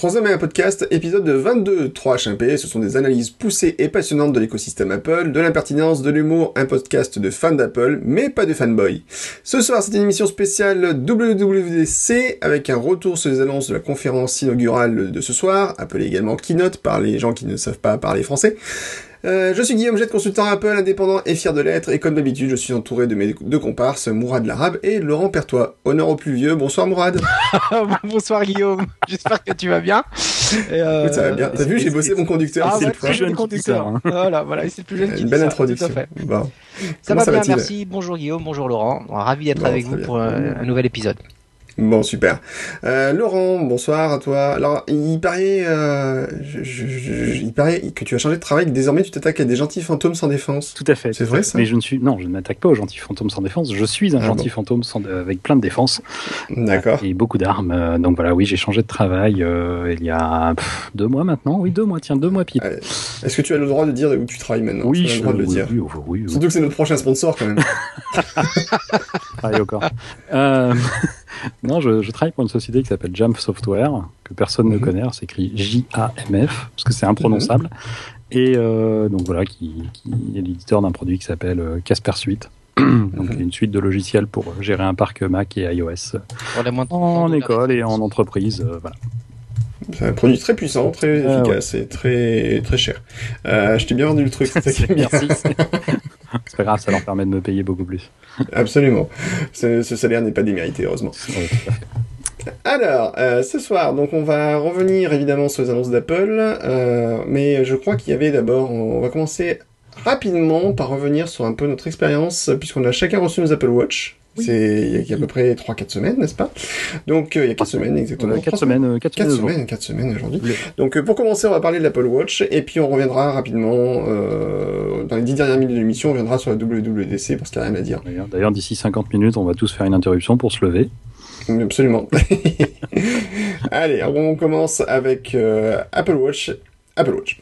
Troisième et un podcast, épisode 22, 3 HMP, ce sont des analyses poussées et passionnantes de l'écosystème Apple, de l'impertinence, de l'humour, un podcast de fans d'Apple, mais pas de fanboy. Ce soir, c'est une émission spéciale WWDC, avec un retour sur les annonces de la conférence inaugurale de ce soir, appelée également Keynote par les gens qui ne savent pas parler français. Euh, je suis Guillaume Jette, consultant Apple, indépendant et fier de l'être, et comme d'habitude, je suis entouré de mes deux comparses, Mourad Larabe et Laurent Pertois. Honneur au plus vieux, bonsoir Mourad. bonsoir Guillaume, j'espère que tu vas bien. Euh... ça va bien. T'as vu, j'ai bossé mon conducteur. Ah, c'est le plus jeune conducteur. Hein. Voilà, voilà, c'est le plus jeune qui Une belle introduction. Bon. Ça va bien, merci. Bonjour Guillaume, bonjour Laurent. Ravi d'être avec vous pour un nouvel épisode. Bon, super. Euh, Laurent, bonsoir à toi. Alors, il paraît, euh, je, je, je, il paraît que tu as changé de travail, que désormais tu t'attaques à des gentils fantômes sans défense. Tout à fait. C'est vrai ça? Mais je ne suis, non, je ne m'attaque pas aux gentils fantômes sans défense. Je suis un Ah gentil bon. fantôme sans, avec plein de défense D'accord. et beaucoup d'armes. Euh, Donc voilà, oui, j'ai changé de travail euh, il y a pff, deux mois maintenant. Oui, deux mois. Tiens, deux mois pile. Est-ce que tu as le droit de dire où tu travailles maintenant? Oui, Tu as le droit de le oui, dire. oui, oui. Surtout que c'est notre prochain sponsor quand même. travaille encore. Non, je, je travaille pour une société qui s'appelle Jamf Software, que personne ne Mhm. connaît. C'est écrit J-A-M-F, parce que c'est imprononçable. Et euh, donc voilà, qui, qui est l'éditeur d'un produit qui s'appelle euh, Casper Suite. donc Mhm. une suite de logiciels pour gérer un parc Mac et iOS Pour les moins de- en école et en entreprise. euh, voilà. C'est un produit très puissant, très efficace et très très cher. Euh, je t'ai bien vendu le truc. Merci. C'est pas grave, ça leur permet de me payer beaucoup plus. Absolument. Ce, ce salaire n'est pas démérité, heureusement. Alors, euh, ce soir, donc on va revenir évidemment sur les annonces d'Apple, euh, mais je crois qu'il y avait d'abord, on va commencer rapidement par revenir sur un peu notre expérience, puisqu'on a chacun reçu nos Apple Watch. Oui. C'est il y a à peu près 3-4 semaines, n'est-ce pas? Donc euh, il y a 4 semaines exactement. On a quatre Trois semaines, euh, quatre 4 semaines. semaines, 4 semaines aujourd'hui. Donc euh, pour commencer, on va parler de l'Apple Watch, et puis on reviendra rapidement, euh, dans les 10 dernières minutes de l'émission, on reviendra sur la WWDC, parce qu'il n'y a rien à dire. D'ailleurs- D'ailleurs, d'ici 50 minutes, on va tous faire une interruption pour se lever. Absolument. Allez, on commence avec euh, Apple Watch. Apple Watch.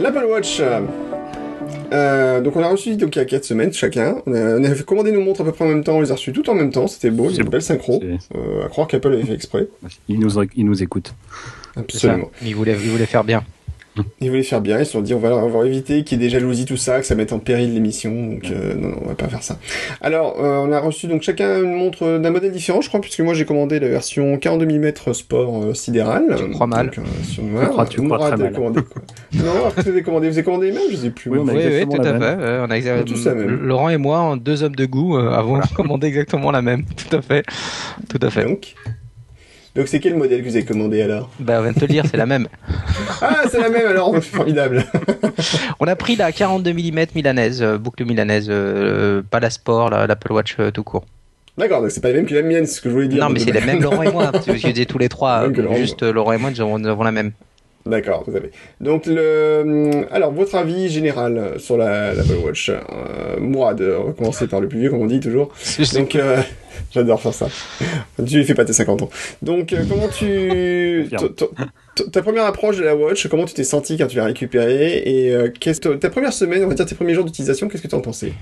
l'Apple Watch. euh, donc on a reçu donc il y a 4 semaines chacun. On a, on a fait commander nos montres à peu près en même temps, on les a reçus tout en même temps, c'était beau, il y a C'est une belle synchro. Euh, à croire qu'Apple avait fait exprès. Ils nous, ils nous écoutent. Absolument. Il voulait, il voulait faire bien. Ils voulaient faire bien, ils se sont dit on va, on va éviter qu'il y ait des jalousies, tout ça, que ça mette en péril l'émission, donc euh, non, non, on va pas faire ça. Alors, euh, on a reçu donc chacun une montre d'un modèle différent, je crois, puisque moi j'ai commandé la version 42 mm sport euh, sidéral. Tu crois mal. Donc, euh, sur noir. crois- tu crois très mal. commandé quoi Non, après vous avez commandé, vous avez commandé les mêmes, je sais plus. Oui, on a Oui, oui, tout à même. fait. euh, on a exa- On a tous la même. Laurent et moi, en deux hommes de goût, euh, avons commandé exactement la même. Tout à fait. Tout à fait. Donc, donc c'est quel modèle que vous avez commandé alors? Bah, on vient de te le dire, c'est la même. Ah, c'est la même alors, c'est formidable. On a pris la 42 mm milanaise, euh, boucle milanaise, euh, pas la sport, la- l'Apple Watch euh, tout court. D'accord, donc c'est pas la même que la mienne, c'est ce que je voulais dire. non, mais c'est la même Laurent et moi, parce que je disais tous les trois, euh, Laurent. juste euh, Laurent et moi, nous avons, nous avons la même. D'accord, vous avez. Donc le, alors votre avis général sur la l'Apple Watch. Euh, Mourad, euh, on va commencer par le plus vieux, comme on dit toujours. Donc euh, j'adore faire ça. Tu lui fais pas tes 50 ans. Donc euh, comment tu, ta- première approche de la Watch, comment tu t'es senti quand tu l'as récupérée et euh, qu'est-ce que ta première semaine, on va dire tes premiers jours d'utilisation, qu'est-ce que tu en pensais?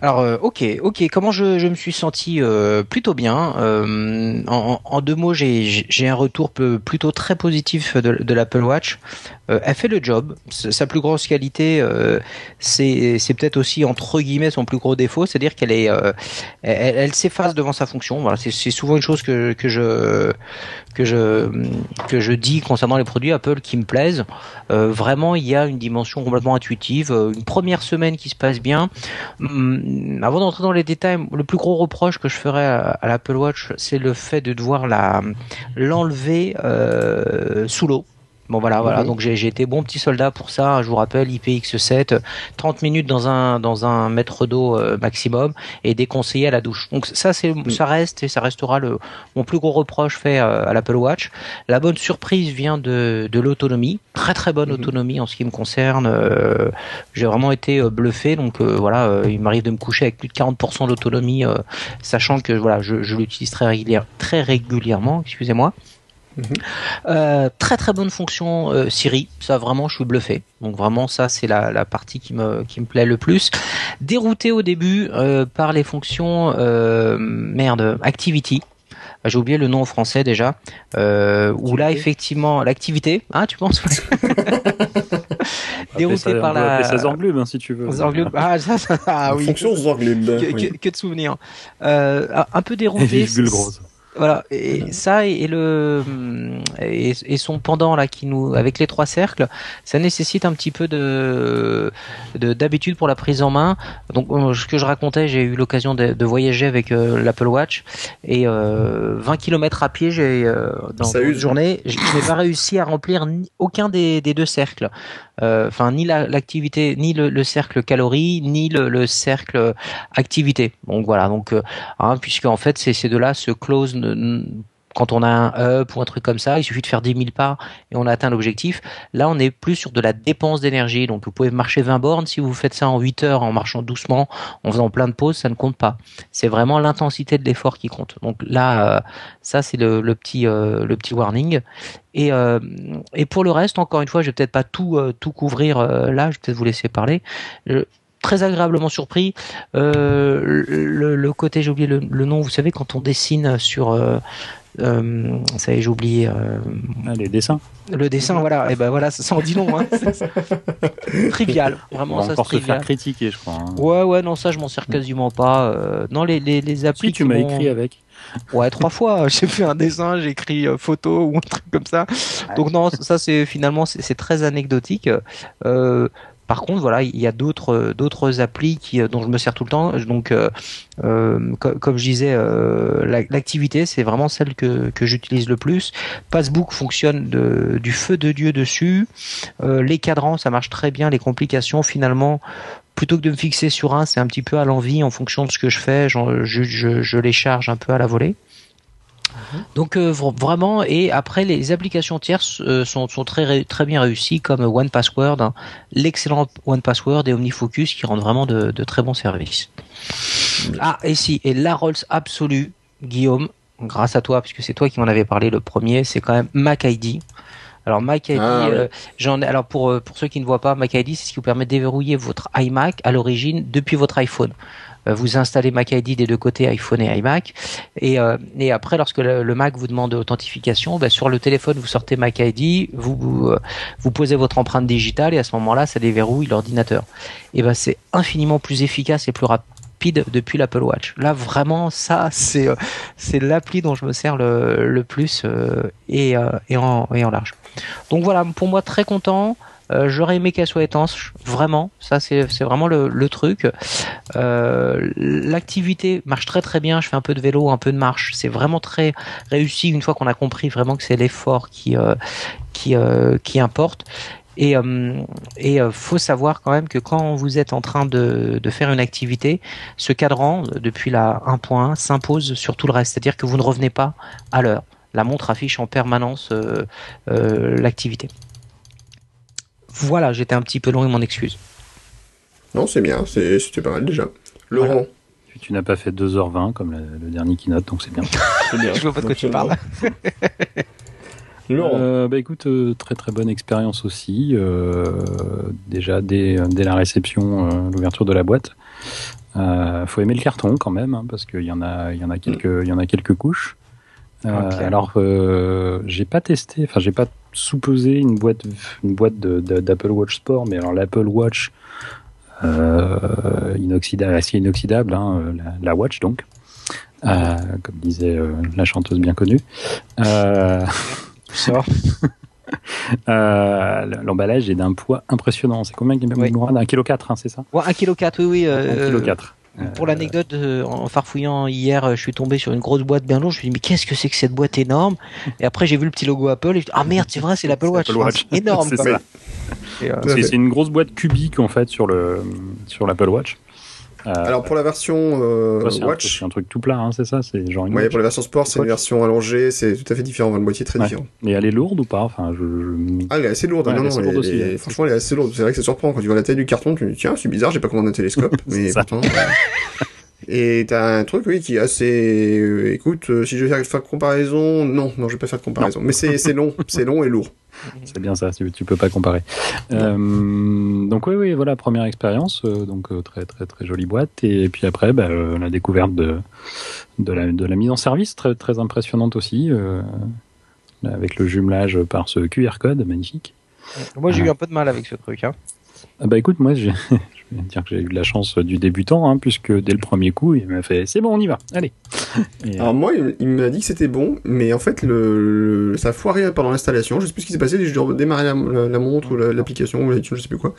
Alors, euh, ok, ok. Comment je, me suis senti euh, plutôt bien. Euh, en, en deux mots, j'ai un retour plutôt très positif de l'Apple Watch. Euh, elle fait le job. Sa plus grosse qualité, euh, c'est peut-être aussi entre guillemets son plus gros défaut, c'est-à-dire qu'elle est, euh, elle, s'efface devant sa fonction. Voilà, c'est souvent une chose que que je que je que je dis concernant les produits Apple qui me plaisent. Euh, vraiment, il y a une dimension complètement intuitive. Une première semaine qui se passe bien. Hum, avant d'entrer dans les détails, le plus gros reproche que je ferais à, à l'Apple Watch, c'est le fait de devoir la l'enlever sous l'eau. Bon voilà, voilà. Donc j'ai été bon petit soldat pour ça. Je vous rappelle, IPX7, 30 minutes dans un dans un mètre d'eau euh, maximum et déconseillé à la douche. Donc ça c'est mm. ça reste et ça restera le mon plus gros reproche fait euh, à l'Apple Watch. La bonne surprise vient de de l'autonomie, très très bonne mm-hmm. autonomie en ce qui me concerne. Euh, j'ai vraiment été bluffé. Donc voilà, il m'arrive de me coucher avec plus de 40% d'autonomie, sachant que voilà, je, je l'utilise très régulièrement, très régulièrement. Excusez-moi. Euh, très très bonne fonction euh, Siri, ça vraiment je suis bluffé. Donc vraiment ça c'est la, la partie qui me qui me plaît le plus. Dérouté au début euh, par les fonctions merde Activity. J'ai oublié le nom en français déjà. où là effectivement l'activité, hein tu penses? Dérouté par la. Ça Zorglub hein, si tu veux. Zorglub. Ah, ça, ça, ah oui. Fonction Zorglub. Que, que, que, de souvenirs. un peu dérouté. Voilà, et ça et le et, son pendant là qui nous avec les trois cercles, ça nécessite un petit peu de d'habitude pour la prise en main. Donc euh, ce que je racontais, j'ai eu l'occasion de, voyager avec euh, l'Apple Watch et 20 euh, km à pied, j'ai dans une journée, je n'ai pas réussi à remplir aucun des, des deux cercles. Euh, enfin ni l'activité, ni le, cercle calories, ni le, cercle activité. Donc voilà, donc euh, hein, puisque en fait ces, ces deux-là se close quand on a un up ou un truc comme ça, il suffit de faire 10 000 pas et on a atteint l'objectif. Là, on est plus sur de la dépense d'énergie. Donc, vous pouvez marcher 20 bornes. Si vous faites ça en 8 heures en marchant doucement, en faisant plein de pauses, ça ne compte pas. C'est vraiment l'intensité de l'effort qui compte. Donc là, euh, ça, c'est le, petit, euh, le petit warning. Et, euh, et pour le reste, encore une fois, je vais peut-être pas tout, tout couvrir là. Je vais peut-être vous laisser parler très agréablement surpris. Le, côté, j'ai oublié le, le, nom, vous savez, quand on dessine sur, euh, ça y est, j'ai oublié. Euh, ah, les dessins. Le dessin, voilà. Et ben voilà, ça, en dit long. Hein. trivial, vraiment. ça, encore se faire critiquer, je crois. Hein. Ouais, ouais, non, ça, je m'en sers quasiment pas. Euh, non, les les, les applis. Si, tu m'as écrit avec. Ouais, trois fois. J'ai fait un dessin, j'ai écrit photo ou un truc comme ça. Donc non, ça c'est finalement c'est très anecdotique. Euh, par contre, voilà, il y a d'autres d'autres applis qui, dont je me sers tout le temps. Donc, euh, euh comme je disais, euh, l'activité, c'est vraiment celle que, que j'utilise le plus. Passbook fonctionne du feu de dieu dessus. Euh, les cadrans, ça marche très bien. Les complications, finalement, plutôt que de me fixer sur un, c'est un petit peu à l'envie en fonction de ce que je fais. Je les charge un peu à la volée. Donc euh, vraiment, et après les applications tierces euh, sont, très très bien réussies comme One Password, hein. l'excellent One Password et OmniFocus qui rendent vraiment de, très bons services. Ah et si et la Rolls absolue, Guillaume, grâce à toi puisque c'est toi qui m'en avais parlé le premier, c'est quand même MacID. Alors MacID, ah, euh, j'en alors pour pour ceux qui ne voient pas, MacID c'est ce qui vous permet de déverrouiller votre iMac à l'origine depuis votre iPhone. Euh, vous installez Mac ID des deux côtés, iPhone et iMac. Et, euh, et après, lorsque le, Mac vous demande authentification, bah, sur le téléphone, vous sortez Mac ID, vous, vous, euh, vous posez votre empreinte digitale et à ce moment-là, ça déverrouille l'ordinateur. Et ben, c'est infiniment plus efficace et plus rapide depuis l'Apple Watch. Là, vraiment, ça, c'est c'est l'appli dont je me sers le, le plus et, et, en, et en large. Donc voilà, pour moi, très content. Euh, j'aurais aimé qu'elle soit étanche, vraiment. Ça, c'est vraiment le, truc. Euh, L'activité marche très très bien. Je fais un peu de vélo, un peu de marche. C'est vraiment très réussi une fois qu'on a compris vraiment que c'est l'effort qui euh, qui importe. Et et faut savoir quand même que quand vous êtes en train de, de faire une activité, ce cadran depuis la 1.1 s'impose sur tout le reste. C'est-à-dire que vous ne revenez pas à l'heure. La montre affiche en permanence l'activité. Voilà, j'étais un petit peu long et mon excuse. Non, c'est bien, c'était pas mal déjà. Laurent Tu, n'as pas fait 2h20 comme le, dernier keynote, donc c'est bien. bien. Je vois pas de quoi tu parles. Laurent euh, bah écoute, euh, très très bonne expérience aussi. Euh, déjà dès, la réception, l'ouverture de la boîte. faut aimer le carton quand même, hein, parce qu'il y en a, il y en a quelques, il y en a quelques couches. Alors, j'ai pas testé, enfin j'ai pas sous-peser une boîte, une boîte d'Apple Watch Sport, mais alors l'Apple Watch euh, inoxydable, acier inoxydable, hein, euh, la, Watch donc, euh, comme disait euh, la chanteuse bien connue. Euh, L'emballage est d'un poids impressionnant. C'est combien oui. Un kilo 4, hein, c'est ça? Ouais, Un kilo 4, oui, oui. Un kilo 4. Pour l'anecdote, en farfouillant hier, je suis tombé sur une grosse boîte bien lourde. Je me suis dit, mais qu'est-ce que c'est que cette boîte énorme? Et après, j'ai vu le petit logo Apple. Et je ah merde, c'est vrai, c'est l'Apple Watch. Watch. énorme. c'est une grosse boîte cubique en fait sur le sur l'Apple Watch. Euh, Alors pour la version euh, Watch, c'est un truc tout plat, hein, c'est ça, c'est genre. Oui, pour la version sport, c'est une version allongée, c'est tout à fait différent, le boîtier très différent. Mais elle est lourde ou pas Enfin, je, Ah, elle est assez lourde. non, non, aussi, hein. franchement, elle est assez lourde. C'est vrai que ça surprend quand tu vois la taille du carton, tu te dis tiens, c'est bizarre, j'ai pas commandé un télescope, mais pourtant. Et t'as un truc, oui, qui est assez. Euh, écoute, euh, si je vais faire, de comparaison, non, non, je vais pas faire de comparaison. Mais c'est long, c'est long et lourd. C'est bien ça, tu, peux pas comparer. Euh, donc oui, oui, voilà, première expérience, donc très très très jolie boîte. Et, puis après, bah, la découverte de de la, de la mise en service, très très impressionnante aussi, avec le jumelage par ce QR code magnifique. Moi, j'ai eu un peu de mal avec ce truc. Hein. Ah bah écoute, moi, je vais dire que j'ai eu de la chance du débutant, hein, puisque dès le premier coup, il m'a fait c'est bon, on y va, allez. Alors moi, il, m'a dit que c'était bon, mais en fait, le, ça a foiré pendant l'installation. Je sais plus ce qui s'est passé, j'ai dû redémarrer la, montre ou l'application ou je sais plus quoi,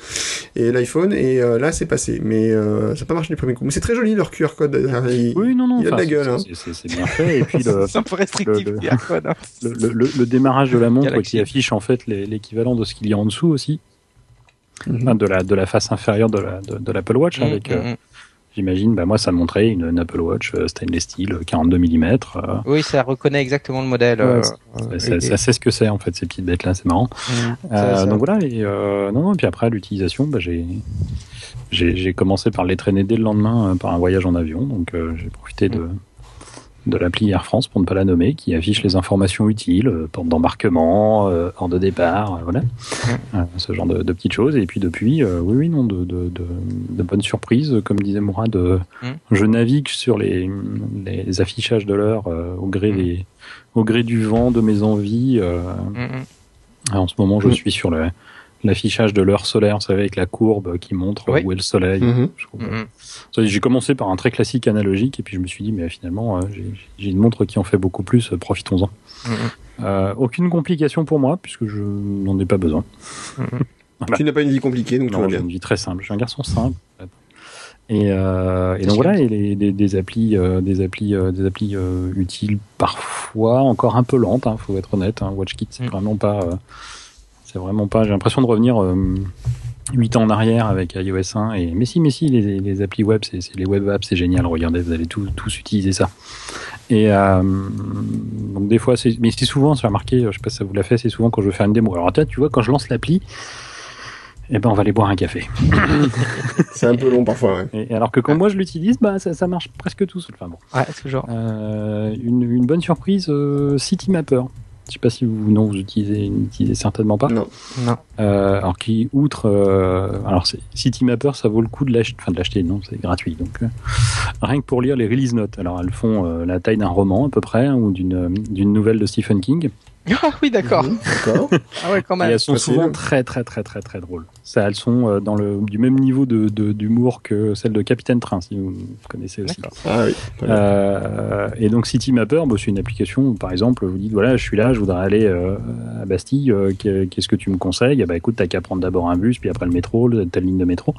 et l'iPhone, et euh, là, c'est passé. Mais euh, ça n'a pas marché du premier coup. Mais c'est très joli leur QR code. oui, non, non. Il a de la gueule. Hein. C'est bien fait. Et puis le, c'est un peu restrictif le, QR code. Hein. Le, démarrage de la montre qui affiche en fait l'équivalent de ce qu'il y a en dessous aussi. De, la, de la face inférieure de l'Apple la, de, Watch. Mhm, avec, euh, mhm. J'imagine, bah moi ça montrait une, Apple Watch euh, stainless steel 42 euh, mm. Oui, ça reconnaît exactement le modèle. ça, sait ce que c'est en fait ces petites bêtes là, c'est marrant. donc voilà, et non, non, puis après l'utilisation, bah, j'ai j'ai commencé par les traîner dès le lendemain par un voyage en avion, donc j'ai profité de de l'appli Air France, pour ne pas la nommer, qui affiche les informations utiles, euh, porte d'embarquement, euh, hors de départ, euh, voilà, ce genre de, petites choses. Et puis depuis, oui, oui, non, de, de, de, bonnes surprises, comme disait Mourad, je navigue sur les, les affichages de l'heure au gré des, au gré du vent, de mes envies. En ce moment, je suis sur le l'affichage de l'heure solaire, vous savez, avec la courbe qui montre où est le soleil. Mhm. Mhm. J'ai commencé par un très classique analogique et puis je me suis dit, mais finalement, euh, j'ai une montre qui en fait beaucoup plus, euh, profitons-en. Mhm. Euh, aucune complication pour moi, puisque je n'en ai pas besoin. Tu n'as pas une vie compliquée, donc non, j'ai une vie très simple. Je suis un garçon simple. Et, et donc voilà, et les, des applis, des applis, des applis utiles parfois encore un peu lentes, hein, faut être honnête. Hein. WatchKit, c'est vraiment pas c'est vraiment pas. J'ai l'impression de revenir euh, 8 ans en arrière avec iOS 1. Et, mais si, mais si, les, les applis web, c'est, les web apps, c'est génial. Regardez, vous allez tous, tous utiliser ça. Et euh, donc des fois, c'est, mais c'est souvent, j'ai remarqué, je sais pas si ça vous l'a fait, c'est souvent quand je veux faire une démo. Alors tu vois, quand je lance l'appli, eh ben on va aller boire un café. c'est un peu long parfois. Ouais. Et alors que quand moi je l'utilise, bah ça, ça, marche presque tout seul. Enfin bon. Ouais, c'est genre. Euh, une, une, bonne surprise, euh, Citymapper. Je sais pas si vous non vous utilisez, n'utilisez certainement pas. Non. non. Euh, alors qui outre, euh, alors Citymapper, ça vaut le coup de l'acheter, enfin de l'acheter, non, c'est gratuit. Donc euh, rien que pour lire les release notes. Alors elles font euh, la taille d'un roman à peu près hein, ou d'une d'une nouvelle de Stephen King. Ah oui, d'accord. D'accord. ah ouais, quand même. Et elles sont souvent très, très, très, très, très drôles. Ça, elles sont euh, dans le du même niveau de d'humour que celle de Capitaine Train, si vous connaissez aussi. Ah oui. Euh, et donc City Mapper, bah, c'est une application. Où, par exemple, vous dites voilà, je suis là, je voudrais aller euh, à Bastille. Euh, qu'est-ce que tu me conseilles? Bah écoute, t'as qu'à prendre d'abord un bus, puis après le métro, telle ligne de métro.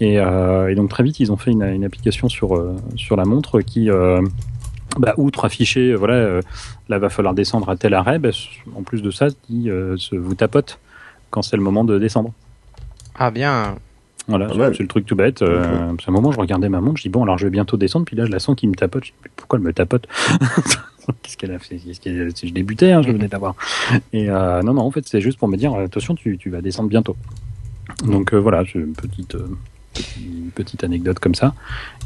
Et, et, donc très vite, ils ont fait une, une application sur sur la montre qui bah, outre afficher, euh, voilà, euh, là va falloir descendre à tel arrêt, bah, en plus de ça, qui euh, se vous tapote quand c'est le moment de descendre. Ah bien. Voilà, c'est le truc tout bête. Euh, à un moment, je regardais ma montre, je dis bon, alors je vais bientôt descendre, puis là, je la sens qui me tapote. Je dis, pourquoi elle me tapote Qu'est-ce qu'elle a fait. Je débutais, hein, je venais d'avoir. Et euh, non, non, en fait, c'est juste pour me dire attention, tu, tu vas descendre bientôt. Donc voilà, c'est une petite une petite anecdote comme ça.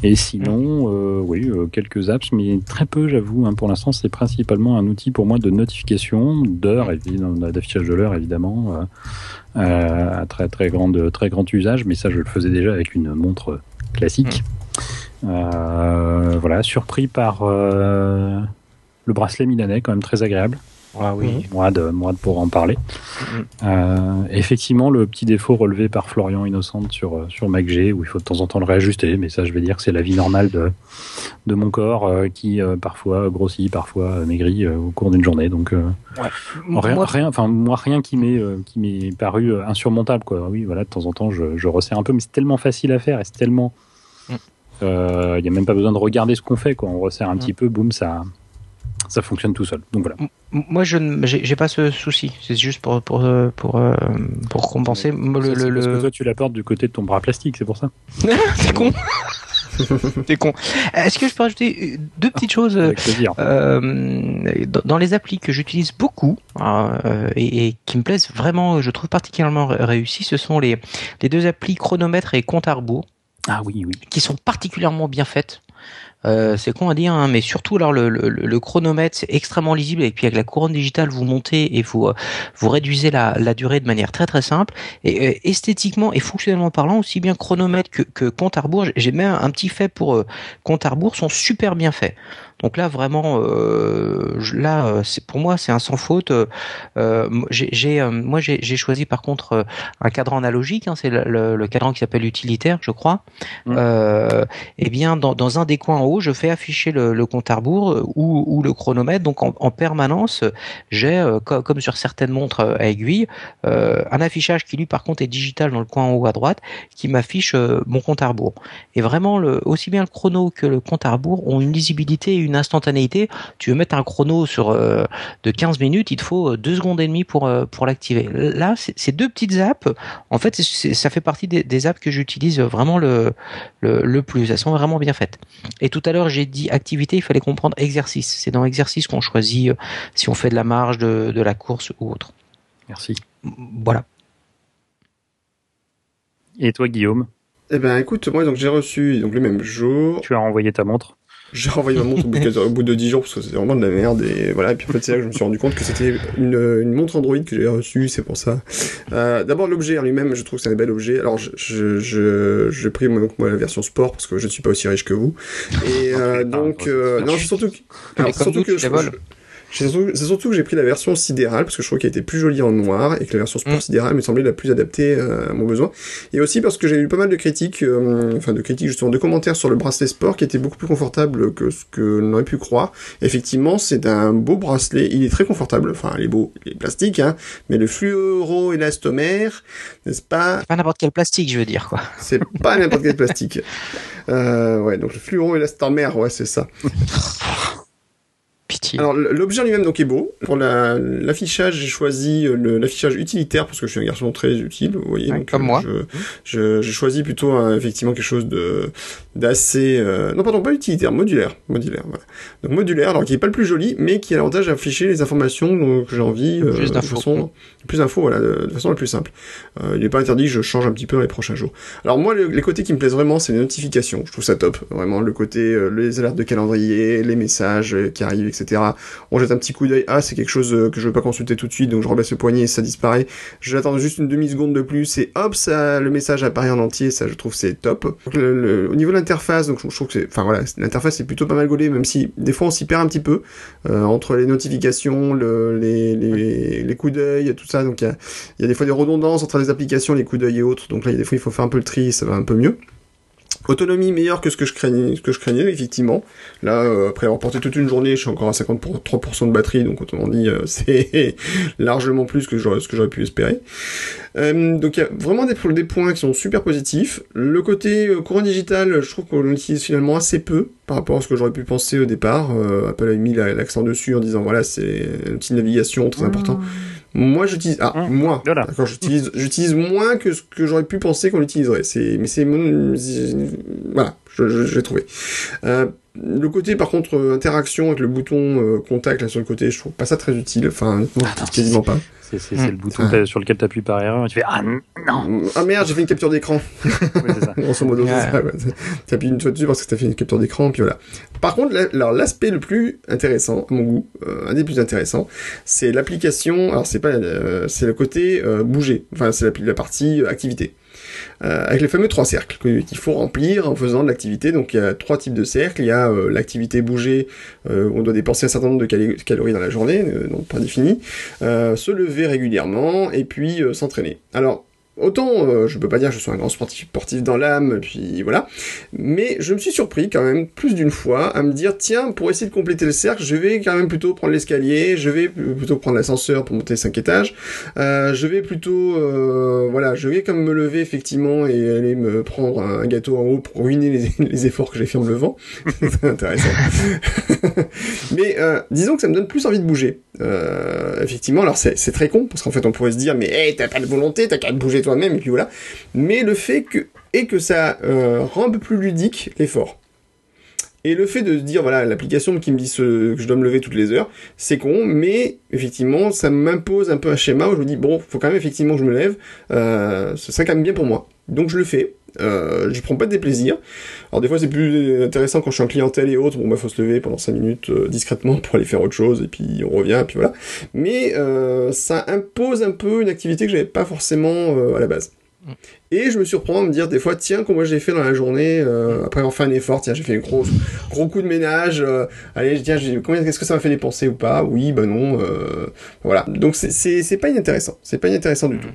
Et sinon, euh, oui, euh, quelques apps, mais très peu, j'avoue. Hein, pour l'instant, c'est principalement un outil pour moi de notification, d'heure, d'affichage de l'heure, évidemment, euh, à très très grande, très grand usage. Mais ça, je le faisais déjà avec une montre classique. voilà, surpris par le bracelet milanais, quand même très agréable. Ah oui. Moi, de, moi de pour en parler. Mm-hmm. Euh, effectivement, le petit défaut relevé par Florian Innocente sur, euh, sur MacG, où il faut de temps en temps le réajuster, mais ça, je vais dire que c'est la vie normale de, de mon corps euh, qui parfois grossit, parfois maigrit au cours d'une journée. Donc, rien, moi, rien, moi, rien qui m'est qui m'est paru insurmontable. Quoi. Oui, voilà, de temps en temps, je, je resserre un peu, mais c'est tellement facile à faire et c'est tellement. Mm. Il n'y a même pas besoin de regarder ce qu'on fait. Quoi. On resserre un petit peu, boum, ça, ça fonctionne tout seul. Donc voilà. Moi, je n'ai pas ce souci. C'est juste pour, pour, pour, pour compenser. Le, le, parce que toi, tu l'apportes du côté de ton bras plastique, c'est pour ça. c'est con. c'est con. Est-ce que je peux rajouter deux petites choses euh, dans les applis que j'utilise beaucoup euh, et, qui me plaisent vraiment, je trouve particulièrement réussi, ce sont les, les deux applis chronomètre et compte à rebours. Ah oui, oui. Qui sont particulièrement bien faites. Euh, c'est con à dire, hein, mais surtout alors le, chronomètre c'est extrêmement lisible et puis avec la couronne digitale vous montez et vous euh, vous réduisez la, durée de manière très très simple et euh, esthétiquement et fonctionnellement parlant aussi bien chronomètre que, que compte à rebours j'ai même un petit fait pour compte à rebours sont super bien faits. Donc là vraiment, euh, là euh, c'est pour moi c'est un sans faute. Euh, j'ai, moi j'ai choisi par contre un cadran analogique, hein, c'est le, le, cadran qui s'appelle utilitaire, je crois. Mmh. et eh bien dans, dans, un des coins en haut, je fais afficher le, le compte à rebours ou, ou, le chronomètre. Donc en, en permanence, j'ai comme sur certaines montres à aiguille, un affichage qui lui par contre est digital dans le coin en haut à droite, qui m'affiche mon compte à rebours. Et vraiment le, aussi bien le chrono que le compte à rebours ont une lisibilité et une instantanéité. Tu veux mettre un chrono sur euh, de 15 minutes, il te faut 2 secondes et demie pour euh, pour l'activer. Là, ces deux petites apps, en fait, ça fait partie des, apps que j'utilise vraiment le, le, plus. Elles sont vraiment bien faites. Et tout à l'heure, j'ai dit activité, il fallait comprendre exercice. C'est dans exercice qu'on choisit euh, si on fait de la marge, de, de la course ou autre. Merci. Voilà. Et toi, Guillaume? Eh ben, écoute, moi, donc j'ai reçu donc le même jour. Tu as renvoyé ta montre? J'ai renvoyé ma montre au bout, de, 10 jours parce que c'était vraiment de la merde et voilà. Et puis en fait, c'est là que je me suis rendu compte que c'était une, une, montre Android que j'avais reçue, c'est pour ça. Euh, D'abord, l'objet en lui-même, je trouve que c'est un bel objet. Alors, je, je, je, j'ai pris moi, donc, moi la version sport parce que je ne suis pas aussi riche que vous. Et euh, donc, euh, non, surtout que, alors, surtout que je, c'est surtout, que j'ai pris la version sidérale parce que je trouve qu'elle était plus jolie en noir et que la version sport mm. sidérale me semblait la plus adaptée euh, à mon besoin. Et aussi parce que j'ai eu pas mal de critiques, euh, enfin de critiques justement, de commentaires sur le bracelet sport qui était beaucoup plus confortable que ce que l'on aurait pu croire. Effectivement, c'est un beau bracelet, il est très confortable, enfin il est beau, il est plastique, hein, mais le fluoro élastomère, n'est-ce pas? Pas n'importe quel plastique, je veux dire quoi. C'est pas n'importe quel plastique. Euh, ouais, donc le fluoro élastomère, ouais, c'est ça. Alors l'objet lui-même donc est beau. Pour l'affichage, j'ai choisi euh, l'affichage utilitaire parce que je suis un garçon très utile, vous voyez. comme moi. J'ai choisi plutôt effectivement quelque chose de d'assez euh, non pardon pas utilitaire, modulaire, modulaire. Voilà. Donc modulaire, alors qui est pas le plus joli, mais qui a l'avantage d'afficher les informations que j'ai envie euh, plus d'infos. plus d'infos, voilà, de, façon la plus simple. il n'est pas interdit que je change un petit peu dans les prochains jours. Alors moi, les côtés qui me plaisent vraiment, c'est les notifications. Je trouve ça top, vraiment le côté les alertes de calendrier, les messages qui arrivent, etc. On jette un petit coup d'œil. Ah, c'est quelque chose euh, que je veux pas consulter tout de suite, donc je rebaisse le poignet et ça disparaît. J'attends juste une demi seconde de plus et hop, ça, le message apparaît en entier. Ça, je trouve c'est top. au niveau de l'interface, donc je trouve que c'est, enfin voilà, l'interface est plutôt pas mal gaulée, même si des fois on s'y perd un petit peu euh, entre les notifications, les, les, coups d'œil, tout ça. Donc il y a, des fois des redondances entre les applications, les coups d'œil et autres. Donc là, il y a des fois il faut faire un peu le tri, et ça va un peu mieux. Autonomie meilleure que ce que je craignais, que je craignais effectivement. Là, euh, après avoir porté toute une journée, je suis encore à 53% de batterie, donc autrement dit, euh, c'est largement plus que ce que j'aurais pu espérer. Euh, donc il y a vraiment des, points qui sont super positifs. Le côté courant digital, je trouve qu'on l'utilise finalement assez peu par rapport à ce que j'aurais pu penser au départ. Apple a mis l'accent dessus en disant voilà, c'est un outil de navigation très important. Ah. Moi, j'utilise. Ah, mmh. moi. D'accord, j'utilise, j'utilise moins que ce que j'aurais pu penser qu'on l'utiliserait. C'est, mais c'est mon, voilà, je, je, l'ai trouvé. Euh, le côté par contre euh, interaction avec le bouton euh, contact là sur le côté, je trouve pas ça très utile. Enfin, ah, quasiment pas. C'est le bouton sur lequel tu appuies par erreur et tu fais ah non. Ah merde, j'ai fait une capture d'écran. ça. Grosso modo, Tu appuies une fois dessus parce que t'as fait une capture d'écran puis voilà. Par contre, l'aspect le plus intéressant à mon goût, euh, un des plus intéressants, c'est l'application. Alors c'est pas, c'est le côté bouger. Enfin, c'est la, la partie activité. Euh, avec les fameux trois cercles qu'il faut remplir en faisant de l'activité. Donc il y a trois types de cercles. Il y a euh, l'activité bouger, euh, on doit dépenser un certain nombre de calories dans la journée, donc pas défini, se lever régulièrement et puis s'entraîner. Alors Autant, euh, je peux pas dire que je suis un grand sportif, sportif dans l'âme, puis voilà. Mais je me suis surpris quand même plus d'une fois à me dire, tiens, pour essayer de compléter le cercle, je vais quand même plutôt prendre l'escalier, je vais plutôt prendre l'ascenseur pour monter 5 étages, euh, je vais plutôt, euh, voilà, je vais comme me lever effectivement et aller me prendre un gâteau en haut pour ruiner les, efforts que j'ai fait en me levant. C'est intéressant. mais euh, disons que ça me donne plus envie de bouger. Euh, effectivement, alors c'est très con, parce qu'en fait on pourrait se dire, mais hey, t'as pas de volonté, t'as qu'à te toi-même, et puis voilà. Mais le fait que, et que ça euh, rend un peu plus ludique l'effort. Et le fait de dire, voilà, l'application qui me dit que je dois me lever toutes les heures, c'est con, mais effectivement, ça m'impose un peu un schéma où je me dis, bon, faut quand même effectivement je me lève, euh, ce quand même bien pour moi. Donc je le fais, euh, j'y prends pas de déplaisir. Alors des fois c'est plus intéressant quand je suis en clientèle et autres, bon bah faut se lever pendant 5 minutes euh, discrètement pour aller faire autre chose et puis on revient et puis voilà. Mais euh, ça impose un peu une activité que j'avais pas forcément euh, à la base. Mm. Et je me surprends à me dire des fois, tiens, comment j'ai fait dans la journée, euh, après avoir fait un effort, tiens, j'ai fait un gros, gros coup de ménage, euh, allez, tiens, combien, est-ce que ça m'a fait dépenser ou pas? Oui, bah non, euh, voilà. Donc c'est- c'est c'est pas inintéressant, c'est pas inintéressant du tout.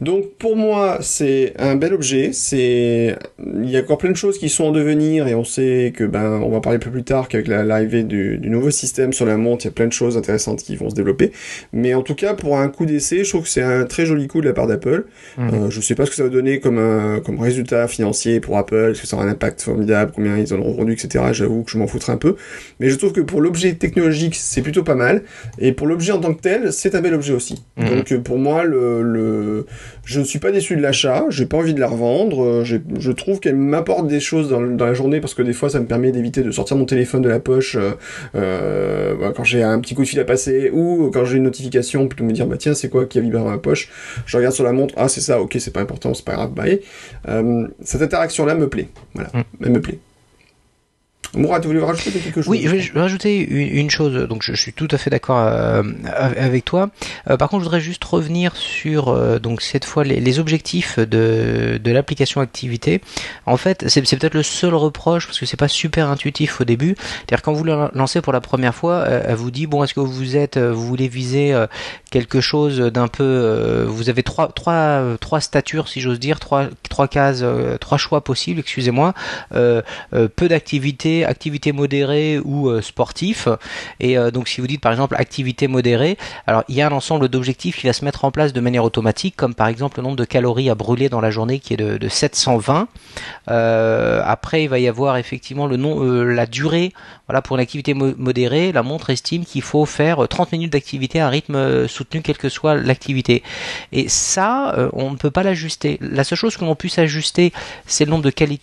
Donc pour moi, c'est un bel objet. C'est il y a encore plein de choses qui sont en devenir et on sait que ben on va parler un peu plus tard qu'avec la- l'arrivée du, du nouveau système sur la montre, il y a plein de choses intéressantes qui vont se développer. Mais en tout cas, pour un coup d'essai, je trouve que c'est un très joli coup de la part d'Apple. Mhm. Euh, je sais pas ce que ça va donner comme un, comme résultat financier pour Apple, est-ce que ça aura un impact formidable, combien ils en auront vendu, etc. J'avoue que je m'en foutrais un peu. Mais je trouve que pour l'objet technologique, c'est plutôt pas mal. Et pour l'objet en tant que tel, c'est un bel objet aussi. Mhm. Donc euh, pour moi, le, le, je ne suis pas déçu de l'achat, j'ai pas envie de la revendre, euh, je trouve qu'elle m'apporte des choses dans, dans la journée parce que des fois ça me permet d'éviter de sortir mon téléphone de la poche euh, euh, bah, quand j'ai un petit coup de fil à passer ou quand j'ai une notification plutôt me dire bah tiens c'est quoi qui a vibré dans ma poche, je regarde sur la montre, ah c'est ça, ok c'est pas important, c'est pas grave, bye. Euh, cette interaction là me plaît, voilà, Mm. elle me plaît. Mourad, tu voulais rajouter quelque chose Oui, je vais rajouter une, chose. Donc, je, suis tout à fait d'accord euh, avec toi. Euh, par contre, je voudrais juste revenir sur euh, donc cette fois les, les objectifs de, de l'application activité. En fait, c'est peut-être le seul reproche parce que c'est pas super intuitif au début. C'est-à-dire quand vous le lancez pour la première fois, elle vous dit bon, est-ce que vous êtes, vous voulez viser quelque chose d'un peu, vous avez trois trois trois statures si j'ose dire, trois trois cases, trois choix possibles. Excusez-moi. Peu d'activité, activité modérée ou euh, sportif. Et euh, donc si vous dites par exemple activité modérée, alors il y a un ensemble d'objectifs qui va se mettre en place de manière automatique, comme par exemple le nombre de calories à brûler dans la journée qui est de, de 720. Euh, après il va y avoir effectivement le nom, euh, la durée. Voilà pour une activité mo- modérée, la montre estime qu'il faut faire 30 minutes d'activité à un rythme soutenu quelle que soit l'activité. Et ça, on ne peut pas l'ajuster. La seule chose que l'on puisse ajuster, c'est le nombre de quali-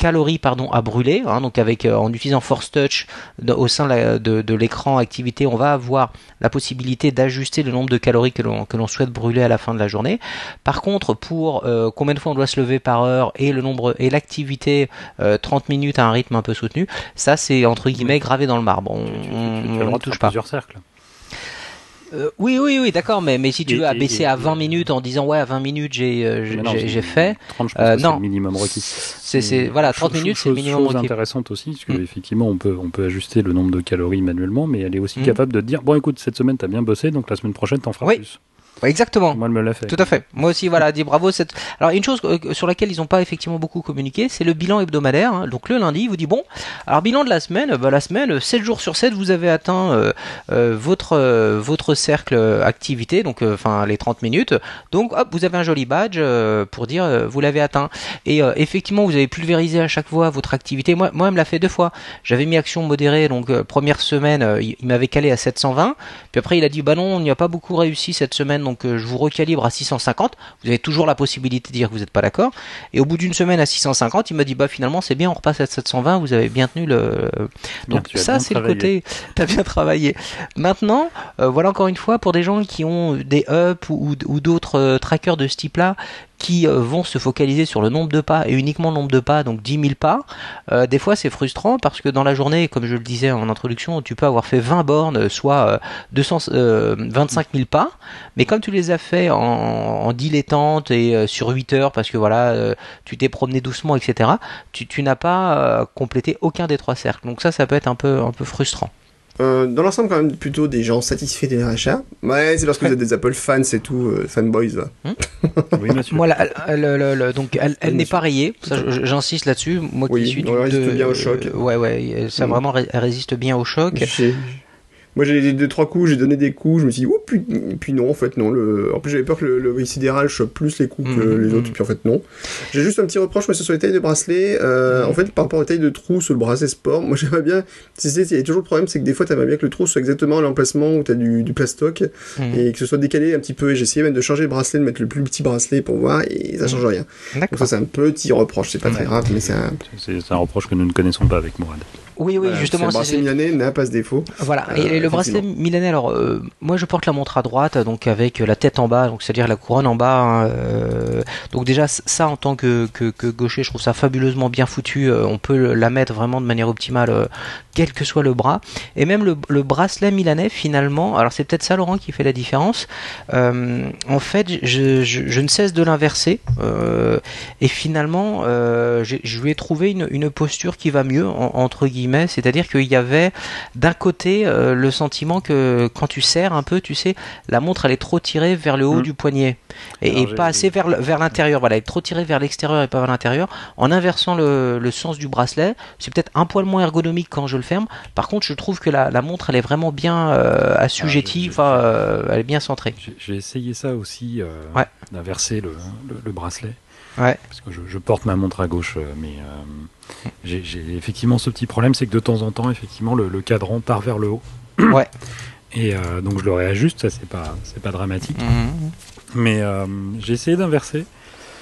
calories pardon à brûler hein, donc avec euh, en utilisant Force Touch de- au sein de, la- de- de l'écran activité on va avoir la possibilité d'ajuster le nombre de calories que l'on que l'on souhaite brûler à la fin de la journée. Par contre pour euh, combien de fois on doit se lever par heure et le nombre et l'activité euh, 30 minutes à un rythme un peu soutenu ça c'est entre guillemets gravé dans le marbre. On, Tu, tu- tu ne touche pas. plusieurs cercles. Euh, oui, oui, oui, d'accord, mais, mais si tu Et- veux abaisser à 20 et- minutes en disant ouais à 20 minutes j'ai euh, j'ai- fait, 30, je pense Euh, que non. c'est le minimum requis. c'est voilà 30 Chose- minutes c'est le minimum chose requis. intéressante aussi, parce que Mm. effectivement, on peut, on peut ajuster le nombre de calories manuellement, mais elle est aussi Mm. capable de dire bon, écoute, cette semaine t'as bien bossé, donc la semaine prochaine t'en feras Oui. plus. Exactement. Moi, elle me l'a fait. Tout à fait. Moi aussi, voilà, dit bravo. Cette... Alors, une chose euh, sur laquelle ils n'ont pas effectivement beaucoup communiqué, c'est le bilan hebdomadaire. hein. Donc, le lundi, il vous dit bon, alors bilan de la semaine, bah, la semaine, euh, 7 jours sur 7, vous avez atteint euh, euh, votre euh, votre cercle activité, donc enfin les 30 minutes. Donc, hop, vous avez un joli badge pour dire vous l'avez atteint. Et effectivement, vous avez pulvérisé à chaque fois votre activité. Moi, moi, elle me l'a fait deux fois. J'avais mis action modérée, donc première semaine, il, il m'avait calé à 720. Puis après, il a dit bah non, on n'y a pas beaucoup réussi cette semaine, donc euh, je vous recalibre à 650. Vous avez toujours la possibilité de dire que vous n'êtes pas d'accord. Et au bout d'une semaine à 650, il m'a dit bah finalement c'est bien, on repasse à 720. Vous avez bien tenu le. Donc ça c'est le côté. T'as bien travaillé. Maintenant, euh, voilà encore une fois pour des gens qui ont des up ou, ou d'autres euh, trackers de ce type-là qui euh, vont se focaliser sur le nombre de pas et uniquement le nombre de pas, donc 10 000 pas. Euh, des fois, c'est frustrant parce que dans la journée, comme je le disais en introduction, tu peux avoir fait 20 bornes, soit euh, 200, euh, 25 000 pas, mais comme tu les as fait en, dilettante et sur 8 heures parce que voilà, tu t'es promené doucement, etc., tu, tu n'as pas complété aucun des trois cercles. Donc ça, ça peut être un peu, un peu frustrant. Euh, dans l'ensemble, quand même, plutôt des gens satisfaits de leur achat. Ouais, c'est parce que vous êtes des Apple fans, c'est tout, euh, fanboys, va. Oui, monsieur. Moi, la- elle- le- le- donc, elle, elle n'est pas rayée. J'insiste là-dessus. Moi Oui, qui suis elle résiste de- bien au choc. euh, ouais, ouais, ça Mm. vraiment, ré- elle résiste bien au choc. Moi, j'ai les deux, trois coups, j'ai donné des coups, je me suis dit, ouh, puis, puis non, en fait, non. Le... En plus, j'avais peur que le, le sidéral chope plus les coups que Mhm, les autres, mhm. puis en fait, non. J'ai juste un petit reproche, moi, c'est sur les tailles de bracelet. Euh, Mhm. En fait, par rapport aux tailles de trous sur le bracelet sport, moi, j'aimerais bien. Tu sais, il y a toujours le problème, c'est que des fois, t'aimerais bien que le trou soit exactement à l'emplacement où t'as du, du plastoc Mhm. et que ce soit décalé un petit peu. Et j'ai essayé même de changer le bracelet, de mettre le plus petit bracelet pour voir, et ça change rien. Donc, ça, c'est un petit reproche, c'est pas très grave, mais c'est un. Un reproche que nous ne connaissons pas avec Mourad. Oui, oui, Voilà, justement, le bracelet milanais n'a pas ce défaut. Voilà, Euh, et le bracelet effectivement. milanais, alors euh, moi je porte la montre à droite, donc avec la tête en bas, donc c'est-à-dire la couronne en bas. hein, euh, donc déjà ça en tant que, que, que gaucher, je trouve ça fabuleusement bien foutu. euh, on peut la mettre vraiment de manière optimale, euh, quel que soit le bras. Et même le, le bracelet milanais finalement, alors c'est peut-être ça Laurent qui fait la différence. euh, en fait, je, je, je ne cesse de l'inverser euh, et finalement euh, je lui ai trouvé une, une posture qui va mieux en- entre guillemets, c'est-à-dire qu'il y avait d'un côté euh, le sentiment que quand tu serres un peu, tu sais, la montre elle est trop tirée vers le haut Mhm. du poignet et, Alors, et j'ai- pas assez vers l'intérieur. Voilà, elle est trop tirée vers l'extérieur et pas vers l'intérieur. En inversant le, le sens du bracelet, c'est peut-être un poil moins ergonomique quand je le ferme. Par contre, je trouve que la, la montre elle est vraiment bien euh, assujettie, Ah, enfin, euh, elle est bien centrée. J'ai- essayé ça aussi, Ouais. d'inverser le, le, le bracelet. Ouais. Parce que je, je porte ma montre à gauche, euh, mais euh, j'ai j'ai effectivement ce petit problème, c'est que de temps en temps, effectivement, le, le cadran part vers le haut. Ouais. Et euh, donc je le réajuste, ça c'est pas, c'est pas dramatique. Mhm. Mais euh, j'ai essayé d'inverser.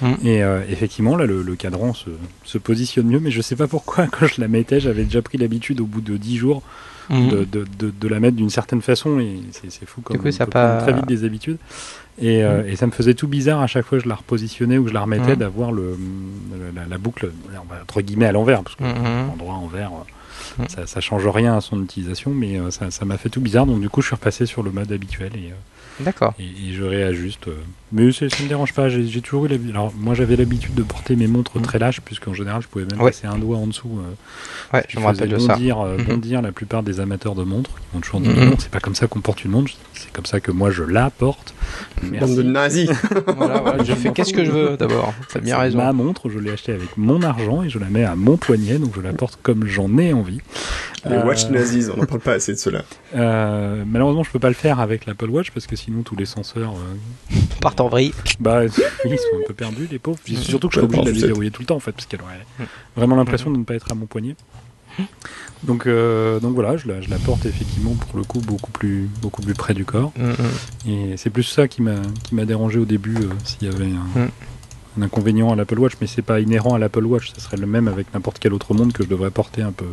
Mhm. Et effectivement, là, le, le cadran se, se positionne mieux, mais je sais pas pourquoi, quand je la mettais, j'avais déjà pris l'habitude au bout de 10 jours Mhm. de, de, de, de la mettre d'une certaine façon et c'est c'est fou comme Du coup, on ça peut pas- prendre très vite des habitudes et, euh, et ça me faisait tout bizarre à chaque fois que je la repositionnais ou que je la remettais Mhm. d'avoir le la, la boucle entre guillemets à l'envers parce que Mhm. endroit envers euh, ça, ça change rien à son utilisation mais euh, ça m'a fait tout bizarre donc du coup je suis repassé sur le mode habituel et, euh, D'accord. et, et je réajuste mais ça, ça me dérange pas j'ai toujours eu l'habitude alors moi j'avais l'habitude de porter mes montres très lâches puisqu'en général je pouvais même Ouais. passer un doigt en dessous Ouais, je me rappelle de ça. bondir, Mhm. bondir la plupart des amateurs de montres qui vont toujours dire Mhm. non, c'est pas comme ça qu'on porte une montre, c'est comme ça que moi je la porte. Bande Merci. de nazis. Voilà, voilà, je fais qu'est-ce que je veux d'abord. T'as bien raison. Ma montre, je l'ai achetée avec mon argent et je la mets à mon poignet, donc je la porte comme j'en ai envie. Les Euh, watch nazis, on n'en parle pas assez de cela. euh, malheureusement, je peux pas le faire avec l'Apple Watch parce que sinon tous les senseurs, euh, Part en vrille. bah, oui, ils sont un peu perdus, les pauvres. Puis Surtout que je suis obligé de la Sucette. déverrouiller tout le temps en fait, parce qu'elle aurait vraiment l'impression de ne pas être à mon poignet. Donc, euh, donc voilà, je la, je la porte effectivement pour le coup beaucoup plus, beaucoup plus près du corps. Mhm. Et c'est plus ça qui m'a dérangé au début euh, s'il y avait un, Mm. un inconvénient à l'Apple Watch, mais c'est pas inhérent à l'Apple Watch, ça serait le même avec n'importe quelle autre montre que je devrais porter un peu,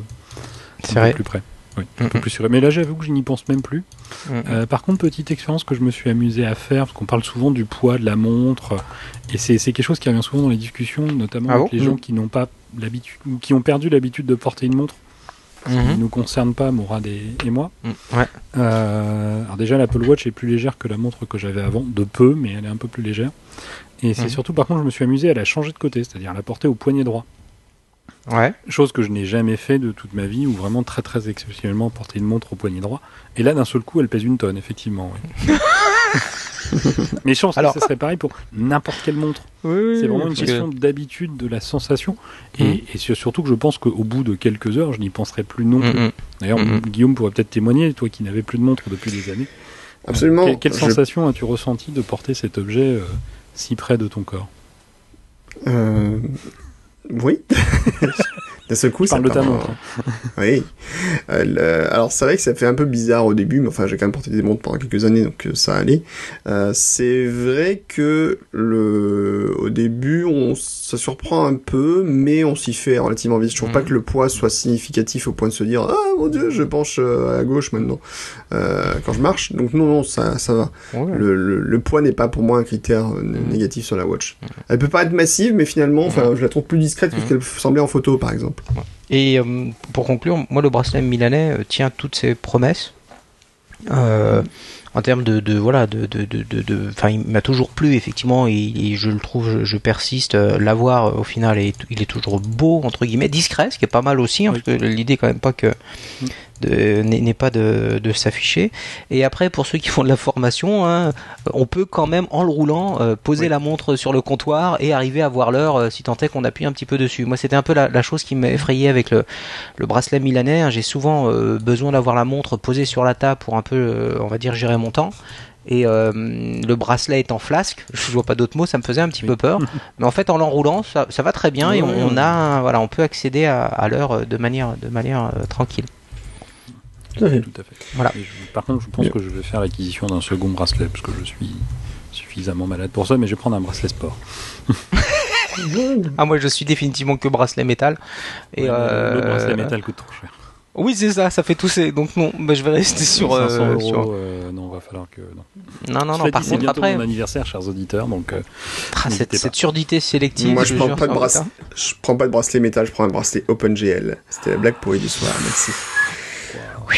un plus près. Oui, un peu Mm. plus sûr. Mais là j'avoue que je n'y pense même plus. Euh, par contre, petite expérience que je me suis amusé à faire, parce qu'on parle souvent du poids de la montre, et c'est quelque chose qui revient souvent dans les discussions, notamment Ah avec bon les gens Mm. qui n'ont pas l'habitude, ou qui ont perdu l'habitude de porter une montre. Qui ne Mhm. nous concerne pas, Mourad et, et moi. Mhm. Ouais. Euh, alors déjà, l'Apple Watch est plus légère que la montre que j'avais avant, de peu, mais elle est un peu plus légère. Et c'est Mhm. surtout, par contre, je me suis amusé à la changer de côté, c'est-à-dire à la porter au poignet droit. Ouais. Chose que je n'ai jamais fait de toute ma vie, ou vraiment très très exceptionnellement porter une montre au poignet droit. Et là, d'un seul coup, elle pèse une tonne, effectivement. oui. Mais je pense Alors- que ça serait pareil pour n'importe quelle montre. C'est vraiment une que- question d'habitude, de la sensation. Et, et sur- surtout que je pense qu'au bout de quelques heures, je n'y penserai plus non plus. Mhm. D'ailleurs. Guillaume pourrait peut-être témoigner, toi qui n'avais plus de montre depuis des années. Absolument. Quelle, quelle Je- sensation as-tu ressenti de porter cet objet euh, si près de ton corps? Euh... Oui. D'un seul coup, ça Parle de ta. Oui. Euh, Alors c'est vrai que ça fait un peu bizarre au début, mais enfin j'ai quand même porté des montres pendant quelques années, donc euh, ça allait. Euh, c'est vrai que le, au début, on, ça surprend un peu, mais on s'y fait relativement vite. Je trouve Mhm. pas que le poids soit significatif au point de se dire ah mon dieu, je penche euh, à gauche maintenant euh, quand je marche. Donc non non, ça ça va. Ouais. Le, le, le poids n'est pas pour moi un critère euh, Mhm. négatif sur la watch. Elle peut pas être massive, mais finalement, enfin, je la trouve plus discrète que ce qu'elle semblait en photo, par exemple. Et euh, pour conclure, moi le bracelet milanais euh, tient toutes ses promesses. Euh, en termes de, de voilà de de de enfin il m'a toujours plu effectivement et, et je le trouve je, je persiste l'avoir au final il est toujours beau entre guillemets discret ce qui est pas mal aussi hein, parce que l'idée quand même pas que n'est pas de, de s'afficher. Et après, pour ceux qui font de la formation, hein, on peut quand même en le roulant euh, poser la montre sur le comptoir et arriver à voir l'heure euh, si tant est qu'on appuie un petit peu dessus. Moi, c'était un peu la, la chose qui m'effrayait avec le, le, bracelet milanais. Hein. J'ai souvent euh, besoin d'avoir la montre posée sur la table pour un peu, on va dire, gérer mon temps et euh, le bracelet est en flasque, je vois pas d'autres mots, ça me faisait un petit peu peur. Mais en fait, en l'enroulant, ça, ça, va très bien et on, a, voilà, on peut accéder à, à l'heure de manière, de manière tranquille. Tout à fait. Voilà. par contre, je pense que je vais faire l'acquisition d'un second bracelet parce que je suis suffisamment malade pour ça, mais je vais prendre un bracelet sport. ah moi je suis définitivement que bracelet métal et ouais, euh... le bracelet métal coûte trop cher. Oui, c'est ça, ça fait tousser. Donc non, bah, je vais rester sur. 500 euh, euros, sur... Euh, non, va falloir que non. Non, non, non. Par contre, bientôt après. mon anniversaire, chers auditeurs, donc. Euh, ah, cette, cette, surdité sélective. Moi, je, je prends pas de bracelet. Je prends pas de bracelet métal, je prends un bracelet OpenGL. C'était la blague pourrie du soir. Merci. Wow.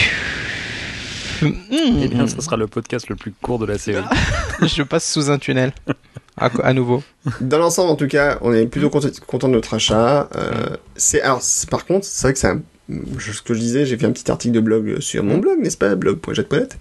Eh bien, ce sera le podcast le plus court de la série. je passe sous un tunnel. À, à, nouveau. Dans l'ensemble, en tout cas, on est plutôt content de notre achat. Euh, c'est alors, par contre, c'est vrai que c'est un ce que je disais, j'ai fait un petit article de blog sur mon blog, n'est-ce pas, blog.jet.net,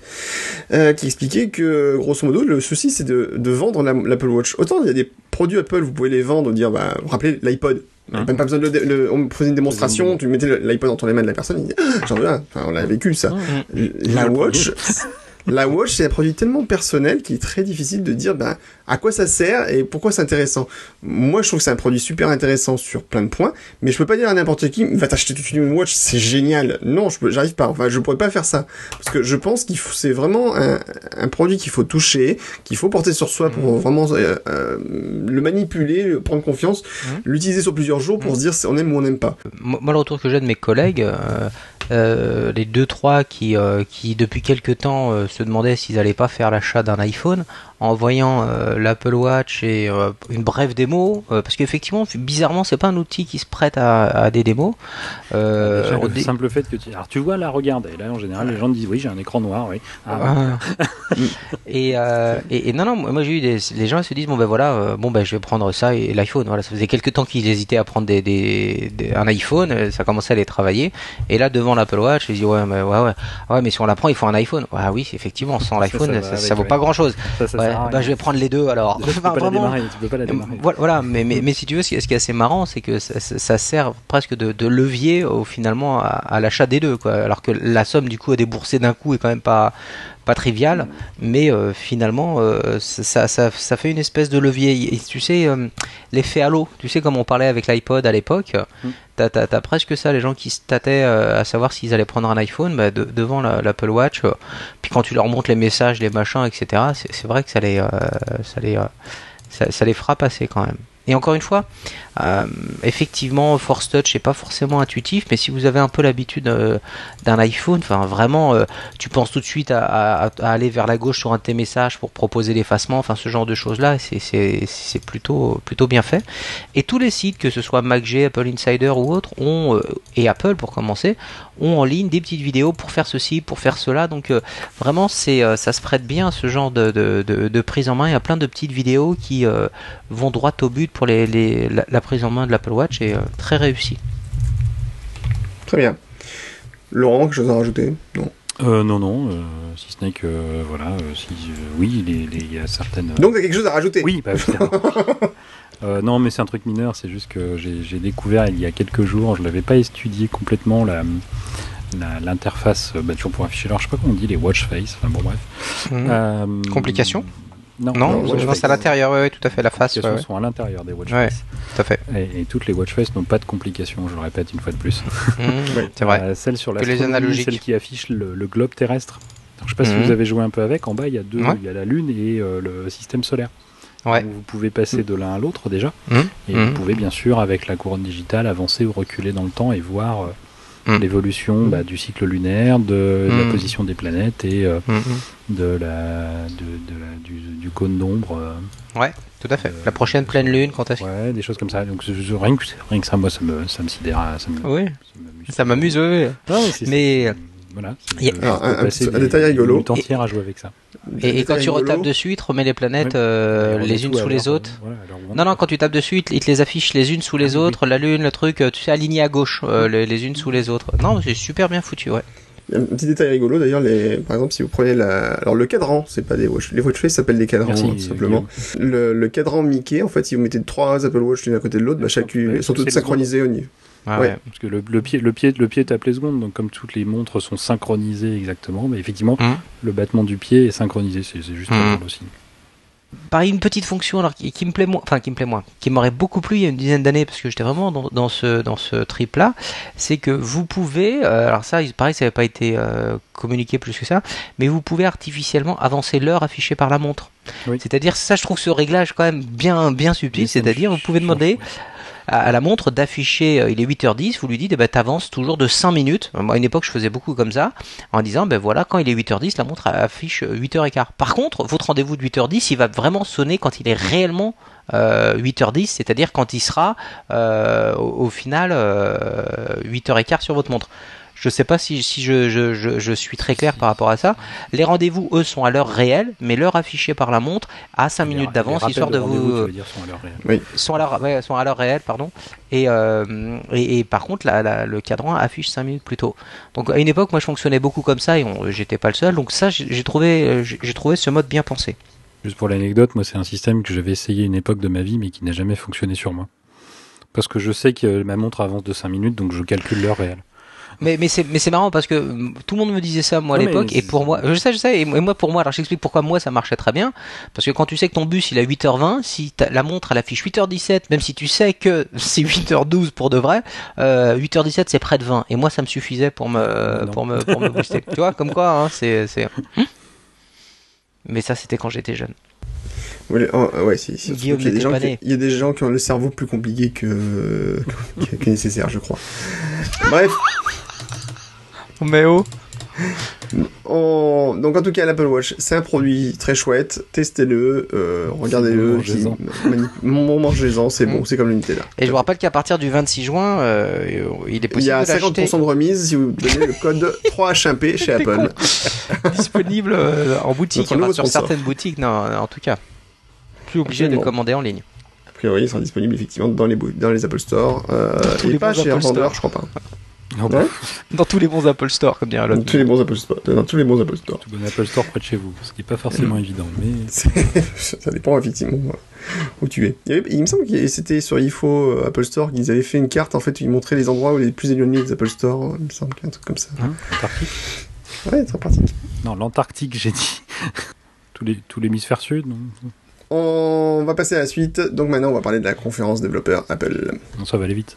euh, qui expliquait que, grosso modo, le souci, c'est de, de vendre l'Apple Watch. Autant il y a des produits Apple, vous pouvez les vendre, dire, bah, vous rappelez l'iPod. Hein même pas besoin de le, le, on faisait une démonstration, tu mettais l'iPod entre les mains de la personne, il dit, ah, j'en veux un. Enfin, on l'a vécu, ça. La Watch, la Watch, c'est un produit tellement personnel qu'il est très difficile de dire ben, à quoi ça sert et pourquoi c'est intéressant. Moi, je trouve que c'est un produit super intéressant sur plein de points, mais je peux pas dire à n'importe qui, va t'acheter toute une Watch, c'est génial. Non, je j'arrive pas. Enfin, je pourrais pas faire ça. Parce que je pense qu'il faut, c'est vraiment un, un produit qu'il faut toucher, qu'il faut porter sur soi pour mmh. vraiment euh, euh, le manipuler, le prendre confiance, mmh. l'utiliser sur plusieurs jours pour mmh. se dire on aime ou on n'aime pas. Moi, le retour que j'ai de mes collègues, euh, euh, les deux trois qui, euh, qui depuis quelques temps euh, se demandaient s'ils allaient pas faire l'achat d'un iPhone en voyant euh, l'Apple Watch et euh, une brève démo, euh, parce qu'effectivement, bizarrement, c'est pas un outil qui se prête à, à des démos. Déjà, le dé... simple fait que tu, alors tu vois là, regarde, et là en général, les gens disent oui, j'ai un écran noir, oui. Ah, et, et, et, non, non, moi j'ai eu des, les gens ils se disent bon ben voilà, bon ben je vais prendre ça et, l'iPhone. Voilà, ça faisait quelques temps qu'ils hésitaient à prendre des, des, des, un iPhone, ça commençait à les travailler, et là devant l'Apple Watch, ils disent ouais, mais ouais, ouais, ouais, mais si on la prend, il faut un iPhone. Ah oui, effectivement, sans l'iPhone, ça, ça, ça, ça, vaut pas grand chose. Ouais, bah, je vais prendre les deux alors. Déjà, tu peux pas la démarrer, tu peux pas la démarrer. Voilà, mais, mais, mais si tu veux, ce qui est assez marrant, c'est que ça, ça, sert presque de, de levier au, finalement à, à l'achat des deux, quoi. Alors que la somme du coup à débourser d'un coup est quand même pas pas trivial, mais euh, finalement euh, ça, ça, ça, fait une espèce de levier. Et tu sais, euh, l'effet halo, tu sais comme on parlait avec l'iPod à l'époque, mm. t'as as, presque ça, les gens qui se tâtaient à savoir s'ils allaient prendre un iPhone bah, de, devant l'Apple Watch, puis quand tu leur montres les messages, les machins, etc., c'est vrai que ça les, ça, les, ça, ça les fera passer quand même. Et encore une fois, euh, effectivement, Force Touch n'est pas forcément intuitif, mais si vous avez un peu l'habitude euh, d'un iPhone, enfin vraiment, euh, tu penses tout de suite à, aller vers la gauche sur un de tes messages pour proposer l'effacement, enfin ce genre de choses-là, c'est plutôt plutôt bien fait. Et tous les sites, que ce soit MacG, Apple Insider ou autres, ont et Apple pour commencer, ont en ligne des petites vidéos pour faire ceci, pour faire cela. Donc vraiment, ça se prête bien à ce genre de, de, de, de, prise en main. Il y a plein de petites vidéos qui vont droit au but pour les, les la, la prise en main de l'Apple Watch est euh, très réussi. Très bien. Laurent, quelque chose à rajouter? Non. Euh, non, non, euh, si ce n'est que, euh, voilà, euh, si, oui, il y a certaines... Donc, tu as quelque chose à rajouter? Oui, bah, non, mais c'est un truc mineur, c'est juste que j'ai découvert il y a quelques jours, je ne l'avais pas étudié complètement, la l'interface, bah, toujours pour afficher l'heure, je sais pas comment on dit, les watch face, enfin bon bref. Mmh. Complication? Non, non, c'est à l'intérieur, oui, tout à fait, la face. Les ouais, sont à l'intérieur des watch ouais, tout à fait. Et, et, toutes les watch face n'ont pas de complications, je le répète une fois de plus. Mmh, c'est vrai. Euh, celle sur la celle qui affiche le, le globe terrestre. Alors, je sais pas mmh. si vous avez joué un peu avec, en bas il y a deux, il y a la Lune et euh, le système solaire. Ouais. Donc, vous pouvez passer de l'un à l'autre déjà, mmh. et vous pouvez bien sûr avec la couronne digitale avancer ou reculer dans le temps et voir euh, Mm. l'évolution bah, du cycle lunaire, de, mm. la position des planètes et euh, mm de la, de, de la, du, du, cône d'ombre. Euh, ouais, tout à fait. la prochaine pleine lune, quand est-ce Ouais, des choses comme ça. Donc rien que, rien que ça, moi, ça me, ça me sidère. Ça me, oui. Ça m'amuse, oui. Non, mais voilà. A... Alors, un, un, un, détail rigolo. Une entière à jouer avec ça. Et, et quand tu retapes dessus, il te remet les planètes ouais. euh, les unes sous les autres. Voilà, non, non, quand tu tapes dessus, il te, il te, les affiche les unes sous les ah, autres, oui. la lune, le truc, tu sais, aligné à gauche, euh, les, les, unes sous les autres. Non, c'est super bien foutu, ouais. Un petit détail rigolo d'ailleurs, les... par exemple, si vous prenez la... alors le cadran, c'est pas des watch, les watch face s'appellent des cadrans Merci, tout simplement. Le, le cadran Mickey, en fait, si vous mettez trois Apple Watch l'une à côté de l'autre, bah, chacune, elles sont toutes synchronisées au niveau. Ah Ouais. ouais. Parce que le, le pied, le pied, le pied tape les secondes, donc comme toutes les montres sont synchronisées exactement, mais effectivement, Mhm. le battement du pied est synchronisé. C'est juste pas drôle aussi. Pareil, une petite fonction alors qui, qui me plaît moins, enfin qui me plaît moins, qui m'aurait beaucoup plu il y a une dizaine d'années parce que j'étais vraiment dans, dans ce dans ce trip là, c'est que vous pouvez, euh, alors ça, pareil, ça n'avait pas été euh, communiqué plus que ça, mais vous pouvez artificiellement avancer l'heure affichée par la montre. Oui. C'est-à-dire ça, je trouve ce réglage quand même bien bien subtil. C'est-à-dire vous pouvez demander. À, la montre d'afficher, euh, il est 8h10, vous lui dites, eh ben, t'avances toujours de 5 minutes. Moi, à une époque, je faisais beaucoup comme ça, en disant, ben voilà, quand il est 8h10, la montre affiche euh, 8h15. Par contre, votre rendez-vous de 8h10, il va vraiment sonner quand il est réellement euh, 8h10, c'est-à-dire quand il sera euh, au, final euh, 8h15 sur votre montre. Je sais pas si, si je, je, je, je suis très clair par rapport à ça. Les rendez-vous, eux, sont à l'heure réelle, mais l'heure affichée par la montre à 5 Les- minutes d'avance, histoire de rendez-vous, vous, tu veux dire, sont à l'heure réelle. sont à l'heure ouais, sont à l'heure réelle pardon et, euh, et, et par contre la, la- le cadran affiche 5 minutes plus tôt donc à une époque moi je fonctionnais beaucoup comme ça et on- j'étais pas le seul donc ça trouvé j'ai trouvé ce mode bien pensé Juste pour l'anecdote, moi, c'est un système que j'avais essayé une époque de ma vie, mais qui n'a jamais fonctionné sur moi. Parce que je sais que ma montre avance de 5 minutes, donc je calcule l'heure réelle. Mais mais c'est mais c'est marrant parce que tout le monde me disait ça moi à l'époque et pour moi je sais je sais et moi pour moi alors j'explique pourquoi moi ça marchait très bien. Parce que quand tu sais que ton bus il est à 8h20 si la montre elle affiche 8h17 même si tu sais que c'est 8h12 pour de vrai euh, 8h17 c'est près de 20 et moi ça me suffisait pour me Non. pour me pour me booster. Tu vois comme quoi hein, c'est c'est mais ça c'était quand j'étais jeune. Ouais, oh, ouais, si, si, Guillaume il, y a des gens qui, il y a des gens qui ont le cerveau plus compliqué que, que, que nécessaire, je crois. Bref, mais oh on- donc en tout cas, l'Apple Watch, c'est un produit très chouette. Testez-le, euh, regardez-le. bon, mangez-en. C'est bon, Mm. c'est comme le Nutella. et je vous rappelle qu'à partir du 26 juin euh, il est Il y possible a de l'acheter 50% de remise si vous donnez le code 3HMP chez Apple. disponible euh, en boutique, enfin, sur certaines boutiques, non, en tout cas. Plus obligé de commander en ligne. A priori, il sera disponible effectivement dans les, dans les Apple Store. Euh, tous et les pas chez un Apple vendeur, Store. je crois pas. Non, Ouais. Dans tous les bons Apple Store, comme dirait Dans l'autre. tous les bons Apple Store. Dans tous les bons Apple Store. tout bon Apple Store près de chez vous, ce qui n'est pas forcément évident, mais ça dépend effectivement où tu es. Il, y avait- il me semble que c'était sur IFO euh, Apple Store qu'ils avaient fait une carte en fait où ils montraient les endroits où les plus éloignés des Apple Store. Il me semble qu'il y a un truc comme ça. hein, l'Antarctique? Ouais, très pratique. Non, l'Antarctique, j'ai dit. tous les tous l'hémisphère sud, non? On va passer à la suite. Donc maintenant, on va parler de la conférence développeur Apple. Non, ça va aller vite.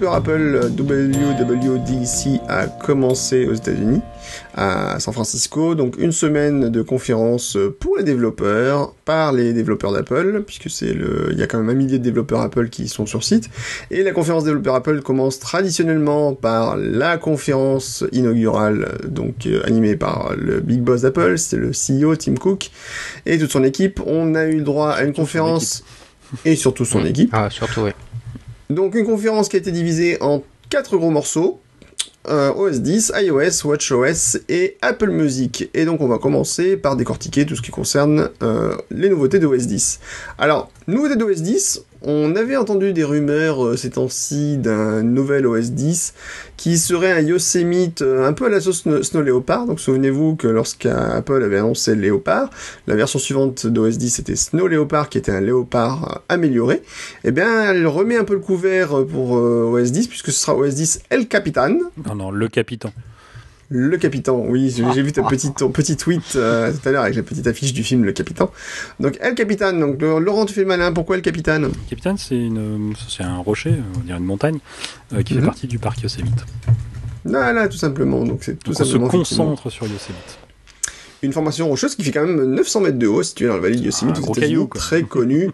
Développeur Apple WWDC a commencé aux États-Unis, à San Francisco. Donc une semaine de conférence pour les développeurs, par les développeurs d'Apple, puisque c'est le, il y a quand même un millier de développeurs Apple qui sont sur site. Et la conférence développeur Apple commence traditionnellement par la conférence inaugurale, donc euh, animée par le big boss d'Apple, c'est le CEO Tim Cook et toute son équipe. On a eu le droit à une conférence et surtout son équipe. Ah, surtout, oui. Donc une conférence qui a été divisée en quatre gros morceaux. euh, OS 10, iOS, WatchOS et Apple Music. Et donc on va commencer par décortiquer tout ce qui concerne euh, les nouveautés d'OS 10. Alors, nouveautés d'OS 10, on avait entendu des rumeurs euh, ces temps-ci d'un nouvel OS 10 qui serait un Yosemite euh, un peu à la sauce Snow, Leopard. Donc souvenez-vous que lorsqu'Apple avait annoncé le Léopard, la version suivante d'OS 10 c'était Snow Leopard qui était un léopard euh, amélioré. Eh bien, elle remet un peu le couvert euh, pour OS 10 puisque ce sera OS 10 El Capitan. Non, non, le capitaine. Le Capitan, oui, j'ai vu ta petite, ton petit tweet euh, tout à l'heure avec la petite affiche du film Le Capitan. Donc El Capitan, donc Laurent tu fais le malin, pourquoi El Capitan Le capitaine, c'est un rocher, on dirait une montagne, euh, qui Mhm. fait partie du parc Yosemite. Là, là, tout simplement, donc c'est tout Donc on se simplement. concentre sur Yosemite. Une formation rocheuse qui fait quand même 900 mètres de haut, située dans le vallée de Yosemite, Ah, aux gros États-Unis, caillou, très connu.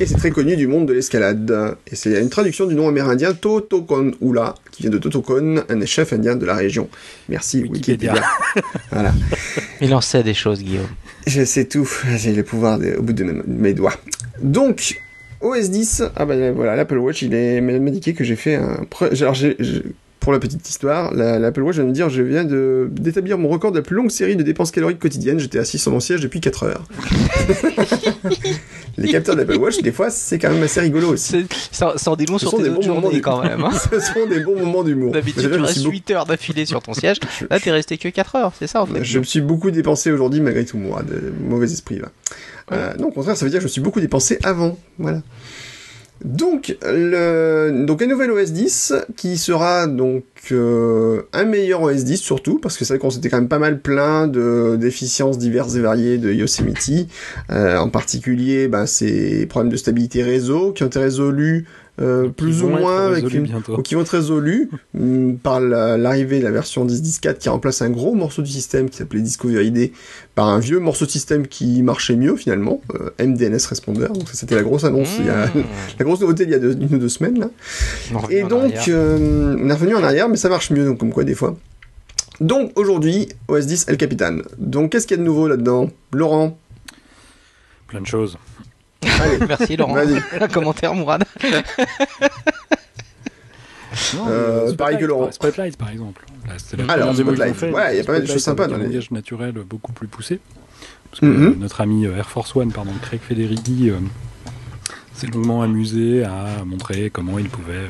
et c'est très connu du monde de l'escalade. Et c'est une traduction du nom amérindien Totokon Ula, qui vient de Totokon, un chef indien de la région. Merci Wikipédia. Wikipédia. voilà. Il en sait des choses, Guillaume. Je sais tout, j'ai le pouvoir de- au bout de mes, mes doigts. Donc, OS 10, ah bah voilà, l'Apple Watch, il est m'a indiqué que j'ai fait un... pre- Alors, j'ai- pour la petite histoire, la- l'Apple Watch vient de me dire je viens de d'établir mon record de la plus longue série de dépenses caloriques quotidiennes. J'étais assis sur mon siège depuis 4 heures. Les capteurs d'Apple Watch, des fois, c'est quand même assez rigolo aussi. Ça, ça en dit long Ce sur sont tes des bons moments quand même. hein. Ce sont des bons moments d'humour. D'habitude, tu restes suis 8 heures d'affilée sur ton siège. Là, t'es resté que 4 heures, c'est ça en fait. Je me suis beaucoup dépensé aujourd'hui malgré tout, moi, de mauvais esprit là. Euh, non, au contraire, ça veut dire que je me suis beaucoup dépensé avant. Voilà. Donc, le, donc un nouvel OS 10 qui sera donc euh, un meilleur OS 10 surtout parce que c'est vrai qu'on s'était quand même pas mal plein de déficiences diverses et variées de Yosemite. Euh, en particulier, bah, ces problèmes de stabilité réseau qui ont été résolus euh, plus ou moins avec une donc, qui vont être résolus hum, par la- l'arrivée de la version 10.10.4 qui remplace un gros morceau du système qui s'appelait Discovery ID par un vieux morceau de système qui marchait mieux finalement, euh, MDNS Responder. Donc ça c'était la grosse annonce, il y a, Mmh. la grosse nouveauté il y a deux- une ou deux semaines là. On Et donc euh, on est revenu en arrière mais ça marche mieux donc comme quoi des fois. Donc aujourd'hui OS 10 El Capitan. Donc qu'est-ce qu'il y a de nouveau là-dedans? Laurent? Plein de choses. Allez, Merci Laurent. Vas-y. Un commentaire, Mourad. Non, Euh, Spotlight, pareil que Laurent. Spotlight, par exemple. Là, la Alors, Spotlight. fait. Ouais, il y a pas mal de choses sympas dans un les- langage naturel beaucoup plus poussé. Parce que Mhm. notre ami euh, Air Force One, pardon, Craig Federighi, euh, s'est longuement amusé à montrer comment il pouvait euh,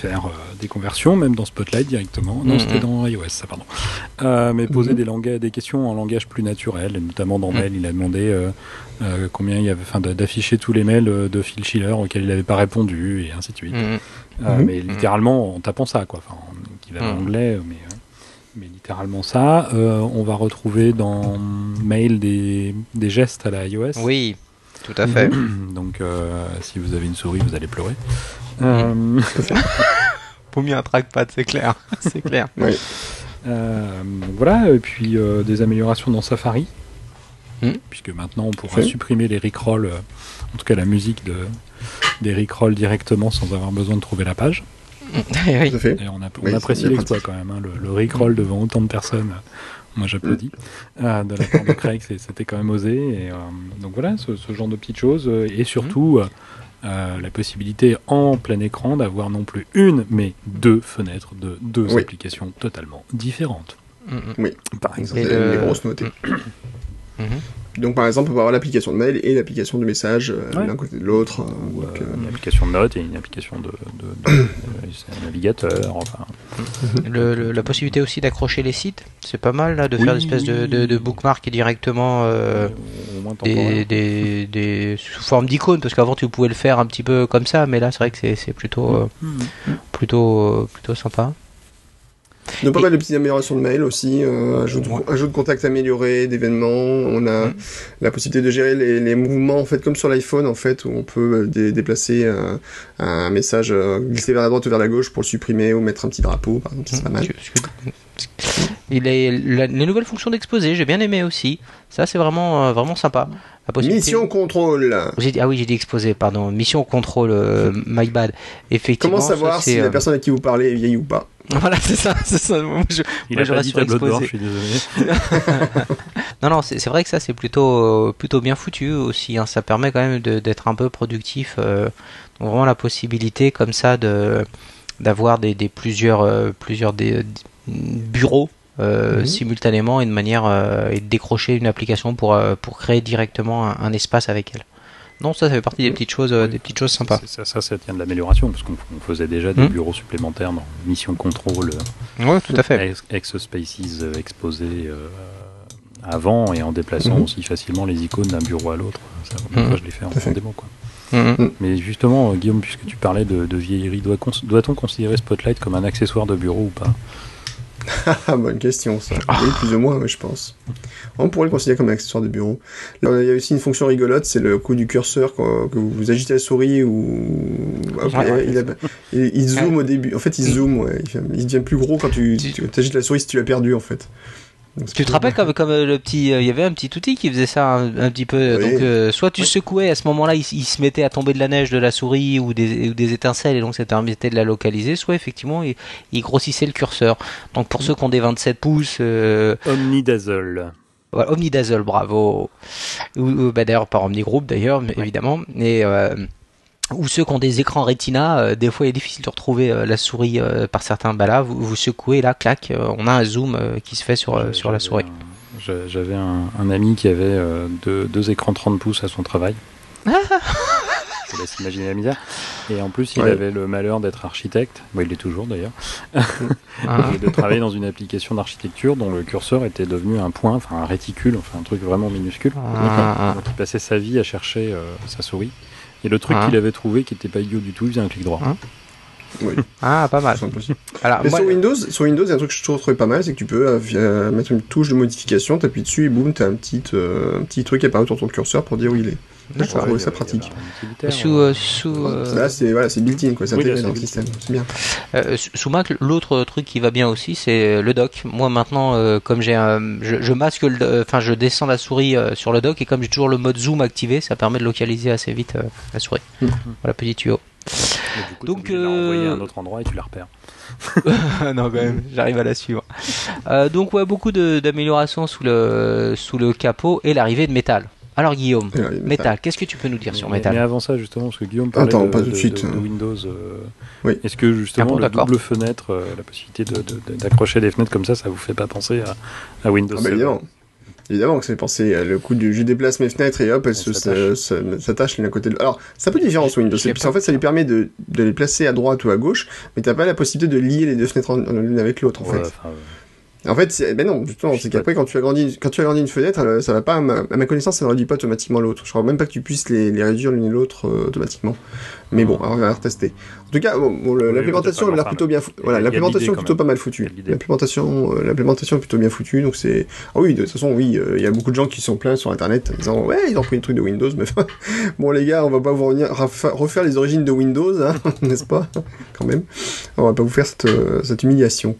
faire euh, des conversions, même dans Spotlight directement. Non, Mhm. c'était dans iOS, ça, pardon. Euh, mais poser Mhm. des, questions en langage plus naturel, et notamment dans Mhm. Mail, il a demandé euh, combien il y avait, enfin, d'afficher tous les mails de Phil Schiller auxquels il n'avait pas répondu, et ainsi de suite. Mhm. mais littéralement en tapant ça, quoi. Enfin, qu'il avait Mhm. anglais, mais, mais littéralement ça. Euh, on va retrouver dans Mail des, des gestes à la iOS. Oui, tout à fait. Donc, euh, si vous avez une souris, vous allez pleurer. Euh, Faut mieux un trackpad, c'est clair. c'est clair. euh, voilà, et puis euh, des améliorations dans Safari. Mhm. Puisque maintenant on pourra Oui. supprimer les rickrolls, euh, en tout cas la musique de, des rickrolls directement sans avoir besoin de trouver la page. oui. tout à fait. Et on, a- on Oui, apprécie l'exploit quand même. hein, le, le rickroll devant autant de personnes, euh, moi j'applaudis. Euh, de la part de Craig, c'était quand même osé. Et, euh, donc voilà, ce, ce genre de petites choses. euh, Et surtout, euh, euh, la possibilité en plein écran d'avoir non plus une, mais deux fenêtres de deux Oui. applications totalement différentes. Mhm. Par Donc, ça, exemple. c'est le- des grosses nouveautés. Mhm. Donc par exemple, on va avoir l'application de mail et l'application de message euh, Ouais. l'un côté de l'autre. euh, Ou, donc, euh, euh, une application de notes et une application de, de- de- de- c'est un navigateur. Enfin, Le- le- la possibilité aussi d'accrocher les sites, c'est pas mal là, de faire une espèce de, de, bookmark directement euh, des, des, des- sous forme d'icône, parce qu'avant tu pouvais le faire un petit peu comme ça, mais là c'est vrai que c'est- plutôt, euh, Mhm. plutôt, euh, plutôt sympa. Donc pas Et- mal de petites améliorations de mail aussi, euh, ajout, de, ajout de contact amélioré, d'événements. On a Mm. la possibilité de gérer les, les mouvements en fait comme sur l'iPhone en fait où on peut euh, dé- déplacer euh, un message, euh, glisser vers la droite ou vers la gauche pour le supprimer ou mettre un petit drapeau par exemple, serait pas mal. Il est, la- les nouvelles fonctions d'exposé, j'ai bien aimé aussi. Ça c'est vraiment, euh, vraiment sympa. La possibilité- Mission contrôle. Dit- ah oui, j'ai dit exposé, pardon. Mission contrôle, euh, my bad. Effectivement. Comment savoir ça, c'est, si la euh, personne à qui vous parlez est vieille ou pas? Voilà, c'est ça, c'est ça. Moi, je- Il Moi, a je pas dit suis désolé. Non, non, c'est c'est vrai que ça c'est plutôt euh, plutôt bien foutu aussi. hein. Ça permet quand même de- d'être un peu productif. euh, donc vraiment la possibilité comme ça de d'avoir des, des plusieurs euh, plusieurs des, bureaux euh, Mhm. simultanément et de manière euh, et de décrocher une application pour euh, pour créer directement un, un espace avec elle. Non, ça, ça fait partie des petites choses des petites choses sympas. Ça, ça, ça tient de l'amélioration, parce qu'on on faisait déjà des Hmm. bureaux supplémentaires dans Mission Control, Oui, tout à fait. ex, ex Spaces euh, exposés avant, et en déplaçant Mhm. aussi facilement les icônes d'un bureau à l'autre. Ça, Mhm. moi, je l'ai fait en, démo. Quoi. Mhm. Mais justement, Guillaume, puisque tu parlais de, de vieillerie, doit doit-on considérer Spotlight comme un accessoire de bureau ou pas? Bonne question, ça. Oui, plus ou moins, oui, je pense. On pourrait le considérer comme un accessoire de bureau. Là, il y a aussi une fonction rigolote, c'est le coup du curseur quand, que vous agitez la souris ou Ouais. il, a- il- il zoome au début. En fait, il zoome, ouais. Il, devient plus gros quand tu, Tu- tu agites la souris si tu l'as perdu, en fait. Tu te rappelles comme, comme le petit, il y avait un petit outil qui faisait ça un, petit peu. Donc soit tu secouais à ce moment-là, il, se mettait à tomber de la neige de la souris ou des, ou des étincelles et donc ça permettait de la localiser. Soit effectivement, il, grossissait le curseur. Donc pour ceux qui ont des 27 pouces. Euh... Omnidazole. Voilà, Omnidazole, bravo. Ou, bah, d'ailleurs par Omnigroup d'ailleurs, évidemment. Et euh, ou ceux qui ont des écrans Retina, euh, des fois il est difficile de retrouver euh, la souris euh, par certains. Bah là, vous, vous secouez, là, clac, on a un zoom qui se fait sur, sur la souris. J'avais un, ami qui avait deux, deux, écrans 30 pouces à son travail. Je vous laisse imaginer la misère. Et en plus, il avait le malheur d'être architecte, bon, il l'est toujours d'ailleurs, ah. de travailler dans une application d'architecture dont le curseur était devenu un point, enfin un réticule, enfin un truc vraiment minuscule. Ah. Donc il passait sa vie à chercher sa souris. Et le truc ah. qu'il avait trouvé qui était pas idiot du tout, il faisait un clic droit. Ah. Oui. Ah, pas mal. Alors, Mais sur, Windows, sur Windows, il y a un truc que je trouve pas mal, c'est que tu peux euh, mettre une touche de modification, t'appuies dessus et boum, t'as un petit, euh, un petit truc qui apparaît sur ton curseur pour dire où il est. Je trouve ça pratique. Sous, euh, sous Là, c'est voilà, built-in, quoi, c'est intégré dans le système, c'est bien. sous Mac, l'autre truc qui va bien aussi, c'est le dock. Moi, maintenant, comme j'ai un, je, je masque, enfin, je descends la souris sur le dock et comme j'ai toujours le mode zoom activé, ça permet de localiser assez vite la souris. Hmm. Voilà, petit tuyau. Donc, tu euh... à un autre endroit et tu la repères. non, quand même, j'arrive à la suivre. Euh, donc, ouais, beaucoup d'améliorations sous le, sous le capot et l'arrivée de métal. Alors Guillaume, métal, qu'est-ce que tu peux nous dire sur métal Mais avant ça justement, parce que Guillaume parlait Attends, de, pas tout de, suite. de, Windows. Euh, oui. Est-ce que justement ah la double fenêtre, euh, la possibilité d'accrocher des fenêtres comme ça, ça vous fait pas penser à, à Windows ah bah, Évidemment que c'est pensé le coup du je déplace mes fenêtres et hop, elles s'attachent l'une à côté de Alors, c'est un peu différent sur Windows. En fait, ça lui permet de, de, les placer à droite ou à gauche, mais t'as pas la possibilité de lier les deux fenêtres l'une avec l'autre, en fait. En fait, ben non, justement, c'est qu'après, quand tu agrandis, quand tu agrandis une fenêtre, euh, ça va pas, à ma, connaissance, ça ne réduit pas automatiquement l'autre. Je crois même pas que tu puisses les, les réduire l'une et l'autre euh, automatiquement. Mais bon, on va retester. En tout cas, bon, l'implémentation a l'air plutôt bien. Voilà, l'implémentation est plutôt pas mal foutue. L'implémentation, euh, l'implémentation est plutôt bien foutue. Donc c'est. Ah oui, de toute façon, oui, il y a beaucoup de gens qui sont pleins sur Internet en disant ouais, ils ont pris des trucs de Windows, mais bon les gars, on va pas vous refaire les origines de Windows, hein, n'est-ce pas Quand même, on va pas vous faire cette, cette humiliation.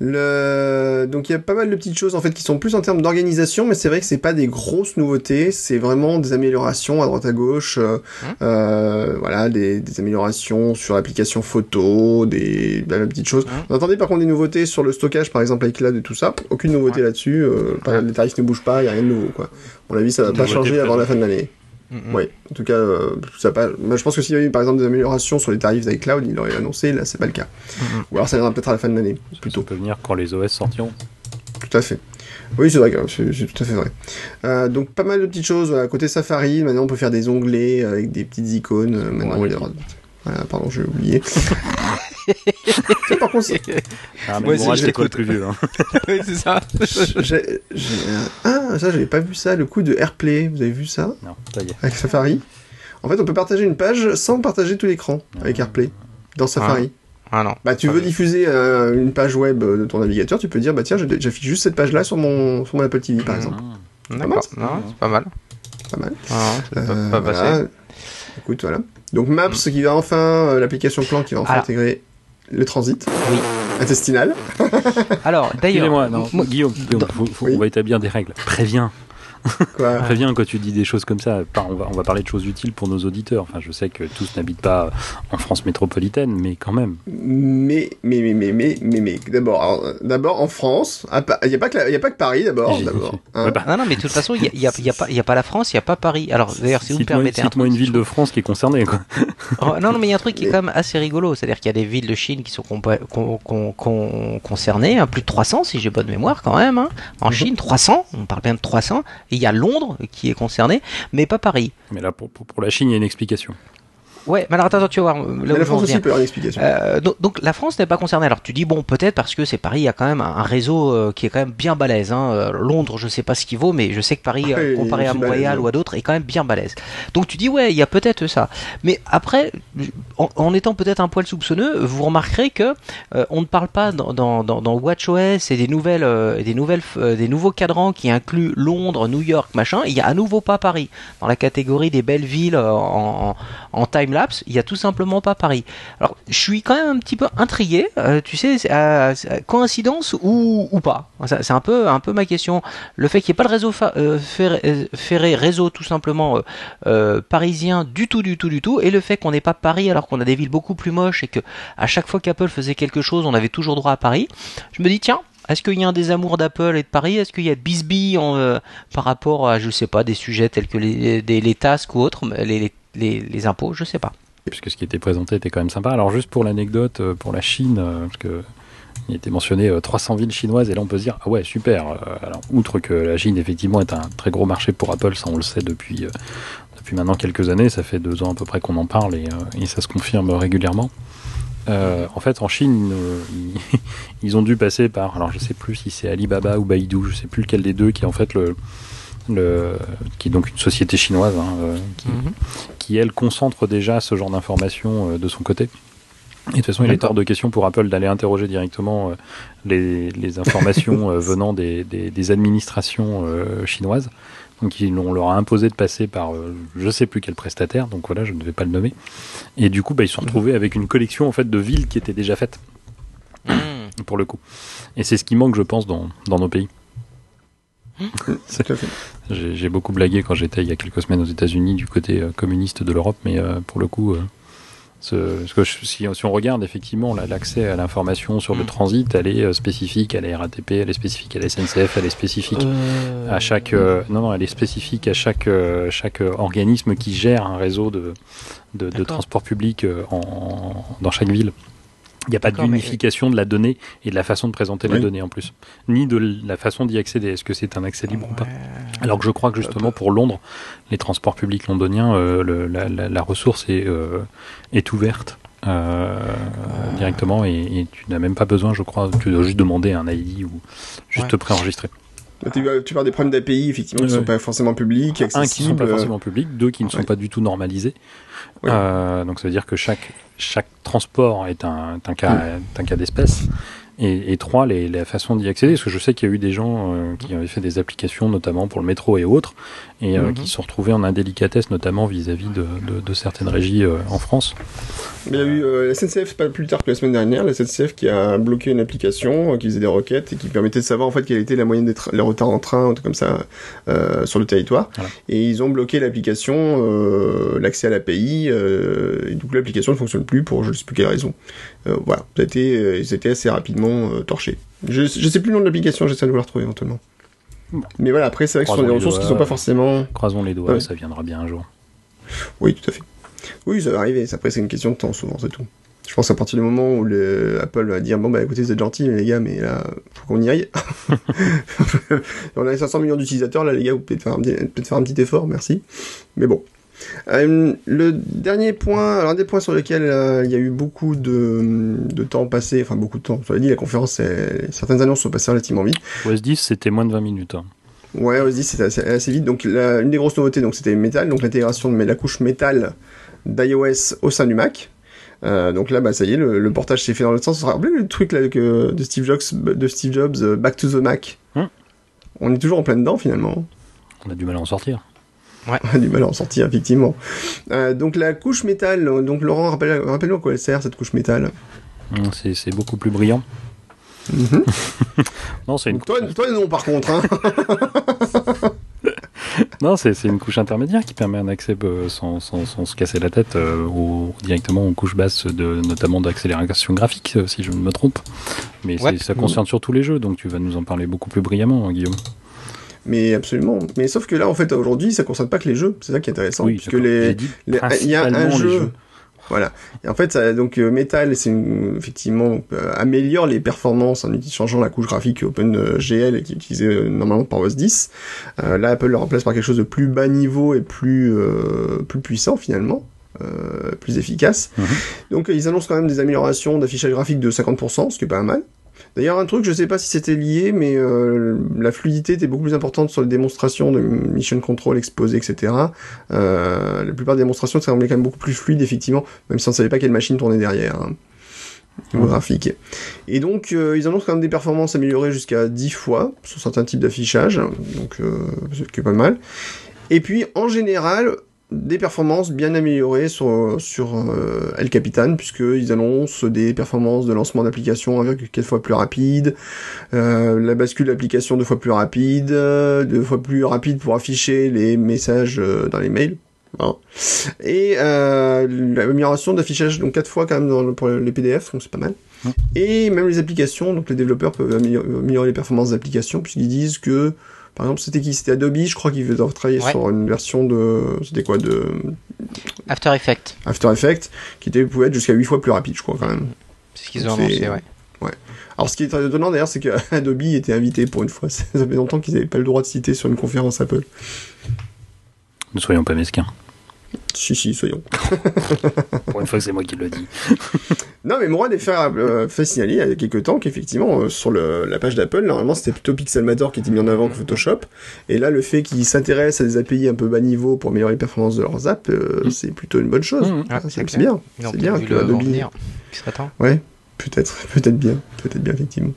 Le... Donc il y a pas mal de petites choses en fait qui sont plus en termes d'organisation, mais c'est vrai que c'est pas des grosses nouveautés, c'est vraiment des améliorations à droite à gauche, euh, euh, voilà, des des, améliorations sur l'application photo, des, petites choses. On entendait par contre des nouveautés sur le stockage, par exemple iCloud et tout ça. Aucune nouveauté là-dessus. Euh, les tarifs ne bougent pas, il n'y a rien de nouveau. Quoi. À mon avis, ça va pas changer avant la fin de l'année. Oui, en tout cas, euh, ça pas. je pense que s'il y avait eu par exemple des améliorations sur les tarifs d'iCloud, il aurait annoncé. Là, c'est pas le cas. Ou alors ça viendra peut-être à la fin de l'année. Plutôt. Ça peut venir quand les OS sortiront. Tout à fait. Oui, c'est vrai, c'est tout à fait vrai. Euh, donc pas mal de petites choses. Voilà, côté Safari, maintenant on peut faire des onglets avec des petites icônes. Euh, maintenant, il y aura... voilà, pardon, j'ai oublié. par contre, ah, mais moi, c'est le plus vieux. Hein. oui, c'est ça. Ah, ça, j'avais pas vu ça. Le coup de AirPlay, vous avez vu ça Non, ça y est. Avec Safari. En fait, on peut partager une page sans partager tout l'écran avec AirPlay dans Safari. Ah. Ah non. Bah tu veux diffuser euh, une page web de ton navigateur, tu peux dire bah tiens, j'affiche juste cette page là sur mon sur mon Apple TV par exemple. D'accord. Non, c'est pas mal. Pas mal. Ah, euh, pas passer. Écoute, voilà. Donc Maps mm. qui va enfin euh, l'application Plan qui va enfin intégrer le transit. Oui. Intestinal. Alors, d'ailleurs, moi, Guillaume, on va établir des règles. Préviens. Quoi Très bien quand tu dis des choses comme ça. On va, on va parler de choses utiles pour nos auditeurs. Enfin, je sais que tous n'habitent pas en France métropolitaine, mais quand même. Mais, mais, mais, mais, mais, mais, mais d'abord, d'abord en France, il n'y a, pas que a pas que Paris d'abord. hein. bah. Non, non, mais de toute façon, il n'y a, y a, pas, y a pas la France, il n'y a pas Paris. Alors, d'ailleurs, si vous me permettez. Cite-moi une ville de France qui est concernée. Quoi. Oh, non, non, mais il y a un truc qui est quand même assez rigolo. C'est-à-dire qu'il y a des villes de Chine qui sont concernées, hein, plus de 300 si j'ai bonne mémoire quand même. Hein. En mhm. Chine, 300, on parle bien de 300. Et il y a Londres qui est concerné, mais pas Paris. Mais là, pour, pour la Chine, il y a une explication. Ouais, mais alors attends, tu vas voir. la France aussi peut avoir une explication. Euh, donc, la France n'est pas concernée. Alors tu dis bon, peut-être parce que c'est Paris, il y a quand même un, réseau euh, qui est quand même bien balèze. Hein. Euh, Londres, je sais pas ce qu'il vaut, mais je sais que Paris, comparé à Montréal ou à d'autres, est quand même bien balèze. Donc tu dis ouais, il y a peut-être ça. Mais après, en, étant peut-être un poil soupçonneux, vous remarquerez que on ne parle pas dans, dans, dans, WatchOS et des nouvelles, des nouvelles, des nouveaux cadrans qui incluent Londres, New York, machin. Il y a à nouveau pas Paris dans la catégorie des belles villes en, en, en timeline Il y a tout simplement pas Paris. Alors, je suis quand même un petit peu intrigué, euh, tu sais, euh, coïncidence ou, ou pas? C'est un peu, un peu ma question. Le fait qu'il n'y ait pas le réseau euh, ferré, réseau tout simplement parisien du tout, du tout, du tout, et le fait qu'on n'ait pas Paris alors qu'on a des villes beaucoup plus moches et que à chaque fois qu'Apple faisait quelque chose, on avait toujours droit à Paris. Je me dis tiens, est-ce qu'il y a un désamour d'Apple et de Paris? Est-ce qu'il y a bisbille euh, par rapport à, je sais pas, des sujets tels que les, tasks ou autres, les, impôts? Je sais pas. Puisque ce qui était présenté était quand même sympa. Alors juste pour l'anecdote, euh, pour la Chine, euh, parce que il était mentionné 300 villes chinoises et là on peut se dire ah ouais super. Alors outre que la Chine effectivement est un très gros marché pour Apple, ça on le sait depuis maintenant quelques années, ça fait deux ans à peu près qu'on en parle et ça se confirme régulièrement. Euh, en fait, en Chine, euh, ils, ont dû passer par, alors je sais plus si c'est Alibaba ou Baidu, je sais plus lequel des deux, qui est en fait le, le qui est donc une société chinoise, hein, euh, mhm. qui, elle concentre déjà ce genre d'informations de son côté. Et de toute façon, il est hors de question pour Apple d'aller interroger directement les, informations venant des, des administrations chinoises. Donc on leur a imposé de passer par je euh, je sais plus quel prestataire, donc voilà, je ne vais pas le nommer. Et du coup, bah, ils se sont retrouvés avec une collection en fait de villes qui étaient déjà faites. Hmm. Pour le coup. Et c'est ce qui manque, je pense, dans, dans nos pays. J'ai beaucoup blagué quand j'étais il y a quelques semaines aux États-Unis du côté euh, communiste de l'Europe, mais euh, pour le coup, parce que si, on regarde effectivement l'accès à l'information sur le mm. transit, elle est euh, spécifique à la RATP, elle est spécifique à la SNCF, elle est spécifique euh, à chaque euh, non non, elle est spécifique à chaque chaque organisme qui gère un réseau de de, de transport public en, dans chaque ville. Il n'y a pas d'unification de la donnée et de la façon de présenter les données en plus, ni de la façon d'y accéder. Est-ce que c'est un accès libre ou pas Alors que je crois que justement pour Londres, les transports publics londoniens, euh, la, ressource est, euh, est ouverte euh, directement et, tu n'as même pas besoin, je crois, tu dois juste demander un ID ou juste te préenregistrer. Tu, parles des problèmes d'API, effectivement, qui ne sont pas forcément publics, accessibles. Un, qui ne sont pas forcément publics, deux, qui ne sont pas du tout normalisés. donc ça veut dire que chaque chaque transport est un, un cas, un cas d'espèce. Et, et, trois, les, la façon d'y accéder, parce que je sais qu'il y a eu des gens euh, qui avaient fait des applications, notamment pour le métro et autres, et euh, mm-hmm. qui se sont retrouvés en indélicatesse, notamment vis-à-vis de, de, de, certaines régies euh, en France. il y a eu la SNCF, pas plus tard que la semaine dernière, la SNCF qui a bloqué une application qui faisait des requêtes et qui permettait de savoir en fait quelle était la moyenne des les retards en train, comme ça, sur le territoire. Et ils ont bloqué l'application, l'accès à l'API, et donc l'application ne fonctionne plus pour je ne sais plus quelle raison. voilà, ils étaient assez rapidement euh, torché. Je, je sais plus le nom de l'application, j'essaie de vous la retrouver éventuellement. Mais voilà, après, c'est vrai que ce sont des ressources qui sont pas forcément. Croisons les doigts, ça viendra bien un jour. Oui, tout à fait. Oui, ça va arriver. Après, c'est une question de temps, souvent, c'est tout. Je pense à partir du moment où le Apple va dire bon bah écoutez vous êtes gentils les gars mais là faut qu'on y aille. on a 500 millions d'utilisateurs là les gars vous pouvez faire, peut faire un petit effort merci. Mais bon euh, le dernier point, alors un des points sur lesquels euh, il y a eu beaucoup de, de, temps passé, enfin beaucoup de temps, je l'ai dit, la conférence, certaines annonces sont passées relativement vite. OS 10 c'était moins de 20 minutes. Hein. Ouais, OS 10 c'était assez, vite. Donc une des grosses nouveautés, donc c'était Metal, donc l'intégration de la couche métal d'iOS au sein du Mac. Euh, donc là, bah ça y est, le, portage s'est fait dans le sens. Vous vous le truc là que, de Steve Jobs, de Steve Jobs, Back to the Mac? Hum. On est toujours en plein dedans finalement. On a du mal à en sortir. Ouais. du mal à en sortir, effectivement. Euh, donc la couche métal, donc Laurent, rappelle-nous rappelle à quoi elle sert cette couche métal hum, C'est beaucoup plus brillant. Mhm. non, c'est une. Toi, toi, non, par contre. Hein. non, c'est une couche intermédiaire qui permet un accès euh, sans, sans, sans, se casser la tête euh, directement aux couches basses, de, notamment d'accélération graphique, si je ne me trompe. Mais ça concerne surtout les jeux, donc tu vas nous en parler beaucoup plus brillamment, Guillaume. Mais absolument. Mais sauf que là, en fait, aujourd'hui, ça concerne pas que les jeux. C'est ça qui est intéressant. Oui, puisque les, il y a un jeu. Voilà. Et en fait, ça, donc euh, Metal, c'est effectivement euh, améliore les performances en changeant la couche graphique OpenGL qui est utilisée euh, normalement par OS 10. là, Apple le remplace par quelque chose de plus bas niveau et plus plus puissant finalement. plus efficace. Mhm. Donc ils annoncent quand même des améliorations d'affichage graphique de 50%, ce qui est pas mal. D'ailleurs, un truc, je sais pas si c'était lié, mais euh, la fluidité était beaucoup plus importante sur les démonstrations de mission control exposé, etc. Euh, la plupart des démonstrations semblaient quand même beaucoup plus fluides, effectivement, même si on ne savait pas quelle machine tournait derrière. Hein, graphique. Et donc, euh, ils annoncent quand même des performances améliorées jusqu'à 10 fois sur certains types d'affichage, donc euh, ce qui est pas mal. Et puis, en général, des performances bien améliorées sur, sur euh, El Capitan, puisqu'ils annoncent des performances de lancement d'application 1,4 fois plus rapide, euh, la bascule d'application deux fois plus rapide, euh, deux fois plus rapide pour afficher les messages euh, dans les mails. Hein. Et euh, l'amélioration d'affichage donc quatre fois quand même dans, pour les PDF, donc c'est pas mal. Mm. Et même les applications, donc les développeurs peuvent améliorer les performances d'applications puisqu'ils disent que par exemple, c'était qui? C'était Adobe, je crois qu'ils doivent travailler Ouais. sur une version de. C'était quoi De After Effects, After Effects, qui était, pouvait être jusqu'à 8 fois plus rapide, je crois, quand même. c'est ce qu'ils ont annoncé, ouais. Alors, ce qui est très étonnant d'ailleurs, c'est que Adobe était invité pour une fois. Ça fait longtemps qu'ils n'avaient pas le droit de citer sur une conférence Apple. Ne soyons pas mesquins. Si, si, soyons. Pour une fois c'est moi qui le dis. Non, mais Mourad a fait, euh, fait signaler il y a quelques temps qu'effectivement, euh, sur le, la page d'Apple, normalement, c'était plutôt Pixelmator qui était mis en avant que Photoshop. Et là, le fait qu'ils s'intéressent à des API un peu bas niveau pour améliorer les performances de leurs apps, euh, Mm. c'est plutôt une bonne chose. Mm. Ah, c'est bien. C'est bien que le Adobe- vent venir. Il serait temps. Ouais, peut-être, peut-être bien, peut-être bien effectivement.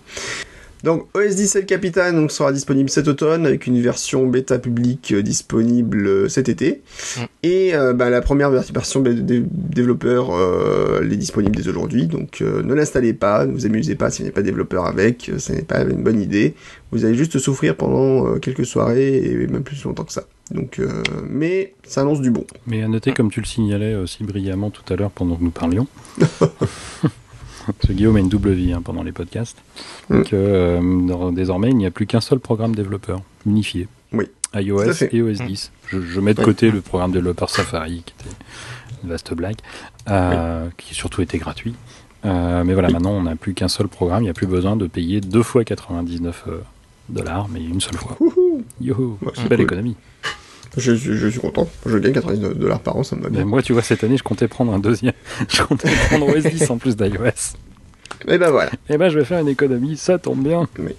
Donc OS 10 El Capitan donc, sera disponible cet automne avec une version bêta publique euh, disponible euh, cet été. Mm. Et euh, bah, la première ver- version dé- développeur euh, elle est disponible dès aujourd'hui. Donc euh, ne l'installez pas, ne vous amusez pas si vous n'êtes pas développeur avec, ce n'est pas une bonne idée. Vous allez juste souffrir pendant euh, quelques soirées et même plus longtemps que ça. Donc, euh, mais ça annonce du bon. Mais à noter, comme tu le signalais aussi brillamment tout à l'heure pendant que nous parlions, ce Guillaume a une double vie hein, pendant les podcasts, Mm. que euh, dans- désormais il n'y a plus qu'un seul programme développeur unifié. Oui, iOS et OS Mm. 10. Je, je mets de Oui. côté le programme développeur Safari, qui était une vaste blague, euh, qui surtout était gratuit. Euh, mais voilà, Oui. maintenant on n'a plus qu'un seul programme, il n'y a plus besoin de payer deux fois 99 euh, dollars, mais une seule fois. Wouhou Youhou, Ouais, c'est belle cool. économie. Je, je- je suis content. Je gagne 99 dollars par an, ça me va Mais bien. moi, tu vois, cette année, je comptais prendre un deuxième. Je comptais prendre OS 10 en plus d'iOS. Et ben voilà. Et ben, je vais faire une économie, ça tombe bien. Et,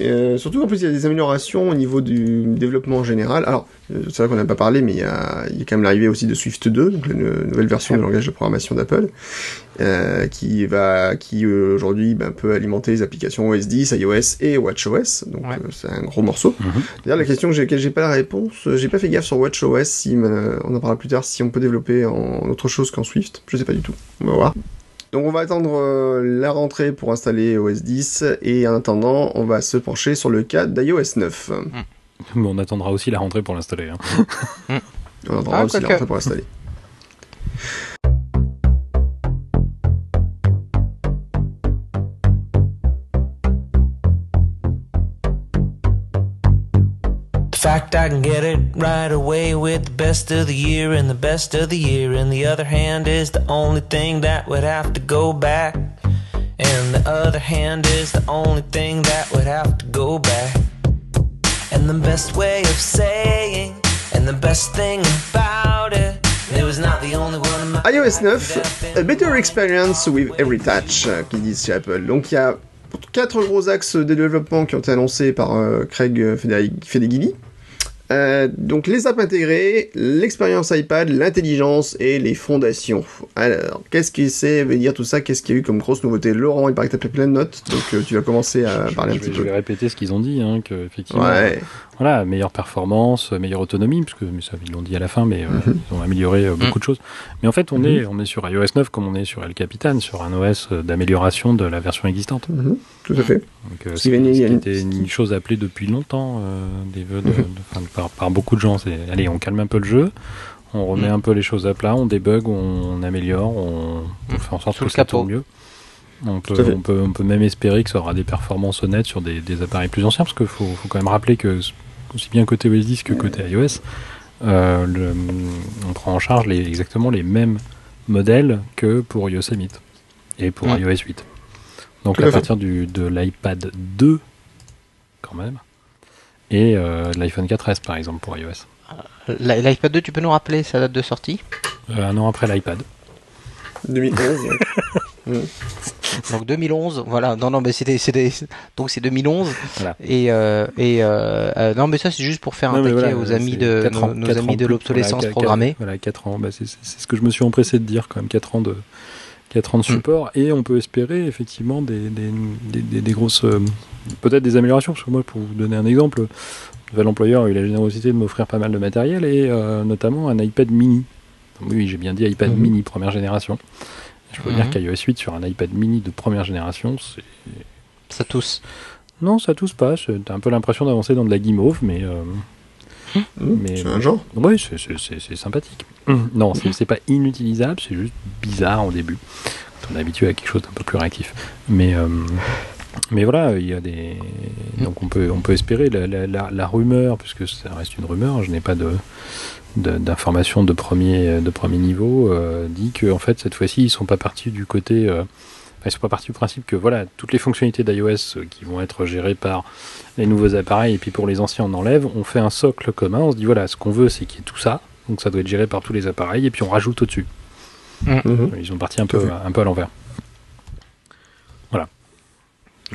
euh, surtout en plus il y a des améliorations au niveau du développement en général. Alors euh, c'est vrai qu'on n'a pas parlé, mais il y a, il y a quand même l'arrivée aussi de Swift 2, donc la nou- nouvelle version du langage de programmation d'Apple, euh, qui va, qui euh, aujourd'hui ben, peut alimenter les applications OS 10, iOS et WatchOS. Donc Ouais. euh, c'est un gros morceau. Mhm. D'ailleurs la question que laquelle j'ai pas la réponse, j'ai pas fait gaffe sur WatchOS. Si euh, on en parlera plus tard, si on peut développer en autre chose qu'en Swift, je sais pas du tout. On va voir. Donc on va attendre euh, la rentrée pour installer OS 10 et en attendant on va se pencher sur le cas d'iOS 9. Mais on attendra aussi la rentrée pour l'installer. hein. On attendra Ah, aussi la rentrée pour l'installer. Fact I can get it right away with the best of the year and the best of the year. And the other hand is the only thing that would have to go back. And the other hand is the only thing that would have to go back. And the best way of saying, and the best thing about it, it was not the only one. in my iOS life 9, that a better experience with every touch, euh, qu'ils disent chez Apple. Donc il y a quatre gros axes de développement qui ont été annoncés par euh, Craig Federighi. Fedeghini. Euh, donc les apps intégrées, l'expérience iPad, l'intelligence et les fondations. Alors, qu'est-ce que c'est veut dire tout ça? Qu'est-ce qu'il y a eu comme grosse nouveauté? Laurent, il paraît que t'as pris plein de notes, donc euh, tu vas commencer à parler un petit vais, je peu. vais répéter ce qu'ils ont dit, hein, que effectivement, Ouais, voilà, meilleure performance, meilleure autonomie, parce que mais ça ils l'ont dit à la fin, mais euh, Mhm. ils ont amélioré euh, beaucoup de choses. Mais en fait, on Mhm. est on est sur iOS 9 comme on est sur El Capitan, sur un OS euh, d'amélioration de la version existante. Mhm, tout à fait. Donc, euh, qui une- chose appelée depuis longtemps euh, des vœux de, de- enfin, par, par beaucoup de gens. C'est allez, on calme un peu le jeu, on remet un peu les choses à plat, on débug, on, on améliore, on, on fait en sorte Sous que le ça capot. tourne mieux. On peut, fait. on, peut, on peut même espérer que ça aura des performances honnêtes sur des, des appareils plus anciens, parce qu'il faut, faut quand même rappeler que aussi bien côté OS 10 que côté iOS, euh, le- on prend en charge les, exactement les mêmes modèles que pour Yosemite et pour Mm. iOS 8. Donc Tout à partir du, de l'iPad 2, quand même, et euh, de l'iPhone 4S par exemple pour iOS. L'i- L'iPad 2, tu peux nous rappeler sa date de sortie? Euh, un an après l'iPad. 2011. ouais. Donc 2011, voilà. Non, non, mais c'était, c'était, donc c'est 2011. Voilà. Et, euh, et euh, euh, non, mais ça c'est juste pour faire un Non, paquet voilà, aux amis de quatre nos, ans- nos quatre amis de l'obsolescence voilà, programmée. Voilà, 4 ans. Bah, c'est ce que je me suis empressé de dire quand même, 4 ans de, 4 ans de Mm. support. Et on peut espérer effectivement des, des, des, des- des grosses. Peut-être des améliorations, parce que moi, pour vous donner un exemple, nouvel employeur a eu la générosité de m'offrir pas mal de matériel et euh, notamment un iPad mini. Oui, j'ai bien dit iPad Mhm. mini première génération. Je peux Mhm. dire qu'iOS 8 sur un iPad mini de première génération, c'est Ça tous. non, ça tousse pas. T'as un peu l'impression d'avancer dans de la guimauve, mais euh, Mmh, Mais- C'est un genre. oui, c'est- sympathique. Non, c'est pas inutilisable, c'est juste bizarre au début. Quand on est habitué à quelque chose d'un peu plus réactif. Mais euh, mais voilà, il y a des donc on peut on peut espérer la, la, la, la rumeur, puisque ça reste une rumeur. Je n'ai pas de- d'informations de, premier de premier niveau euh, dit que en fait cette fois-ci ils sont pas partis du côté euh, ils sont pas partis du principe que voilà toutes les fonctionnalités d'iOS euh, qui vont être gérées par les nouveaux appareils et puis pour les anciens on enlève on fait un socle commun on se dit voilà ce qu'on veut c'est qu'il y ait tout ça donc ça doit être géré par tous les appareils et puis on rajoute au dessus Mhm. ils sont partis un Tout peu fait. un peu à l'envers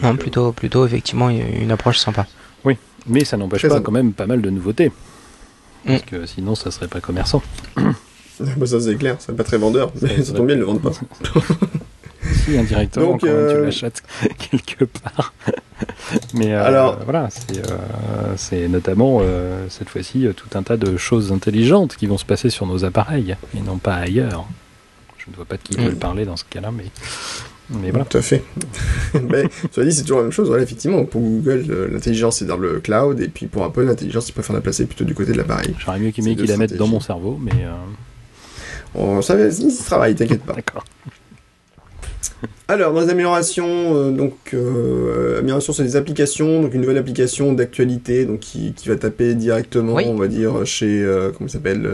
Non, plutôt, plutôt effectivement une approche sympa. mais ça n'empêche pas quand même pas mal de nouveautés Mm. Parce que sinon ça serait pas commerçant. Bah, ça c'est clair, c'est pas très vendeur, mais Ça, tombe bien, ils le vendent pas. si indirectement Donc, quand même, euh, tu l'achètes quelque part. Mais euh, Alors- voilà c'est euh, notamment cette fois-ci tout un tas de choses intelligentes qui vont se passer sur nos appareils et non pas ailleurs. Je ne vois pas de qui Mm. veulent parler dans ce cas-là mais mais voilà Tout à fait. mais cela dit, c'est toujours la même chose. Voilà, effectivement, pour Google, euh, l'intelligence c'est dans le cloud, et puis pour Apple, l'intelligence, ils préfèrent la placer plutôt du côté de l'appareil. j'aurais mieux aimé qu'ils la mettent dans mon cerveau mais euh, On ça, ils y travaillent, t'inquiète pas. d'accord Alors, dans les améliorations, euh, donc, euh, améliorations sur les applications, donc une nouvelle application d'actualité, donc qui, qui va taper directement, Oui. on va dire, chez, euh, comment il s'appelle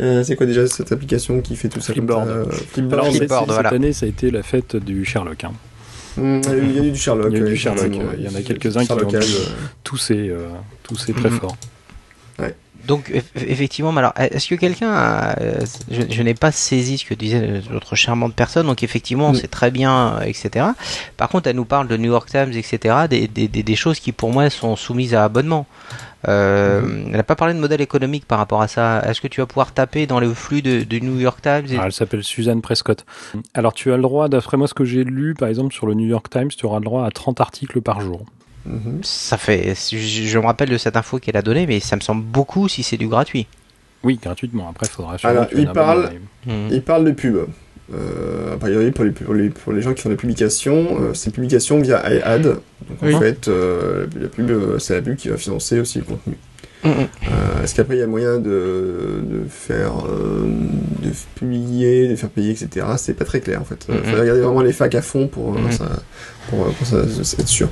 euh, c'est quoi déjà cette application qui fait tout ça comme Flipboard. ça, euh, Flipboard. Alors, Flipboard, cette, année, ça a été la fête du Sherlock. hein. Hum, il y a eu du Sherlock. Il y a eu du ouais, Sherlock, effectivement, euh, il y en a ouais. quelques-uns qui ont euh, Toussé, toussé très Mhm. fort. Donc eff- effectivement, alors est-ce que quelqu'un, a- je, je n'ai pas saisi ce que disait notre charmante personne, donc effectivement Mm. c'est très bien, etc. Par contre, elle nous parle de New York Times, etc. Des, des, des, des choses qui pour moi sont soumises à abonnement. Euh, Elle n'a pas parlé de modèle économique par rapport à ça. Est-ce que tu vas pouvoir taper dans le flux de, de New York Times et- Alors, elle s'appelle Suzanne Prescott. Alors, tu as le droit, d'après moi, ce que j'ai lu, par exemple, sur le New York Times, tu auras le droit à 30 articles par jour. mhm. Ça fait, je, je me rappelle de cette info qu'elle a donnée, mais ça me semble beaucoup si c'est du gratuit. Oui, gratuitement. Après, il faudra Alors, il parle- Mhm. Il parle de pub. Euh, a priori, pour les, pour, les, pour les gens qui font des publications, euh, c'est publication via iAd. Donc, Oui. en fait, euh, la pub, c'est la pub qui va financer aussi le contenu. Euh, Est-ce qu'après, il y a moyen de, de faire euh, de publier, de faire payer, etc. C'est pas très clair, en fait. Il faut regarder vraiment les facs à fond pour, ça, pour, pour ça, être sûr.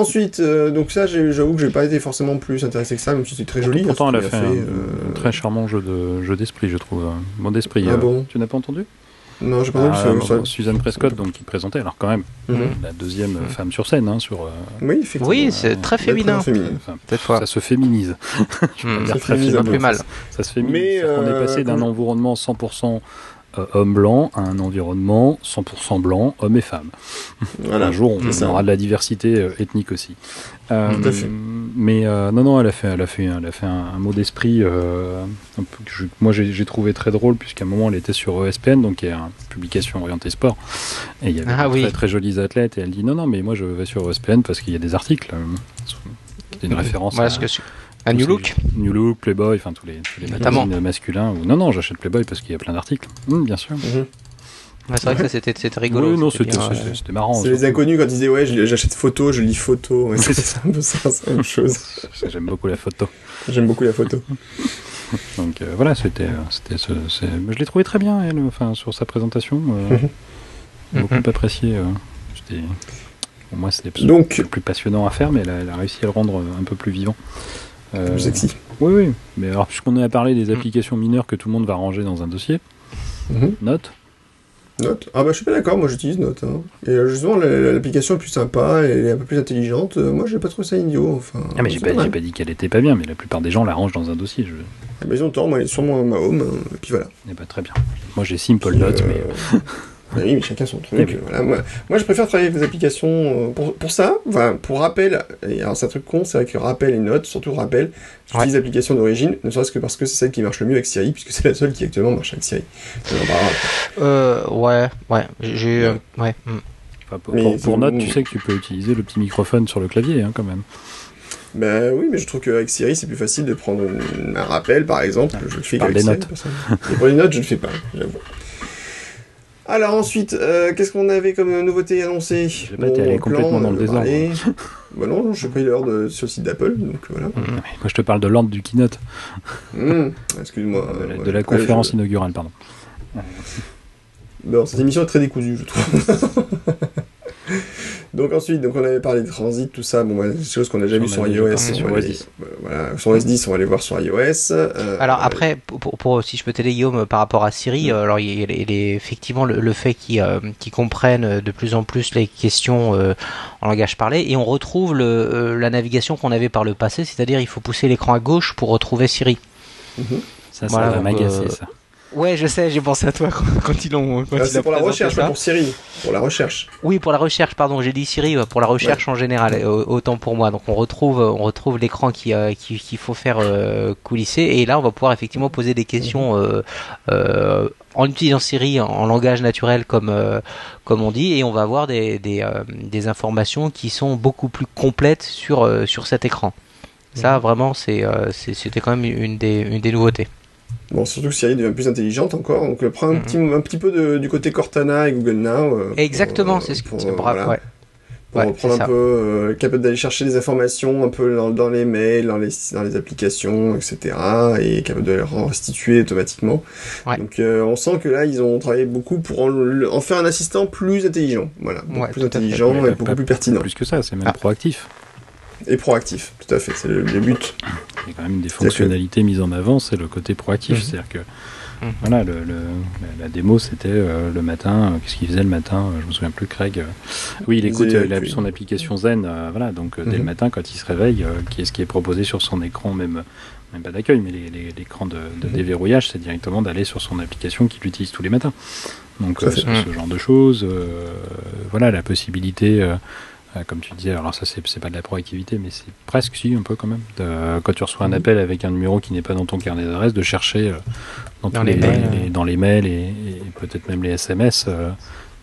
Ensuite, euh, donc ça, j'avoue que j'ai pas été forcément plus intéressé que ça, même si c'est très joli. hein, Pourtant, elle a fait, un, euh, un très charmant jeu de jeu d'esprit, je trouve. Bon d'esprit. Ah euh, bon Tu n'as pas entendu? Non, j'ai pas entendu Ah, ça- ça- bon, Suzanne Prescott, donc, qui présentait, alors quand même, Mhm. la deuxième Mhm. femme sur scène, hein, sur. euh, Oui, effectivement. Oui, c'est très Très féminin. féminin. enfin, ça se féminise. Mhm. dire Ça très féminise peu. plus mal. Ça se mieux. Mais, On est passé d'un environnement 100% euh, homme blanc à un environnement 100% blanc, hommes et femmes. Voilà. un jour, on, c'est aura de la diversité euh, ethnique aussi. Euh, Tout à fait. Mais euh, non, non, elle a fait, elle a fait, elle a fait un, un mot d'esprit. euh, que je- moi, j'ai trouvé très drôle puisqu'à un moment, elle était sur ESPN, donc il y a une publication orientée sport, et il y avait Ah oui. très, très jolis athlètes. Et elle dit non, non, mais moi, je vais sur ESPN parce qu'il y a des articles. euh, C'était une référence Voilà à, ce que c'est. Un tous New Look New Look, Playboy, enfin tous les, tous les Notamment. magazines masculins. Ou... Non, non, j'achète Playboy parce qu'il y a plein d'articles. Hum, bien sûr. Mhm. Ouais, C'est vrai que ça c'était rigolo. Oui, non, c'était euh, marrant. C'est les inconnus quand ils disaient ouais, j'achète photo, je lis photo. Ouais, c'est un peu ça, c'est la même chose. J'aime beaucoup la photo. J'aime beaucoup la photo. Donc euh, voilà, c'était, euh, je l'ai trouvé très bien, elle, enfin sur sa présentation, euh, Mhm. beaucoup apprécié. euh, pour moi, c'était le plus passionnant à faire, mais elle a, elle a réussi à le rendre un peu plus vivant. Euh, plus sexy. Oui, oui. Mais alors, puisqu'on a parlé des applications mineures que tout le monde va ranger dans un dossier, Mhm. note. Note. Ah bah je suis pas d'accord, moi j'utilise Note. hein. Et euh, justement, la- la- l'application est plus sympa, elle est un peu plus intelligente. Euh, moi j'ai pas trouvé ça idiot. Enfin, Ah, mais j'ai pas, mal. j'ai pas dit qu'elle était pas bien, mais la plupart des gens la rangent dans un dossier. Je Ah, bah, ils ont tort, moi elle est sur mon- ma home, hein, et puis voilà. n'est pas très bien. Moi, j'ai Simple Note, Euh, mais bah oui, mais chacun son truc. Oui. voilà. moi, moi, je préfère travailler avec des applications euh, pour, pour ça. Enfin, pour rappel, et alors c'est un truc con, c'est vrai que rappel et note, surtout rappel, j'utilise l'application d'origine, ne serait-ce que parce que c'est celle qui marche le mieux avec Siri, puisque c'est la seule qui actuellement marche avec Siri. Euh, bah, Euh, ouais, ouais, j'ai, euh, ouais. hmm. enfin, pour, Mais pour- pour c'est- Note, tu sais que tu peux utiliser le petit microphone sur le clavier, hein, quand même. Bah oui, mais je trouve qu'avec Siri, c'est plus facile de prendre un rappel, par exemple. Je le fais des Siri. notes. Et pour les notes, je ne le fais pas, j'avoue. Alors ensuite, euh, qu'est-ce qu'on avait comme nouveauté annoncée sais pas, t'es allé complètement dans le désordre. désordre. bah non, je pris l'heure de- sur le site d'Apple, donc voilà. Moi, je te parle de l'ordre du keynote, Hum, Excuse-moi. de la, euh, de la ouais, conférence je- inaugurale, pardon. Bon, cette émission est très décousue, je trouve. donc ensuite, donc on avait parlé de transit, tout ça, bon, bah, des choses qu'on a déjà On vues sur iOS. sur va OS aller- 10. Voilà, sur OS 10, on va aller voir sur iOS. euh, Alors euh, après, pour, si je peux t'aider Guillaume par rapport à Siri, euh, alors il y a, il a effectivement le, le fait qu'ils euh, comprennent de plus en plus les questions euh, en langage parlé et on retrouve le, euh, la navigation qu'on avait par le passé, c'est-à-dire il faut pousser l'écran à gauche pour retrouver Siri. Ça, ça Voilà, va m'agacer, euh, ça. Ouais, je sais, j'ai pensé à toi quand, ils l'ont. il c'est pour la recherche, pas pour Siri. Pour la recherche. Oui, pour la recherche, pardon, j'ai dit Siri, euh, pour la recherche en général, euh, autant pour moi. Donc on retrouve, on retrouve l'écran qui, euh, qui- qu'il faut faire euh, coulisser, et là on va pouvoir effectivement poser des questions euh, euh, en utilisant Siri en, langage naturel comme euh, comme on dit, et on va avoir des des, euh, des informations qui sont beaucoup plus complètes sur euh, sur cet écran. Ça vraiment c'est euh, c'est- c'était quand même une des une des nouveautés. Bon, surtout que Siri devient plus intelligente encore, donc euh, prends un, Mhm. petit, un petit peu de- du côté Cortana et Google Now. euh, Exactement, euh, c'est ce que c'est euh, bravo, voilà, ouais. pour Ouais, reprendre un peu, euh, capable d'aller chercher des informations un peu dans, dans les mails, dans les, dans les applications, etc. Et capable de les restituer automatiquement. Ouais. Donc euh, on sent que là, ils ont travaillé beaucoup pour en, faire un assistant plus intelligent. Voilà, beaucoup plus fait. intelligent Mais et beaucoup plus pertinent. Plus que ça, c'est même Ah. proactif. Et proactif, tout à fait, c'est le, le but. Il y a quand même des que- fonctionnalités mises en avant, c'est le côté proactif. Mhm. C'est-à-dire que Mhm. voilà, le, le- la, la démo c'était euh, le matin. euh, Qu'est-ce qu'il faisait le matin euh, Je me souviens plus, Craig. euh. Oui, il Il écoute euh, la- son application Zen. euh, voilà, donc euh, dès Mhm. le matin, quand il se réveille, euh, qu'est-ce qui est proposé sur son écran, même même pas d'accueil, mais les- les- l'écran de, de Mhm. déverrouillage, c'est directement d'aller sur son application qu'il utilise tous les matins. Donc euh, ce, ce genre de choses, euh, voilà, la possibilité. euh, comme tu disais, alors ça c'est pas de la proactivité, mais c'est presque si un peu quand même. De- quand tu reçois un Mhm. appel avec un numéro qui n'est pas dans ton carnet d'adresse, de chercher euh, dans, les les, mails, les- dans les mails et, et peut-être même les SMS euh,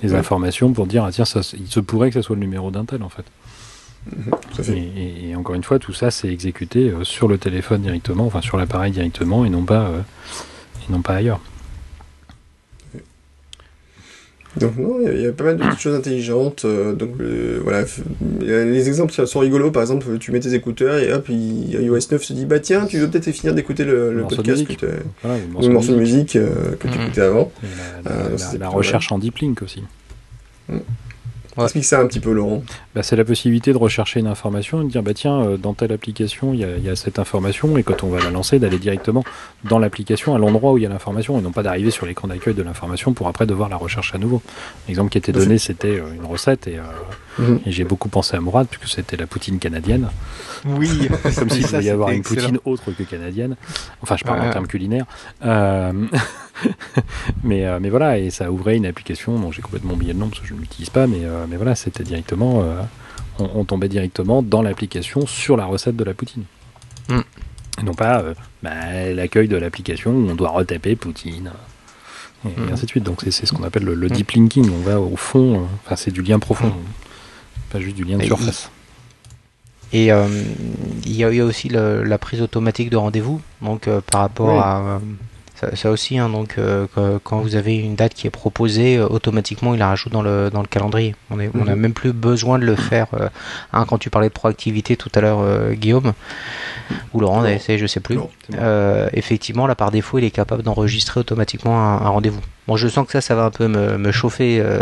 des Ouais. informations pour dire ah tiens ça il se pourrait que ça soit le numéro d'un tel en fait. À Et, fait. et- et encore une fois tout ça c'est exécuté euh, sur le téléphone directement, enfin sur l'appareil directement et non pas euh, et non pas ailleurs. Donc non, il y a- il y, a pas mal de petites choses intelligentes. euh, donc euh, voilà, les exemples sont rigolos. Par exemple, tu mets tes écouteurs et hop, il, iOS 9 se dit bah tiens, tu veux peut-être finir d'écouter le, le morceau de podcast que Voilà, le ou morceau le morceau de musique. musique euh, que tu Mhm. écoutais avant. Et la, la- non, la- c'est la pas recherche en deep link aussi. Ouais. Explique ça un petit peu, Laurent? Bah, c'est la possibilité de rechercher une information et de dire bah tiens euh, dans telle application il y, a- il y a cette information et quand on va la lancer d'aller directement dans l'application à l'endroit où il y a l'information et non pas d'arriver sur l'écran d'accueil de l'information pour après devoir la rechercher à nouveau. L'exemple qui était donné c'était euh, une recette et, euh, Mhm. et j'ai beaucoup pensé à Mourad puisque c'était la poutine canadienne Oui, comme s'il devait y avoir une excellent. poutine autre que canadienne. Enfin je parle en termes culinaires. Euh, mais, euh, mais voilà et ça ouvrait une application dont j'ai complètement oublié le nom parce que je ne l'utilise pas mais, euh, mais voilà c'était directement euh, on, on tombait directement dans l'application sur la recette de la poutine. Mm. Et non pas euh, bah, l'accueil de l'application où on doit retaper poutine. Et, et Mm. ainsi de suite. Donc c'est ce qu'on appelle le, le deep linking. On va au fond, euh, enfin c'est du lien profond, pas juste du lien de Et surface. Et euh, il y, a, aussi le- la prise automatique de rendez-vous, donc euh, par rapport Oui. à ça, ça aussi, hein, donc euh, quand vous avez une date qui est proposée, euh, automatiquement il la rajoute dans le dans le calendrier. On n'a Mhm. même plus besoin de le faire. euh, hein, quand tu parlais de proactivité tout à l'heure, Guillaume ou Laurent, c'est- je sais plus. Non, c'est bon. Effectivement, là par défaut, il est capable d'enregistrer automatiquement un, un rendez-vous. Bon, je sens que ça, ça va un peu me, me chauffer euh,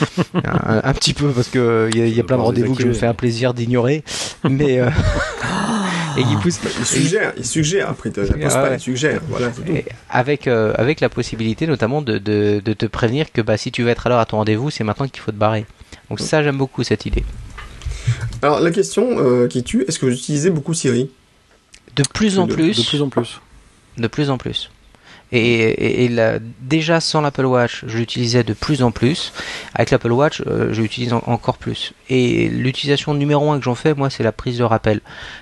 un, un petit peu parce que il y a, il y a plein de rendez-vous que je me fais un plaisir d'ignorer, mais euh, et qui pousse Il suggère, il suggère. Après, il Ah pas, ouais. il suggère. Voilà, avec euh, avec la possibilité notamment de, de, de te prévenir que bah si tu veux être à l'heure à ton rendez-vous, c'est maintenant qu'il faut te barrer. Donc ça, j'aime beaucoup cette idée. Alors, la question euh, qui tue, est-ce que vous utilisez beaucoup Siri? De plus en De- plus, De plus en plus. de plus en plus. Et, et, et là, déjà sans l'Apple Watch, je l'utilisais de plus en plus. Avec l'Apple Watch, euh, je l'utilise en- encore plus. Et l'utilisation numéro un que j'en fais, moi, c'est la prise de rappel.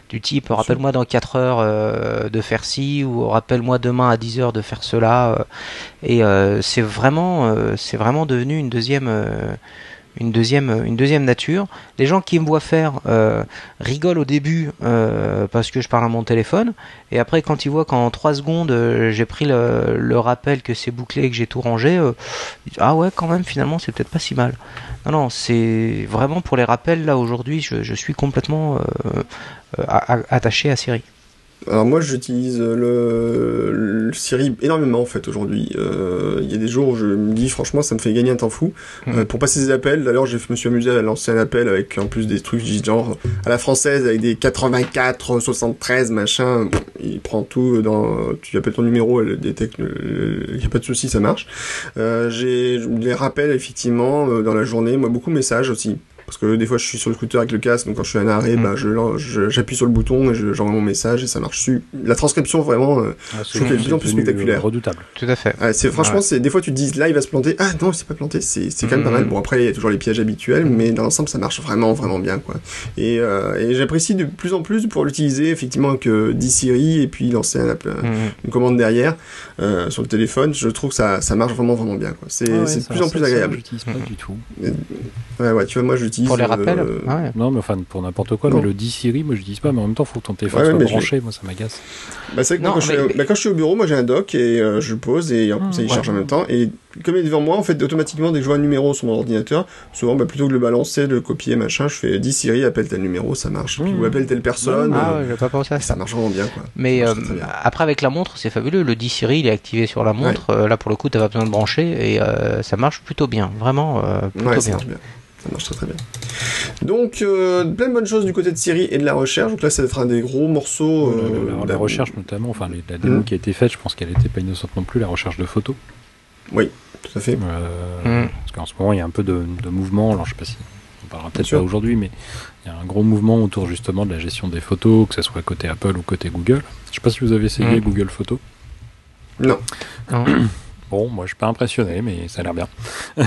Du type, rappelle-moi dans 4 heures euh, de faire ci, ou rappelle-moi demain à 10 heures de faire cela. euh. et euh, c'est vraiment, euh, c'est vraiment devenu une deuxième, euh, une deuxième, une deuxième nature. Les gens qui me voient faire euh, rigolent au début euh, parce que je parle à mon téléphone, et après quand ils voient qu'en 3 secondes euh, j'ai pris le, rappel que c'est bouclé et que j'ai tout rangé, euh, ah ouais quand même finalement c'est peut-être pas si mal. Non non c'est vraiment pour les rappels là aujourd'hui je, suis complètement euh, attaché à Siri. Alors moi j'utilise le, le, Siri énormément en fait aujourd'hui. Euh, il y a des jours où je me dis franchement ça me fait gagner un temps fou. Mmh. Euh, pour passer des appels, d'ailleurs je me suis amusé à lancer un appel avec en plus des trucs genre à la française avec des 84, 73 machin. Il prend tout dans. Tu appelles ton numéro, elle détecte. Il n'y a pas de souci, ça marche. Euh, j'ai les rappels effectivement dans la journée. Moi beaucoup de messages aussi parce que des fois je suis sur le scooter avec le casque, donc quand je suis à un arrêt, mmh. bah, je, j'appuie sur le bouton et j'envoie mon message et ça marche. Su La transcription vraiment, euh, ah, je trouve qu'elle est de plus en plus spectaculaire. Redoutable. Tout à fait. C'est franchement, ouais. c'est des fois tu te dis là il va se planter, ah non c'est pas planté, c'est c'est quand même mmh. pas mal. Bon après il y a toujours les pièges habituels, mais dans l'ensemble ça marche vraiment vraiment bien quoi. Et, euh, et j'apprécie de plus en plus pour l'utiliser effectivement que Siri et puis lancer un, mmh. une commande derrière euh, sur le téléphone. Je trouve que ça ça marche vraiment vraiment bien quoi. C'est ah ouais, de plus en plus agréable. J'utilise pas du tout. Ouais ouais tu vois moi pour les rappels. Euh, ah ouais. Non, mais enfin, pour n'importe quoi, mais le 10 Siri, moi je dis pas, mais en même temps, faut que ton téléphone ouais, soit branché, moi ça m'agace. Bah, c'est vrai que non, moi, quand, mais... je suis, bah, quand, je suis, au bureau, moi j'ai un dock et euh, je pose et en plus, ça il charge en même temps. Et comme il est devant moi, en fait, automatiquement, dès que je vois un numéro sur mon ordinateur, souvent, bah, plutôt que de le balancer, de le copier, machin, je fais 10 Siri, appelle tel numéro, ça marche. Puis, ou appelle telle personne. Ah, euh, pas pensé à ça. Ça marche vraiment bien, quoi. Mais euh, après, avec la montre, c'est fabuleux. Le 10 Siri, il est activé sur la montre. Euh, là, pour le coup, t'as pas besoin de brancher et ça marche plutôt bien. Vraiment, plutôt bien. Ça marche très très bien. Donc, euh, plein de bonnes choses du côté de Siri et de la recherche. Donc là, ça va être un des gros morceaux. Euh, Alors, la recherche notamment, enfin la démo mmh. qui a été faite, je pense qu'elle n'était pas innocente non plus, la recherche de photos. Oui, tout à fait. Euh, mmh. Parce qu'en ce moment, il y a un peu de, de mouvement. Alors, je sais pas si on parlera peut-être pas aujourd'hui, mais il y a un gros mouvement autour justement de la gestion des photos, que ce soit côté Apple ou côté Google. Je sais pas si vous avez essayé mmh. Google Photos. Non. non. Bon, moi je suis pas impressionné, mais ça a l'air bien.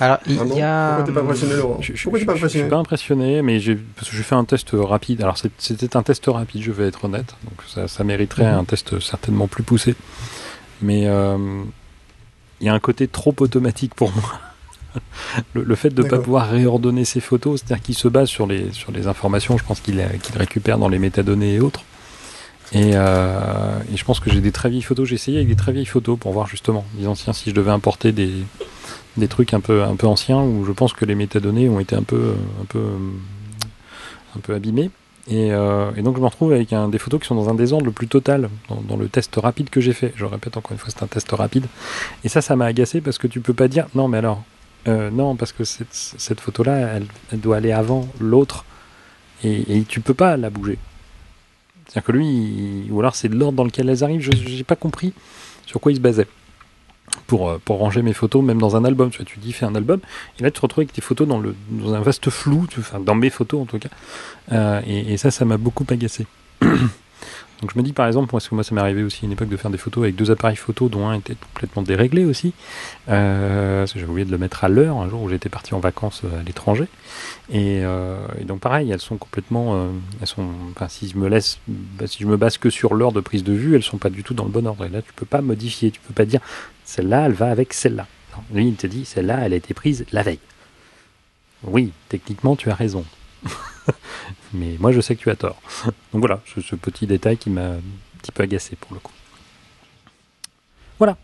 Alors, il y a. Pourquoi t'es pas impressionné, Laurent je, je, Pourquoi t'es pas impressionné Je suis pas impressionné, mais j'ai parce que j'ai fait un test rapide. Alors c'était un test rapide, je vais être honnête, donc ça, ça mériterait mmh. un test certainement plus poussé. Mais il euh, y a un côté trop automatique pour moi. le, le, fait de ne pas pouvoir réordonner ses photos, c'est-à-dire qu'il se base sur les, sur les informations, je pense qu'il qu récupère dans les métadonnées et autres. Et, euh, et, je pense que j'ai des très vieilles photos. J'ai essayé avec des très vieilles photos pour voir justement, disant tiens si je devais importer des, des trucs un peu un peu anciens où je pense que les métadonnées ont été un peu un peu un peu abîmées. Et, euh, donc je me retrouve avec des photos qui sont dans un désordre le plus total dans, le test rapide que j'ai fait. Je répète encore une fois, c'est un test rapide. Et ça, ça m'a agacé parce que tu peux pas dire non, mais alors euh, non parce que cette, cette photo-là, elle, elle, doit aller avant l'autre et, et tu peux pas la bouger. C'est-à-dire que lui, ou alors c'est l'ordre dans lequel elles arrivent. Je n'ai pas compris sur quoi il se basait pour, pour ranger mes photos, même dans un album. Tu, vois, tu dis fais un album, et là tu te retrouves avec tes photos dans, le, dans un vaste flou, enfin dans mes photos en tout cas. Euh, et, et, ça, ça m'a beaucoup agacé. Donc je me dis par exemple, parce que moi ça m'est arrivé aussi à une époque de faire des photos avec deux appareils photo dont un était complètement déréglé aussi. Euh, parce que j'avais oublié de le mettre à l'heure un jour où j'étais parti en vacances à l'étranger. Et, euh, et, donc pareil, elles sont complètement, euh, elles sont, enfin si je me laisse, bah, si je me base que sur l'heure de prise de vue, elles sont pas du tout dans le bon ordre. Et là tu peux pas modifier, tu peux pas dire celle-là elle va avec celle-là. Lui il te dit celle-là elle a été prise la veille. Oui, techniquement tu as raison. Mais moi, je sais que tu as tort. Donc voilà, ce, ce petit détail qui m'a un petit peu agacé pour le coup. Voilà.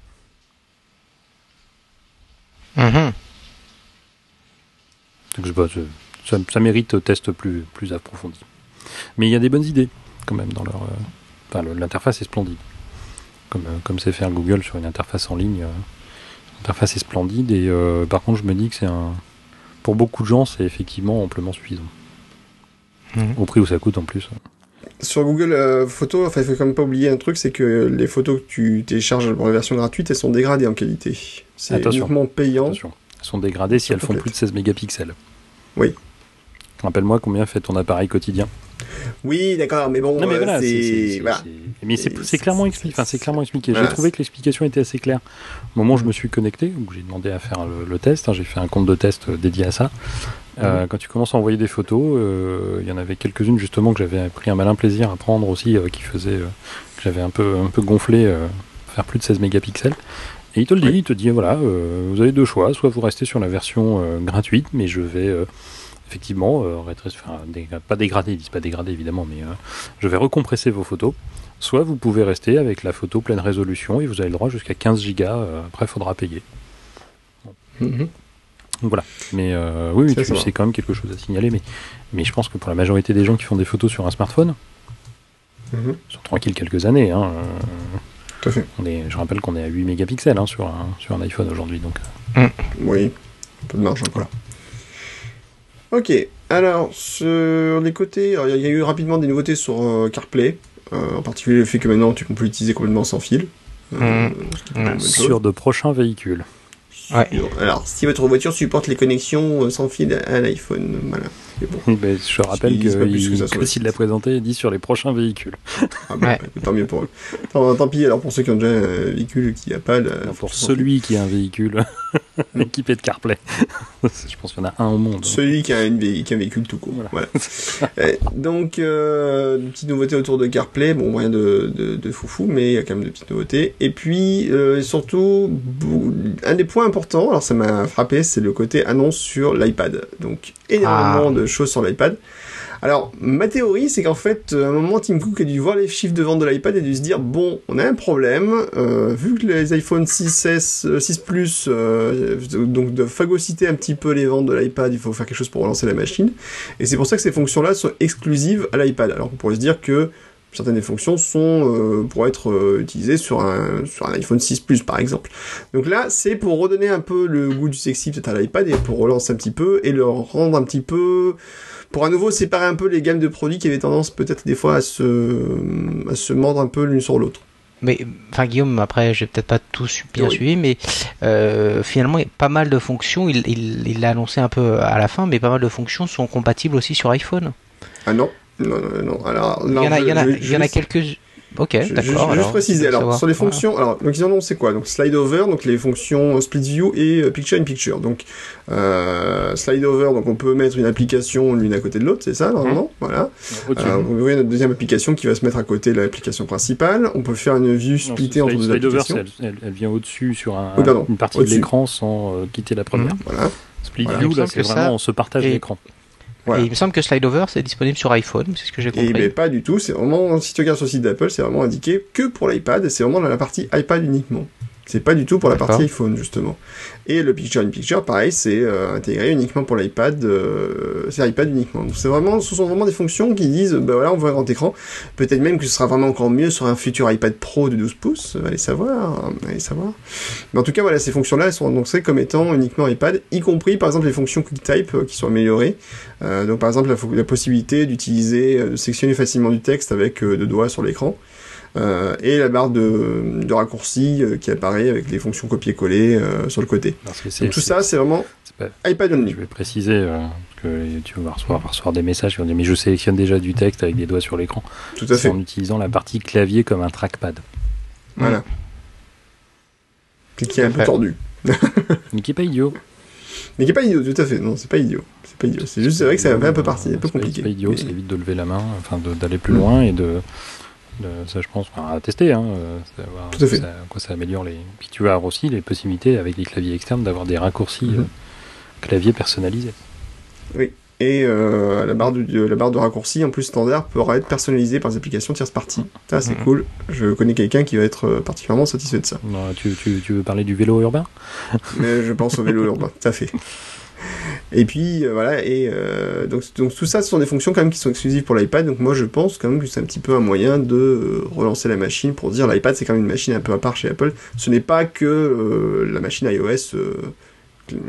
Mmh. Donc je, bah, je, ça, ça, mérite test plus, plus approfondi. Mais il y a des bonnes idées quand même dans leur. Euh, enfin, l'interface est splendide. Comme euh, comme c'est faire Google sur une interface en ligne. Euh, l'interface est splendide et euh, par contre, je me dis que c'est un. Pour beaucoup de gens, c'est effectivement amplement suffisant. Mmh. Au prix où ça coûte en plus. Sur Google euh, Photos, enfin, il faut quand même pas oublier un truc, c'est que les photos que tu télécharges pour la version gratuite, elles sont dégradées en qualité. C'est uniquement payant. Attention. Elles sont dégradées si elles font plus de 16 mégapixels. Oui. Rappelle-moi combien fait ton appareil quotidien. Oui, d'accord, mais bon, non, mais voilà, c'est voilà. mais c'est clairement expliqué. Enfin, c'est clairement expliqué. Voilà. J'ai trouvé que l'explication était assez claire. Au moment où je me suis connecté, où j'ai demandé à faire le, le test, hein, j'ai fait un compte de test dédié à ça. Euh, mmh. Quand tu commences à envoyer des photos, euh, il y en avait quelques-unes justement que j'avais pris un malin plaisir à prendre aussi, euh, qui faisait que j'avais un peu un peu gonflé, faire plus de 16 mégapixels. Et il te le dit, Oui. il te dit voilà, vous avez deux choix, soit vous restez sur la version gratuite, mais je vais effectivement enfin, dé- pas dégrader, ils disent pas dégrader évidemment, mais je vais recompresser vos photos. Soit vous pouvez rester avec la photo pleine résolution et vous avez le droit jusqu'à 15 gigas. après, il faudra payer. Mhm. Donc voilà. Mais euh, oui, c'est quand même quelque chose à signaler. Mais, mais je pense que pour la majorité des gens qui font des photos sur un smartphone, ils sont tranquilles quelques années. Hein, euh, Tout à fait. on est, je rappelle qu'on est à 8 mégapixels hein, sur, un, sur un iPhone aujourd'hui. Donc, Oui, un peu de marge encore. Ok, alors sur les côtés, il y a eu rapidement des nouveautés sur euh, CarPlay, euh, en particulier le fait que maintenant tu peux l'utiliser complètement sans fil. Euh, chose. sur de prochains véhicules. Ouais. Alors, si votre voiture supporte les connexions euh, sans fil à l'iPhone, voilà. Bon. Ben, je rappelle que, disent pas plus que s'il l'a présenté, il dit sur les prochains véhicules. Ah Ouais. bah, tant mieux pour eux. Tant, tant pis, alors pour ceux qui ont déjà un véhicule qui n'a pas la... Non, pour celui qui a un véhicule équipé de CarPlay. je pense qu'il y en a un au monde. Celui qui a, une vé- qui a un véhicule tout court. Voilà. Euh, donc, euh, une petite nouveauté autour de CarPlay. Bon, rien de, de, de foufou, mais il y a quand même de petites nouveautés. Et puis, euh, surtout, un des points importants, alors ça m'a frappé, c'est le côté annonce sur l'iPad. Donc, énormément Ah. de choses sur l'iPad. Alors, ma théorie, c'est qu'en fait, à un moment, Tim Cook a dû voir les chiffres de vente de l'iPad et dû se dire, bon, on a un problème, euh, vu que les iPhone 6S, euh, 6 Plus, euh, donc de phagocyter un petit peu les ventes de l'iPad, il faut faire quelque chose pour relancer la machine. Et c'est pour ça que ces fonctions-là sont exclusives à l'iPad. Alors on pourrait se dire que certaines des fonctions sont euh, pour être euh, utilisées sur un, sur un iPhone 6 Plus par exemple. Donc là, c'est pour redonner un peu le goût du sexy peut-être à l'iPad et pour relancer un petit peu et le rendre un petit peu pour à nouveau séparer un peu les gammes de produits qui avaient tendance peut-être des fois à se, à se mordre un peu l'une sur l'autre. Mais enfin Guillaume, après j'ai peut-être pas tout su- bien Oui. suivi, mais euh, finalement pas mal de fonctions. Il il il l'a annoncé un peu à la fin, mais pas mal de fonctions sont compatibles aussi sur iPhone. Ah non, non, non, non. Alors, Il y en a, il y en a, je- y en a je- quelques. Ok, Je- je- d'accord. Je, vais alors, juste préciser. Alors, savoir. sur les Voilà. fonctions, alors, donc ils en ont, c'est quoi? Donc, slide over, donc les fonctions euh, split view et euh, picture in picture. Donc, euh, slide over, donc on peut mettre une application l'une à côté de l'autre, c'est ça, normalement? Voilà. Au-dessus. Euh, vous voyez notre deuxième application qui va se mettre à côté de l'application principale. On peut faire une vue Non, splittée entre deux Slide over, applications. elle, elle- elle vient au-dessus sur un- Oui, pardon, une partie de l'écran sans euh, quitter la première. Voilà. Split Voilà. View, là, c'est que ça- vraiment on se partage et- l'écran. Voilà. Et il me semble que SlideOver c'est disponible sur iPhone, c'est ce que j'ai Et compris. ben pas du tout, c'est vraiment, si tu regardes sur le site d'Apple, c'est vraiment indiqué que pour l'iPad, c'est vraiment dans la partie iPad uniquement. C'est pas du tout pour la partie iPhone, justement. Et le Picture in Picture, pareil, c'est euh, intégré uniquement pour l'iPad, euh, c'est iPad uniquement. Donc c'est vraiment, ce sont vraiment des fonctions qui disent, bah voilà, on veut un grand écran. Peut-être même que ce sera vraiment encore mieux sur un futur iPad Pro de 12 pouces, allez savoir, allez savoir. Mais en tout cas, voilà, ces fonctions-là, elles sont annoncées comme étant uniquement iPad, y compris, par exemple, les fonctions QuickType euh, qui sont améliorées. Euh, donc par exemple la, la possibilité d'utiliser, euh, de sectionner facilement du texte avec euh, deux doigts sur l'écran. Euh, et la barre de, de raccourci euh, qui apparaît avec les fonctions copier-coller euh, sur le côté. Donc tout ça c'est vraiment pas- iPad only. Je vais préciser, parce que tu vas recevoir, recevoir des messages qui vont dire Mais je sélectionne déjà du texte avec des doigts sur l'écran. Tout à fait. en utilisant la partie clavier comme un trackpad. Voilà. Qui est un peu tordu. Mais qui est pas idiot. Mais qui est pas idiot, tout à fait. Non, c'est pas idiot. C'est pas idiot. C'est juste, c'est vrai que ça fait un peu partie, un peu compliqué. C'est pas idiot, Mais- ça évite de lever la main, enfin d'aller plus loin et de, ça je pense enfin, à tester hein, euh, savoir Tout à fait. Ça, quoi ça améliore les puis tu as aussi les possibilités avec les claviers externes d'avoir des raccourcis Mhm. euh, clavier personnalisés. Et euh, la, barre de, la barre de raccourci, en plus standard, pourra être personnalisée par les applications tierce party. Ça, c'est Mhm. cool. Je connais quelqu'un qui va être particulièrement satisfait de ça. Non, tu, tu- tu veux parler du vélo urbain? Mais je pense au vélo urbain, tout à fait. Et puis euh, voilà, et euh, donc, donc tout ça, ce sont des fonctions quand même qui sont exclusives pour l'iPad. Donc moi, je pense quand même que c'est un petit peu un moyen de euh, relancer la machine pour dire l'iPad, c'est quand même une machine un peu à part chez Apple. Ce n'est pas que la machine iOS.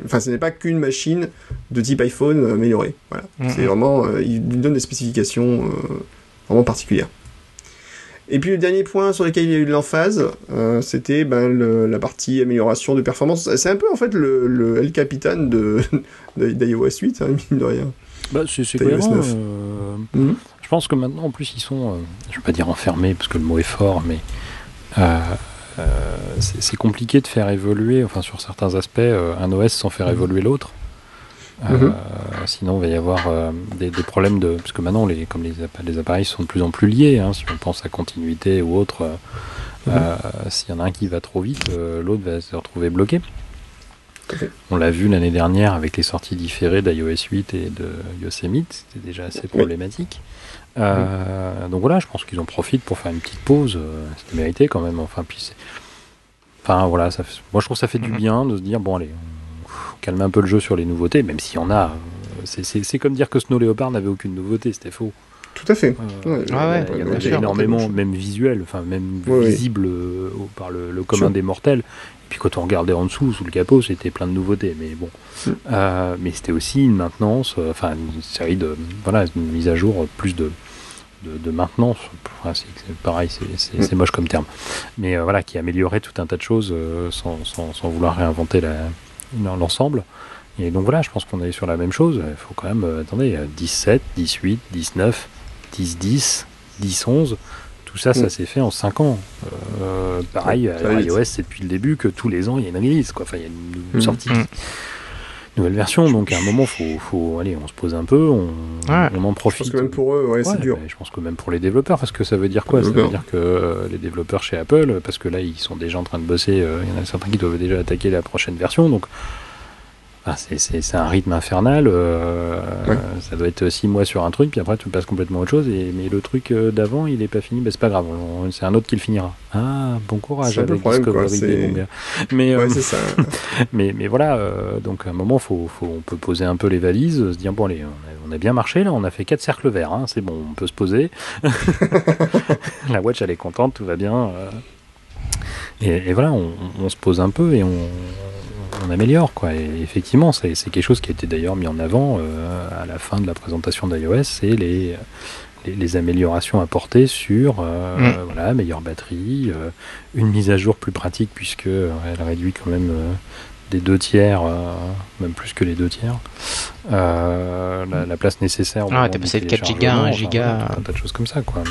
Enfin, ce n'est pas qu'une machine de type iPhone améliorée. Voilà. Mhm. C'est vraiment, euh, il lui donne des spécifications euh, vraiment particulières. Et puis le dernier point sur lequel il y a eu de l'emphase, euh, c'était ben, le- la partie amélioration de performance. C'est un peu en fait le, le El Capitan de d'iOS 8, hein, mine de rien. bah, C'est c'est T'as iOS cohérent. 9. euh, Mhm. Je pense que maintenant, en plus, ils sont, euh, je ne vais pas dire enfermés, parce que le mot est fort, mais c'est c'est compliqué de faire évoluer, enfin sur certains aspects, un OS sans faire évoluer l'autre. Euh, Mhm. Sinon, il va y avoir euh, des, des problèmes de... Parce que maintenant, les, comme les, appa- les appareils sont de plus en plus liés, hein, si on pense à continuité ou autre, euh, Euh, s'il y en a un qui va trop vite, euh, l'autre va se retrouver bloqué. On l'a vu l'année dernière avec les sorties différées d'iOS 8 et de Yosemite, c'était déjà assez problématique. Euh, donc voilà, je pense qu'ils en profitent pour faire une petite pause. C'était mérité quand même. Enfin, puis enfin voilà, ça moi je trouve que ça fait du bien de se dire bon allez, on calme un peu le jeu sur les nouveautés, même s'il y en a. C'est comme dire que Snow Leopard n'avait aucune nouveauté, c'était faux. Tout à fait. Euh, ah ouais, il y, en a énormément, même visuel, enfin même visible euh, par le, commun des mortels. Et puis quand on regardait en dessous, sous le capot, c'était plein de nouveautés. Mais bon, mm. euh, mais c'était aussi une maintenance, enfin une série de, voilà, une mise à jour, plus de, de, maintenance. c'est pareil, c'est mm. moche comme terme. Mais voilà, qui améliorait tout un tas de choses sans, sans, sans, vouloir réinventer l'ensemble. Et donc voilà, je pense qu'on est sur la même chose. Il faut quand même, attendez, 17, 18, 19, 10, 10, 10, 11. Tout ça, ça mm. s'est fait en 5 ans. Euh, pareil, à iOS, c'est depuis le début que tous les ans, il y a une release. Quoi. Enfin, il y a une, mm. sortie. Mm. Nouvelle version, donc à un moment, faut, faut, allez, on se pose un peu, on, on en profite. Je pense que même pour eux, ouais, c'est dur. Je pense que même pour les développeurs, parce que ça veut dire quoi? Ça veut dire que euh, les développeurs chez Apple, parce que là, ils sont déjà en train de bosser, euh, il y en a certains qui doivent déjà attaquer la prochaine version, donc ah, c'est un rythme infernal. Euh, ça doit être six mois sur un truc, puis après tu passes complètement autre chose. Et, mais le truc euh, d'avant, il est pas fini, bah, c'est pas grave. C'est un autre qui le finira. Ah, bon courage avec Discovery Mais, euh, mais, mais voilà, donc à un moment, faut, faut, on peut poser un peu les valises, se dire bon, allez, on a, bien marché là, on a fait quatre cercles verts, hein, c'est bon, on peut se poser. La watch, elle est contente, tout va bien. Et, voilà, on, on, se pose un peu et on, on améliore. Quoi. Et effectivement, c'est quelque chose qui a été d'ailleurs mis en avant euh, à la fin de la présentation d'iOS, c'est les, les, améliorations apportées sur euh, mm. voilà, meilleure batterie, euh, une mise à jour plus pratique puisque elle réduit quand même des deux tiers, même plus que les deux tiers, la, place nécessaire. Ah, t'es passé de 4 Go à 1 Go. un tas de choses comme ça, quoi.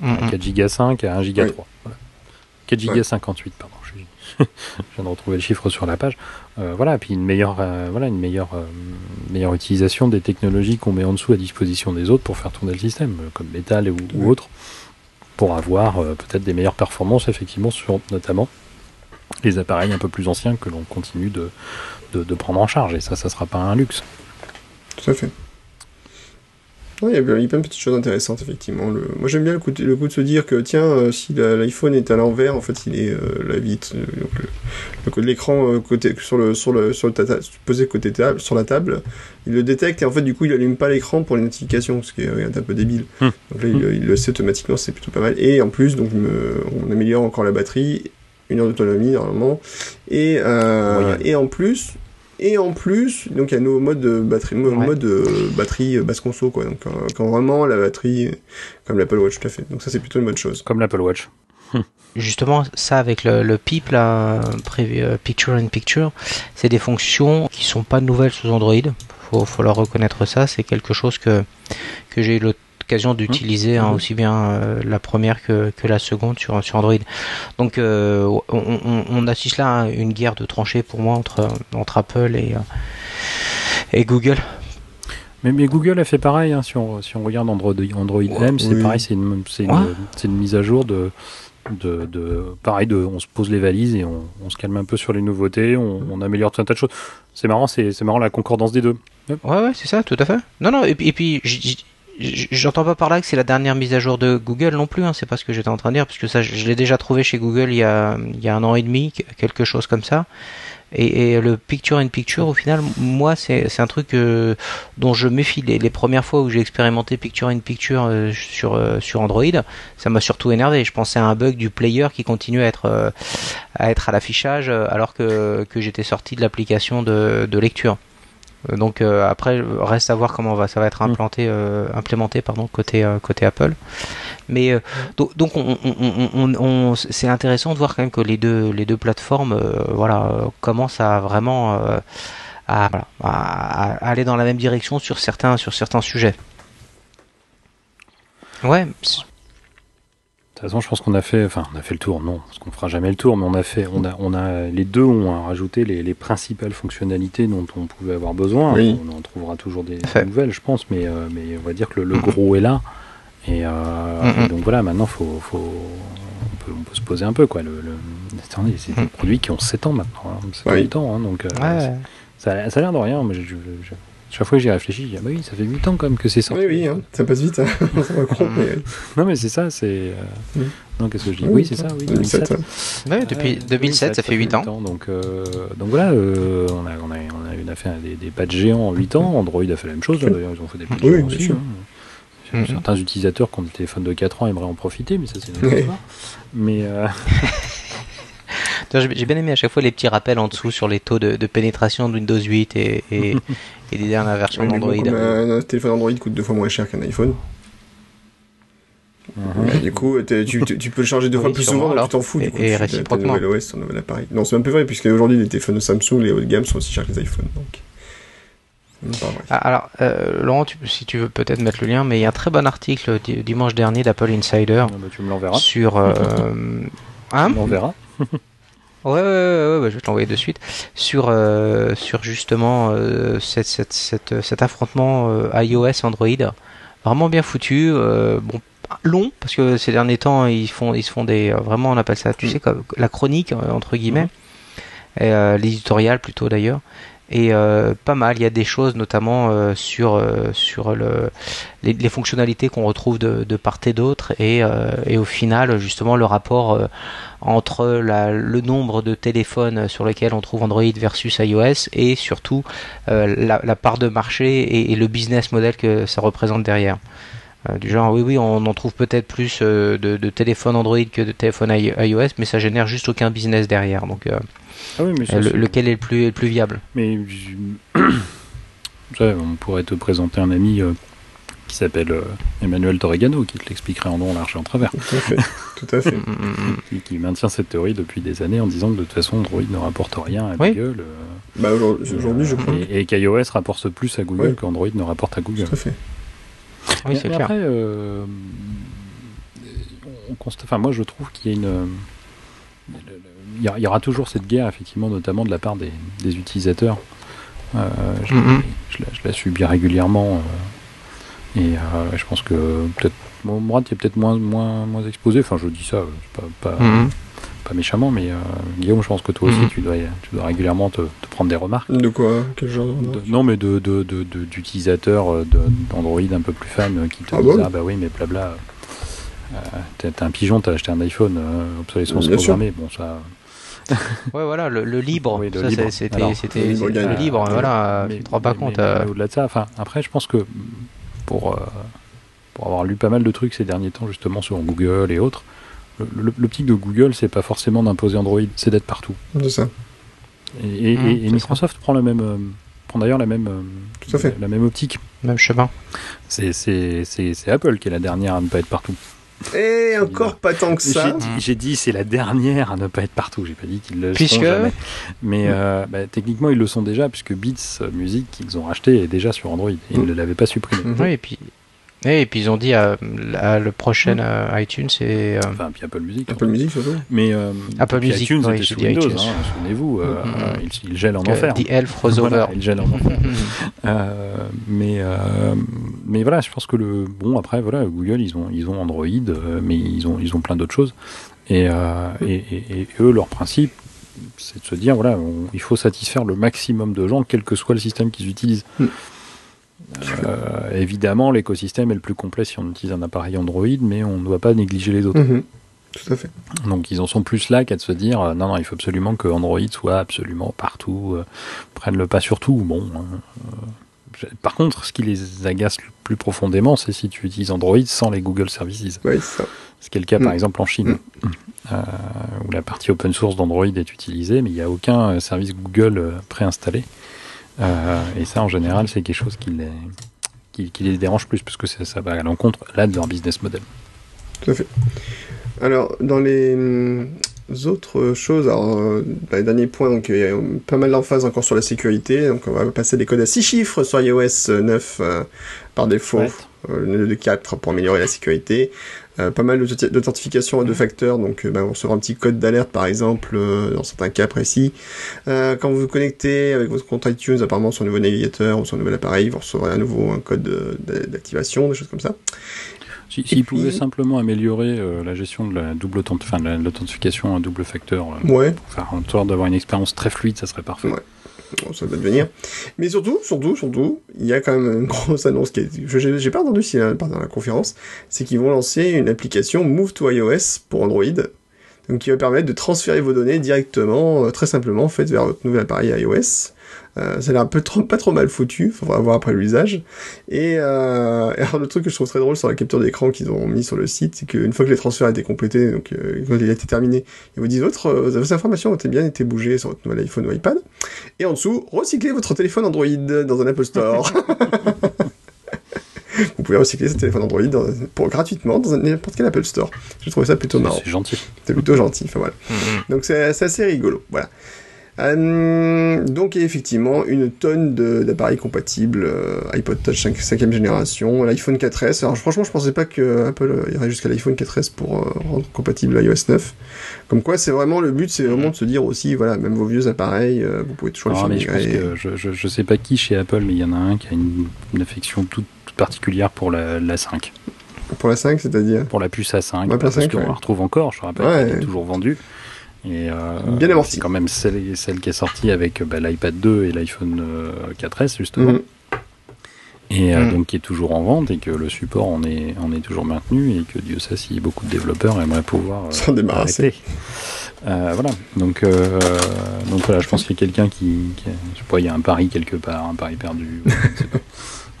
4 Go 5 à 1 Go 3. 4 Go 58, pardon. je viens de retrouver le chiffre sur la page. Euh, voilà, puis une meilleure, euh, voilà, une meilleure, euh, meilleure utilisation des technologies qu'on met en dessous à disposition des autres pour faire tourner le système, comme Metal ou, ou autre, pour avoir peut-être des meilleures performances effectivement sur notamment les appareils un peu plus anciens que l'on continue de, de, de, prendre en charge. Et ça, ça sera pas un luxe. Tout à fait il y a plein de petites choses intéressantes, effectivement. Le... Moi, j'aime bien le coup, de, le coup, de se dire que, tiens, euh, si l'iPhone est à l'envers, en fait, il est euh, la vite. Euh, de l'écran côté sur le sur le sur le posé côté table sur la table, il le détecte et en fait, du coup, il allume pas l'écran pour les notifications, ce qui est, un peu débile. Hmm. Donc là, il, le sait automatiquement, c'est plutôt pas mal. Et en plus, donc, on améliore encore la batterie, une heure d'autonomie normalement, et et en plus, et en plus, donc il y a nos modes de batterie, mode de batterie basse conso, quoi. Donc quand vraiment la batterie, comme l'Apple Watch, tout à fait. Donc ça c'est plutôt une bonne chose. Comme l'Apple Watch. Justement, ça avec le, PIP, la euh, Picture in Picture, c'est des fonctions qui sont pas nouvelles sous Android. Faut, faut leur reconnaître ça. C'est quelque chose que que j'ai eu le Mmh. d'utiliser hein, mmh. aussi bien euh, la première que, la seconde sur, sur Android. Donc euh, on, assiste là à une guerre de tranchées pour moi entre, entre Apple et, euh, et Google. Mais, mais, Google a fait pareil, hein, si, on, si on regarde Android, Android M, c'est pareil, c'est une, une, une, mise à jour de, de, de, pareil, de, on se pose les valises et on, on se calme un peu sur les nouveautés, on, on améliore tout un tas de choses. C'est marrant, c'est marrant la concordance des deux. Ouais, ouais, c'est ça, tout à fait. Non, non, et puis, et puis J'entends pas par là que c'est la dernière mise à jour de Google non plus, hein, c'est pas ce que j'étais en train de dire, parce que ça, je l'ai déjà trouvé chez Google il y, a, un an et demi, quelque chose comme ça. Et, le Picture in Picture, au final, moi, c'est un truc euh, dont je méfie. Les, premières fois où j'ai expérimenté Picture in Picture euh, sur, euh, sur Android, ça m'a surtout énervé. Je pensais à un bug du player qui continuait à être, à, l'affichage alors que, j'étais sorti de l'application de lecture. Euh, donc euh, après, reste à voir comment va, ça va être mm. implanté, euh, implémenté pardon, côté, côté Apple. Mais donc, on, on, on, c'est intéressant de voir quand même que les deux, les deux plateformes voilà, commencent à vraiment à, à, aller dans la même direction sur certains, sur certains sujets. Ouais, toute façon, je pense qu'on a fait, enfin, on a fait le tour, non, parce qu'on fera jamais le tour, mais on a fait, on a, on a, les deux ont rajouté les, les principales fonctionnalités dont on pouvait avoir besoin. On en trouvera toujours des, nouvelles, je pense, mais, euh, mais on va dire que le, gros est là. Et, euh, donc voilà, maintenant, faut, faut, peut, on peut se poser un peu quoi. Le, c'est des Mm. produits qui ont 7 ans maintenant. Hein. Temps, hein, donc euh, Ouais. ça, ça a l'air de rien. Mais je- je- je- chaque fois que j'y réfléchis, je dis ah bah oui, ça fait 8 ans quand même que c'est sorti. Oui, oui, hein, ça passe vite, hein. Mm. mais... Non mais c'est ça, c'est. euh. Non, qu'est-ce que je dis Oui, c'est ça, oui, 2007. 2007, ouais. Ouais, depuis Ouais, 2007, ça fait 8 ans. Donc, euh, donc voilà, euh, on, a, on, a, on, a, on a fait des, des patchs géants en 8 ans. Android a fait la même chose. Cool. D'ailleurs, ils ont fait des patchs Oui, géants bien aussi. sûr. hein. Mhm. Certains utilisateurs qui ont des téléphones de 4 ans aimeraient en profiter, mais ça c'est une autre histoire. Mais euh, J'ai bien aimé à chaque fois les petits rappels en dessous sur les taux de, de pénétration de Windows 8 et, et, et des dernières versions Ouais, mais bon, d'Android. un, un téléphone Android coûte deux fois moins cher qu'un iPhone. mhm. Et du coup, tu, tu, tu peux le charger deux Oui, fois plus souvent, alors. tu t'en fous. Et- du coup, et réciproquement. un nouvel OS, un nouvel appareil. Non, c'est un peu vrai, puisque aujourd'hui, les téléphones de Samsung, les haut de gamme, sont aussi chers que les iPhones. Donc, c'est même pas vrai. Ah, alors, euh, Laurent, tu- si tu veux peut-être mettre le lien, mais il y a un très bon article di- dimanche dernier d'Apple Insider Ah bah, tu me l'enverras. sur. euh, hein Tu. Ouais, ouais, ouais, ouais, je vais te l'envoyer de suite. Sur, euh, sur justement euh, cette, cette, cette, cet affrontement euh, iOS Android. Vraiment bien foutu. euh, bon, long, parce que ces derniers temps, ils, font, ils se font des. euh, Vraiment, on appelle ça, tu Mm. sais, comme la chronique, euh, entre guillemets. Mhm. Et, euh, l'éditorial plutôt d'ailleurs. Et euh, pas mal, il y a des choses notamment euh, sur, euh, sur le, les, fonctionnalités qu'on retrouve de, de part et d'autre et, et au final justement le rapport entre la, le nombre de téléphones sur lesquels on trouve Android versus iOS et surtout la, part de marché et le business model que ça représente derrière. Euh, du genre, oui, oui, on en trouve peut-être plus euh, de, de téléphones Android que de téléphones i- iOS, mais ça génère juste aucun business derrière. Donc, euh, Ah oui, mais ça, le- c'est- lequel est le plus, le plus viable? Mais je- on pourrait te présenter un ami euh, qui s'appelle euh, Emmanuel Torregano qui te l'expliquerait en long, large et en travers. Tout à fait. Tout à fait. Mm, mm, mm. Qui, qui maintient cette théorie depuis des années en disant que de toute façon Android ne rapporte rien à Oui. Google. euh, Bah, aujourd'hui, aujourd'hui, je crois. Et, et qu'iOS rapporte plus à Google Ouais. qu'Android ne rapporte à Google. Tout à fait. Oui, Mais- c'est clair. Après, euh, on constate, enfin, moi je trouve qu'il y a une. Il y, aura toujours cette guerre, effectivement, notamment de la part des, des utilisateurs. Euh, je, Mhm. je la, je la subis régulièrement. euh, et euh, je pense que peut-être. Bon, moi, tu es peut-être moins, moins, moins exposé. Enfin, je dis ça, euh, pas, pas, Mhm. Pas méchamment, mais euh, Guillaume, je pense que toi aussi, Mhm. tu, dois, tu dois régulièrement te, te prendre des remarques. De quoi Quel genre de non, mais de, de, de, de- d'utilisateurs euh, de- d'Android un peu plus fans euh, qui te Ah disent bon? Ah bah oui, mais blabla, euh, t'es un pigeon, t'as acheté un iPhone, euh, obsolescence Bien sûr. programmée. Bon, ça. Ouais, voilà, le, le libre. Oui, c'était, le libre. Euh, voilà, mais- tu te rends pas mais- compte. euh, Au-delà de ça, enfin, après, je pense que pour, euh, pour avoir lu pas mal de trucs ces derniers temps, justement, sur Google et autres, l'optique de Google, c'est pas forcément d'imposer Android, c'est d'être partout. De ça. Et, et- et- et c'est Microsoft prend la même, euh, prend d'ailleurs la même, euh, Tout à fait. la même optique. Même chemin. C'est c'est- c'est- c'est Apple qui est la dernière à ne pas être partout. Et encore pas tant que ça. J'ai dit, j'ai dit c'est la dernière à ne pas être partout. J'ai pas dit qu'ils le Puisque- seront jamais. Mais euh, bah, techniquement ils le sont déjà puisque Beats Music qu'ils ont racheté est déjà sur Android. Et ils Mm. ne l'avaient pas supprimé. Oui, et puis, et puis ils ont dit à, à le prochain euh, iTunes, c'est. euh, Enfin puis Apple Music. Apple Music surtout. Mais euh, Apple Music, iTunes oui, était j'ai sous dit Windows. iTunes. hein, Souvenez-vous, Mhm. euh, il, il gèle en enfer. The Elf Crossover. Voilà, il gèle en enfer. Euh, mais euh, mais voilà, je pense que le bon après voilà Google ils ont ils ont Android, mais ils ont ils ont plein d'autres choses et, euh, et, et- et eux leur principe c'est de se dire voilà on- il faut satisfaire le maximum de gens quel que soit le système qu'ils utilisent. Mm. Euh, évidemment l'écosystème est le plus complet si on utilise un appareil Android, mais on ne doit pas négliger les autres. Mhm. Tout à fait. Donc ils en sont plus là qu'à de se dire euh, non non il faut absolument que Android soit absolument partout, euh, prenne le pas sur tout. Bon. hein, euh, par contre, ce qui les agace le plus profondément, c'est si tu utilises Android sans les Google Services. Oui, c'est ça. Ce qui est le cas par Mm. exemple en Chine, euh, où la partie open source d'Android est utilisée, mais il n'y a aucun service Google préinstallé. Euh, et ça, en général, c'est quelque chose qui les, qui, qui les dérange plus, parce que ça, ça va à l'encontre là de leur business model. Tout à fait. Alors, dans les hum, autres choses, alors, euh, dans les derniers points, donc, il y a pas mal d'emphase encore sur la sécurité. Donc, on va passer des codes à 6 chiffres sur iOS 9 euh, par défaut, Ouais. euh, de 4 pour améliorer la sécurité. Euh, pas mal d'authenti- d'authentification à deux facteurs, donc ben, on recevra un petit code d'alerte par exemple euh, dans certains cas précis. Quand vous vous connectez avec votre compte iTunes apparemment sur un nouveau navigateur ou sur un nouvel appareil, vous recevrez à nouveau un code d'a- d'activation, des choses comme ça. Si- S'ils pouvaient simplement améliorer euh, la gestion de la double authent- enfin, de la- l'authentification à double facteur, euh, Ouais, pour faire en sorte d'avoir une expérience très fluide, ça serait parfait. Ouais. Ça va devenir. Mais surtout, surtout, surtout, il y a quand même une grosse annonce qui je- j'ai pas entendu si part dans la conférence, c'est qu'ils vont lancer une application Move to iOS pour Android, donc qui va permettre de transférer vos données directement, euh, très simplement, en fait, vers votre nouvel appareil iOS. Euh, ça a l'air un peu trop, pas trop mal foutu, faudra voir après l'usage. Et, euh, et alors le truc que je trouve très drôle sur la capture d'écran qu'ils ont mis sur le site, c'est qu'une fois que les transferts étaient complétés, donc euh, quand il a été terminé, ils vous disent votre, euh, vos informations ont bien été bougées sur votre nouvel iPhone ou iPad. Et en dessous, recyclez votre téléphone Android dans un Apple Store. Vous pouvez recycler ce téléphone Android dans- pour gratuitement dans n'importe quel Apple Store. Je trouve ça plutôt marrant. C'est gentil. C'est plutôt gentil. Enfin voilà. Donc c'est c'est assez rigolo. Voilà. Euh, donc il y a effectivement une tonne d'appareils compatibles, euh, iPod Touch 5, 5e génération, l'iPhone 4S. Alors franchement, je pensais pas que Apple irait jusqu'à l'iPhone 4S pour euh, rendre compatible iOS 9. Comme quoi, c'est vraiment le but, c'est vraiment de se dire aussi, voilà, même vos vieux appareils, vous pouvez toujours les Ah, faire mais je pense migrer. que je, je, je sais pas qui chez Apple, mais il y en a un qui a une, une affection toute, toute particulière pour la, la 5, Pour la 5, c'est-à-dire pour la puce A5, Ouais, parce pour la 5, qu'on ouais. la retrouve encore. Je rappelle Ouais. qu'elle est toujours vendue. Et euh, Bien amorti. C'est quand même celle, celle qui est sortie avec bah, l'iPad 2 et l'iPhone euh, 4S justement. Mhm. Et euh, Mhm. donc qui est toujours en vente et que le support en est, en est toujours maintenu et que Dieu sait si beaucoup de développeurs aimeraient pouvoir euh, S'en débarrasser. Euh, voilà. Donc, euh, donc voilà, je pense qu'il y a quelqu'un qui, qui a- je sais pas, il y a un pari quelque part, un pari perdu.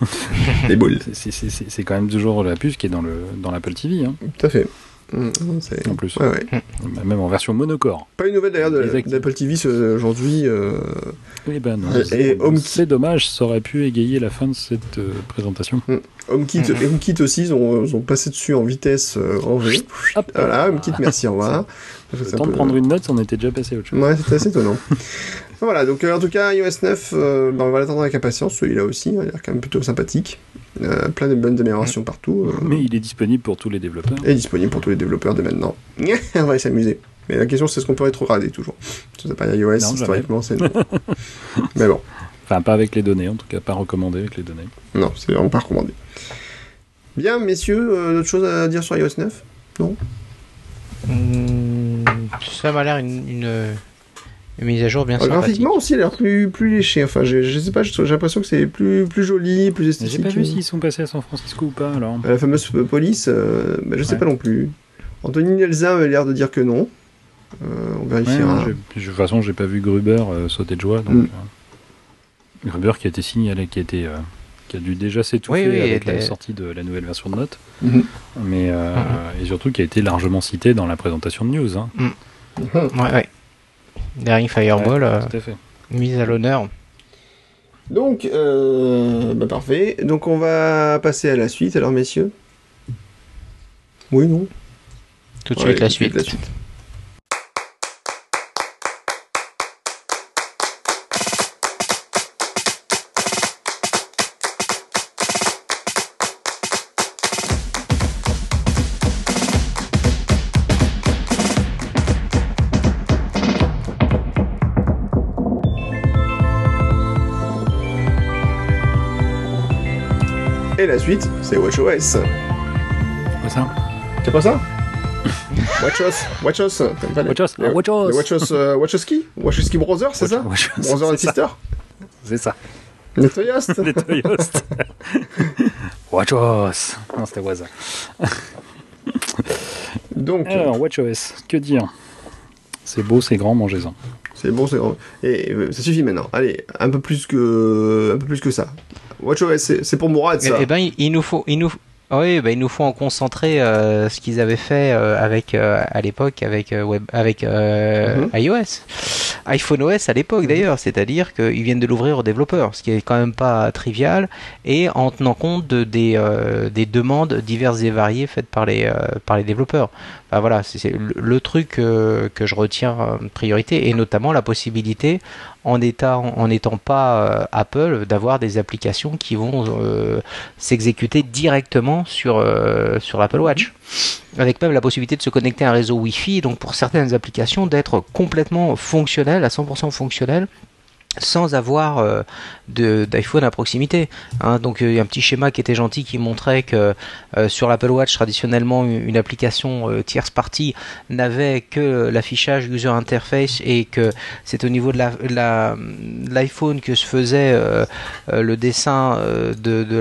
Des boules. C'est quand même toujours la puce qui est dans le dans l'Apple TV, hein, Tout à fait. Mm, c'est- en plus, Ouais, ouais. même en version monocore. Pas une nouvelle d'ailleurs d'Apple TV aujourd'hui. euh, Eh ben non, Et- c'est- et HomeKit. c'est dommage, ça aurait pu égayer la fin de cette euh, présentation. HomeKit, Mhm. HomeKit aussi, ils ont, ils ont passé dessus en vitesse euh, en V. Hop, Voilà, HomeKit, merci, au revoir. le temps de prendre une note, on était déjà passé à autre chose. Ouais, c'était assez étonnant. voilà, donc euh, en tout cas, iOS 9, euh, bah, on va l'attendre avec impatience, celui-là aussi, il a l'air quand même plutôt sympathique. Euh, plein de bonnes améliorations partout. euh, Mais il est disponible pour tous les développeurs. et disponible pour tous les développeurs dès maintenant. on va s'amuser. Mais la question, c'est ce qu'on peut rétrograder toujours. Ça n'a pas iOS, jamais. historiquement, c'est non. Mais bon, Enfin, pas avec les données, en tout cas, pas recommandé avec les données. non, c'est vraiment pas recommandé. Bien, messieurs, euh, d'autres choses à dire sur iOS 9 Hmm, ça m'a l'air une, une, une mise à jour bien Euh, sympathique. Graphiquement aussi, il a l'air plus, plus léché. Enfin, je, je sais pas, j'ai l'impression que c'est plus, plus joli, plus esthétique. J'ai pas vu s'ils sont passés à San Francisco ou pas, alors. La fameuse euh, police, euh, bah, je sais Ouais. pas non plus. Anthony Nelza avait l'air de dire que non. Euh, on Ouais, vérifiera. de toute façon, j'ai pas vu Gruber euh, sauter de joie. Donc, Mm. euh, Gruber qui a été signalé, qui a, été, euh, qui a dû déjà s'étouffer Oui, oui, avec la sortie de la nouvelle version de Note, Mhm. mais euh, et surtout qui a été largement cité dans la présentation de news. Hein. Mhm. Ouais, ouais. Daring Fireball, Ouais, euh, tout à fait. mise à l'honneur. Donc, euh, bah, parfait. Donc, on va passer à la suite, alors, messieurs? Oui, non? Tout de Ouais, suite la tout de suite. La suite. La suite, c'est WatchOS. Quoi ça C'est pas ça WatchOS, WatchOS, t'aimes pas les- WatchOS, les- ah, WatchOS. les WatchOS, euh, WatchOS WatchOS Brothers, c'est ça Brother and c'est ça. Sister C'est ça. Les Toyost Les Toyost. WatchOS. Non, c'était Waza. Donc, Alors, WatchOS, que dire C'est beau, c'est grand, mangez-en. c'est bon, c'est grand. Et euh, ça suffit maintenant. Allez, un peu plus que, un peu plus que ça. WatchOS, c'est c'est pour Mourad, ça. eh ben, il, il nous faut, il nous, oui, ben, il nous faut en concentrer euh, ce qu'ils avaient fait euh, avec euh, à l'époque avec web, avec Mhm. iOS, iPhone OS à l'époque d'ailleurs, c'est-à-dire qu'ils viennent de l'ouvrir aux développeurs, ce qui est quand même pas trivial, et en tenant compte de, des des demandes diverses et variées faites par les par les développeurs. Enfin, voilà, c'est le, le truc que je retiens euh, priorité, et notamment la possibilité en étant en n'étant pas euh, Apple d'avoir des applications qui vont euh, s'exécuter directement sur euh, sur l'Apple Watch. Avec même la possibilité de se connecter à un réseau Wi-Fi donc pour certaines applications d'être complètement fonctionnel à 100% fonctionnel sans avoir euh, d'iPhone à proximité. hein. donc euh, il y a un petit schéma qui était gentil qui montrait que euh, sur l'Apple Watch traditionnellement une, application tierce partie n'avait que l'affichage user interface et que c'est au niveau de l'iPhone que se faisait le dessin de,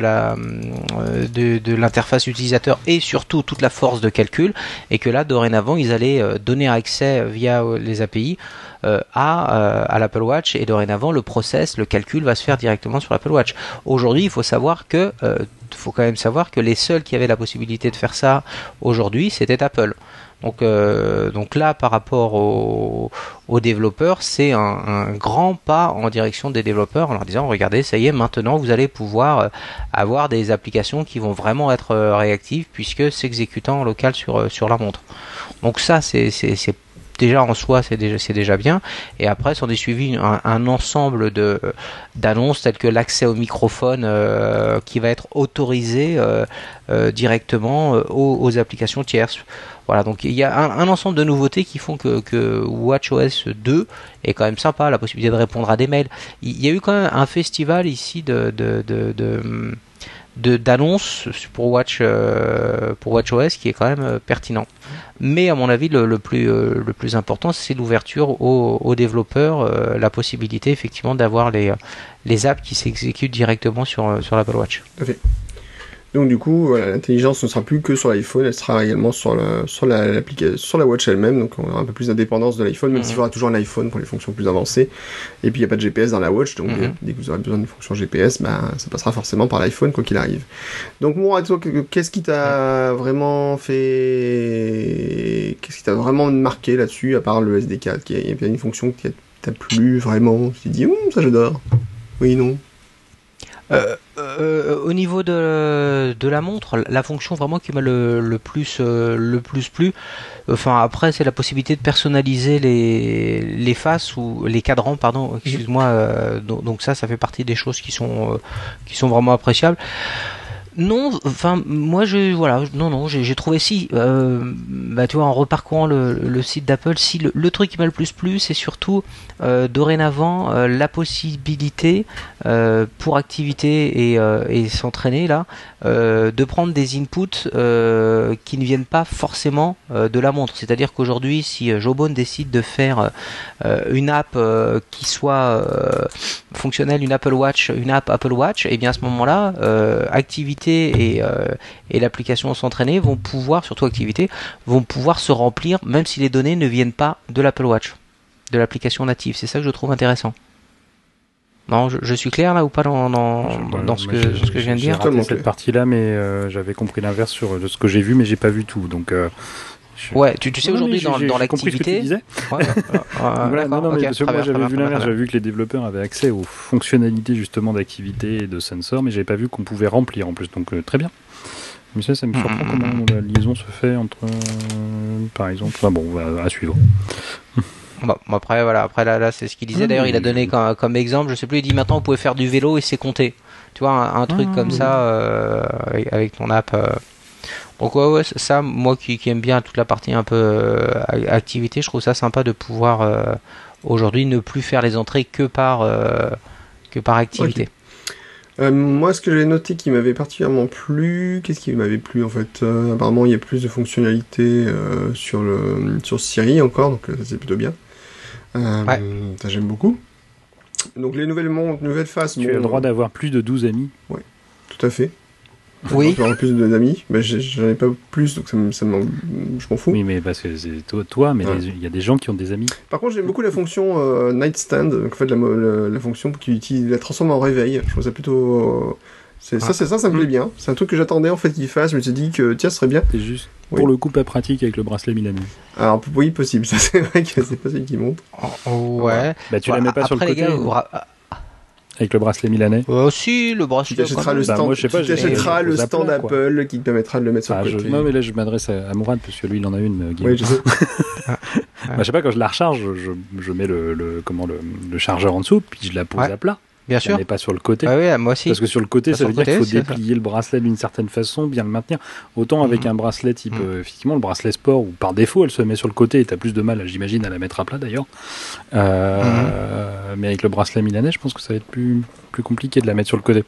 l'interface utilisateur et surtout toute la force de calcul et que là dorénavant ils allaient donner accès via les API euh, à, euh, à l'Apple Watch et dorénavant le process, le calcul va se faire directement sur l'Apple Watch. Aujourd'hui, il faut savoir que euh, faut quand même savoir que les seuls qui avaient la possibilité de faire ça aujourd'hui, c'était Apple. Donc, donc là, par rapport aux, aux développeurs, c'est un, grand pas en direction des développeurs en leur disant regardez, ça y est, maintenant vous allez pouvoir avoir des applications qui vont vraiment être réactives puisque s'exécutant en local sur, sur la montre. Donc ça, c'est déjà en soi c'est déjà c'est déjà bien. Et après s'en est suivi un, ensemble de d'annonces telles que l'accès au microphone euh, qui va être autorisé euh, euh, directement aux, applications tierces. Voilà donc il y a un, ensemble de nouveautés qui font que, WatchOS 2 est quand même sympa la possibilité de répondre à des mails. Il y a eu quand même un festival ici de de, d'annonces pour Watch pour WatchOS qui est quand même pertinent. Mais à mon avis le, plus euh, le plus important c'est l'ouverture aux, développeurs euh, la possibilité effectivement d'avoir les apps qui s'exécutent directement sur euh, sur l'Apple Watch. Donc du coup, voilà, l'intelligence ne sera plus que sur l'iPhone, elle sera également sur la, sur la, sur la watch elle-même, donc on aura un peu plus d'indépendance de l'iPhone, même Mhm. s'il faudra toujours un iPhone pour les fonctions plus avancées. Et puis il n'y a pas de GPS dans la watch, donc Mhm. euh, dès que vous aurez besoin d'une fonction GPS, bah, ça passera forcément par l'iPhone quoi qu'il arrive. Donc moi, toi, que- qu'est-ce qui t'a vraiment fait... Qu'est-ce qui t'a vraiment marqué là-dessus, à part le SD4 qui Il y a une fonction qui t'a plu vraiment Tu t'es dit, Hum, ça j'adore. Oui, non. Euh, euh, au niveau de, la montre, la fonction vraiment qui m'a le, le plus euh, le plus plu, enfin après c'est la possibilité de personnaliser les faces ou les cadrans pardon, excuse-moi. donc, donc ça ça fait partie des choses qui sont qui sont vraiment appréciables. Non, enfin moi je voilà non non j'ai trouvé si euh, bah tu vois en reparcourant le, site d'Apple si le, truc qui m'a le plus plu c'est surtout euh, dorénavant euh, la possibilité pour activité et, s'entraîner là de prendre des inputs qui ne viennent pas forcément de la montre. C'est-à-dire qu'aujourd'hui si Jobone décide de faire une app qui soit fonctionnelle une Apple Watch une app Apple Watch et bien à ce moment-là euh, activité et, euh, et l'application s'entraîner vont pouvoir surtout activité vont pouvoir se remplir même si les données ne viennent pas de l'Apple Watch de l'application native c'est ça que je trouve intéressant non, je, je suis clair là ou pas dans, dans, ce, que, j'ai- ce que je viens de j'ai dire? raté Totalement cette clair. partie-là, mais euh, j'avais compris l'inverse sur de ce que j'ai vu, mais j'ai pas vu tout. Donc, euh, Ouais, tu, tu sais aujourd'hui dans, dans l'activité. disais. Ouais, Voilà, non, mais parce que moi j'avais vu l'inverse, j'avais vu que les développeurs avaient accès aux fonctionnalités justement d'activité et de sensor, mais j'avais pas vu qu'on pouvait remplir en plus, donc euh, très bien. Mais ça, ça me surprend Mhm. comment la liaison se fait entre, euh, par exemple, enfin bon, on à suivre. Bon, après voilà, après là, là c'est ce qu'il disait. Ah, D'ailleurs, il a donné comme, comme exemple, je sais plus, il dit maintenant vous pouvez faire du vélo et c'est compté. Tu vois, un, un truc Ah, comme oui. ça euh, avec, avec ton app. Donc ouais, ouais, ça, moi qui, qui aime bien toute la partie un peu euh, activité, je trouve ça sympa de pouvoir euh, aujourd'hui ne plus faire les entrées que par euh, que par activité. Euh, moi, ce que j'ai noté qui m'avait particulièrement plu, qu'est-ce qui m'avait plu en fait Euh, Apparemment, il y a plus de fonctionnalités euh, sur le sur Siri encore, donc ça c'est plutôt bien. Euh, Ouais. Ça j'aime beaucoup. Donc les nouvelles mon- nouvelles faces, Tu as le droit d'avoir plus de 12 amis. tout à fait. Oui. Avoir plus d'amis, mais j'en ai pas plus, donc ça, me- ça m'en- je m'en fous. Oui, mais parce que c'est toi, toi mais Ouais. il y a des gens qui ont des amis. Par contre, j'aime beaucoup la fonction euh, nightstand, donc en fait la, mo- la, la fonction qui utilise la transforme en réveil. Je trouve ça plutôt. euh, c'est ça, Ah. c'est ça, ça me plaît bien. C'est un truc que j'attendais en fait qu'il fasse. Je me suis dit que tiens, ce serait bien. C'est juste Oui. pour le coup pas pratique avec le bracelet Milanais. Alors oui, possible. Ça c'est vrai que c'est pas celui qui monte. Ouais. Bah tu Voilà, la mets pas sur le côté les gars, vous ra- avec le bracelet Milanais. Euh, si le bracelet. Tu t'achèteras le Bah, stand, moi, je sais pas, tu t'achèteras le stand quoi. Apple qui te permettra de le mettre sur Ah, le je- côté. Non mais là je m'adresse à, à Mourad parce que lui il en a une. euh. Oui, je sais. Bah, je sais pas quand je la recharge, je, je mets le, le- comment le, le chargeur en dessous, puis je la pose Ouais. à plat. Bien sûr. mets pas sur le côté. Ah oui, moi aussi. Parce que sur le côté, Pas ça veut dire qu'il faut déplier le bracelet d'une certaine façon, bien le maintenir. Autant avec Mhm. un bracelet type, Mhm. euh, effectivement, le bracelet sport, où par défaut elle se met sur le côté et t'as plus de mal, j'imagine, à la mettre à plat d'ailleurs. Euh, mais avec le bracelet milanais, je pense que ça va être plus, plus compliqué de la mettre sur le côté.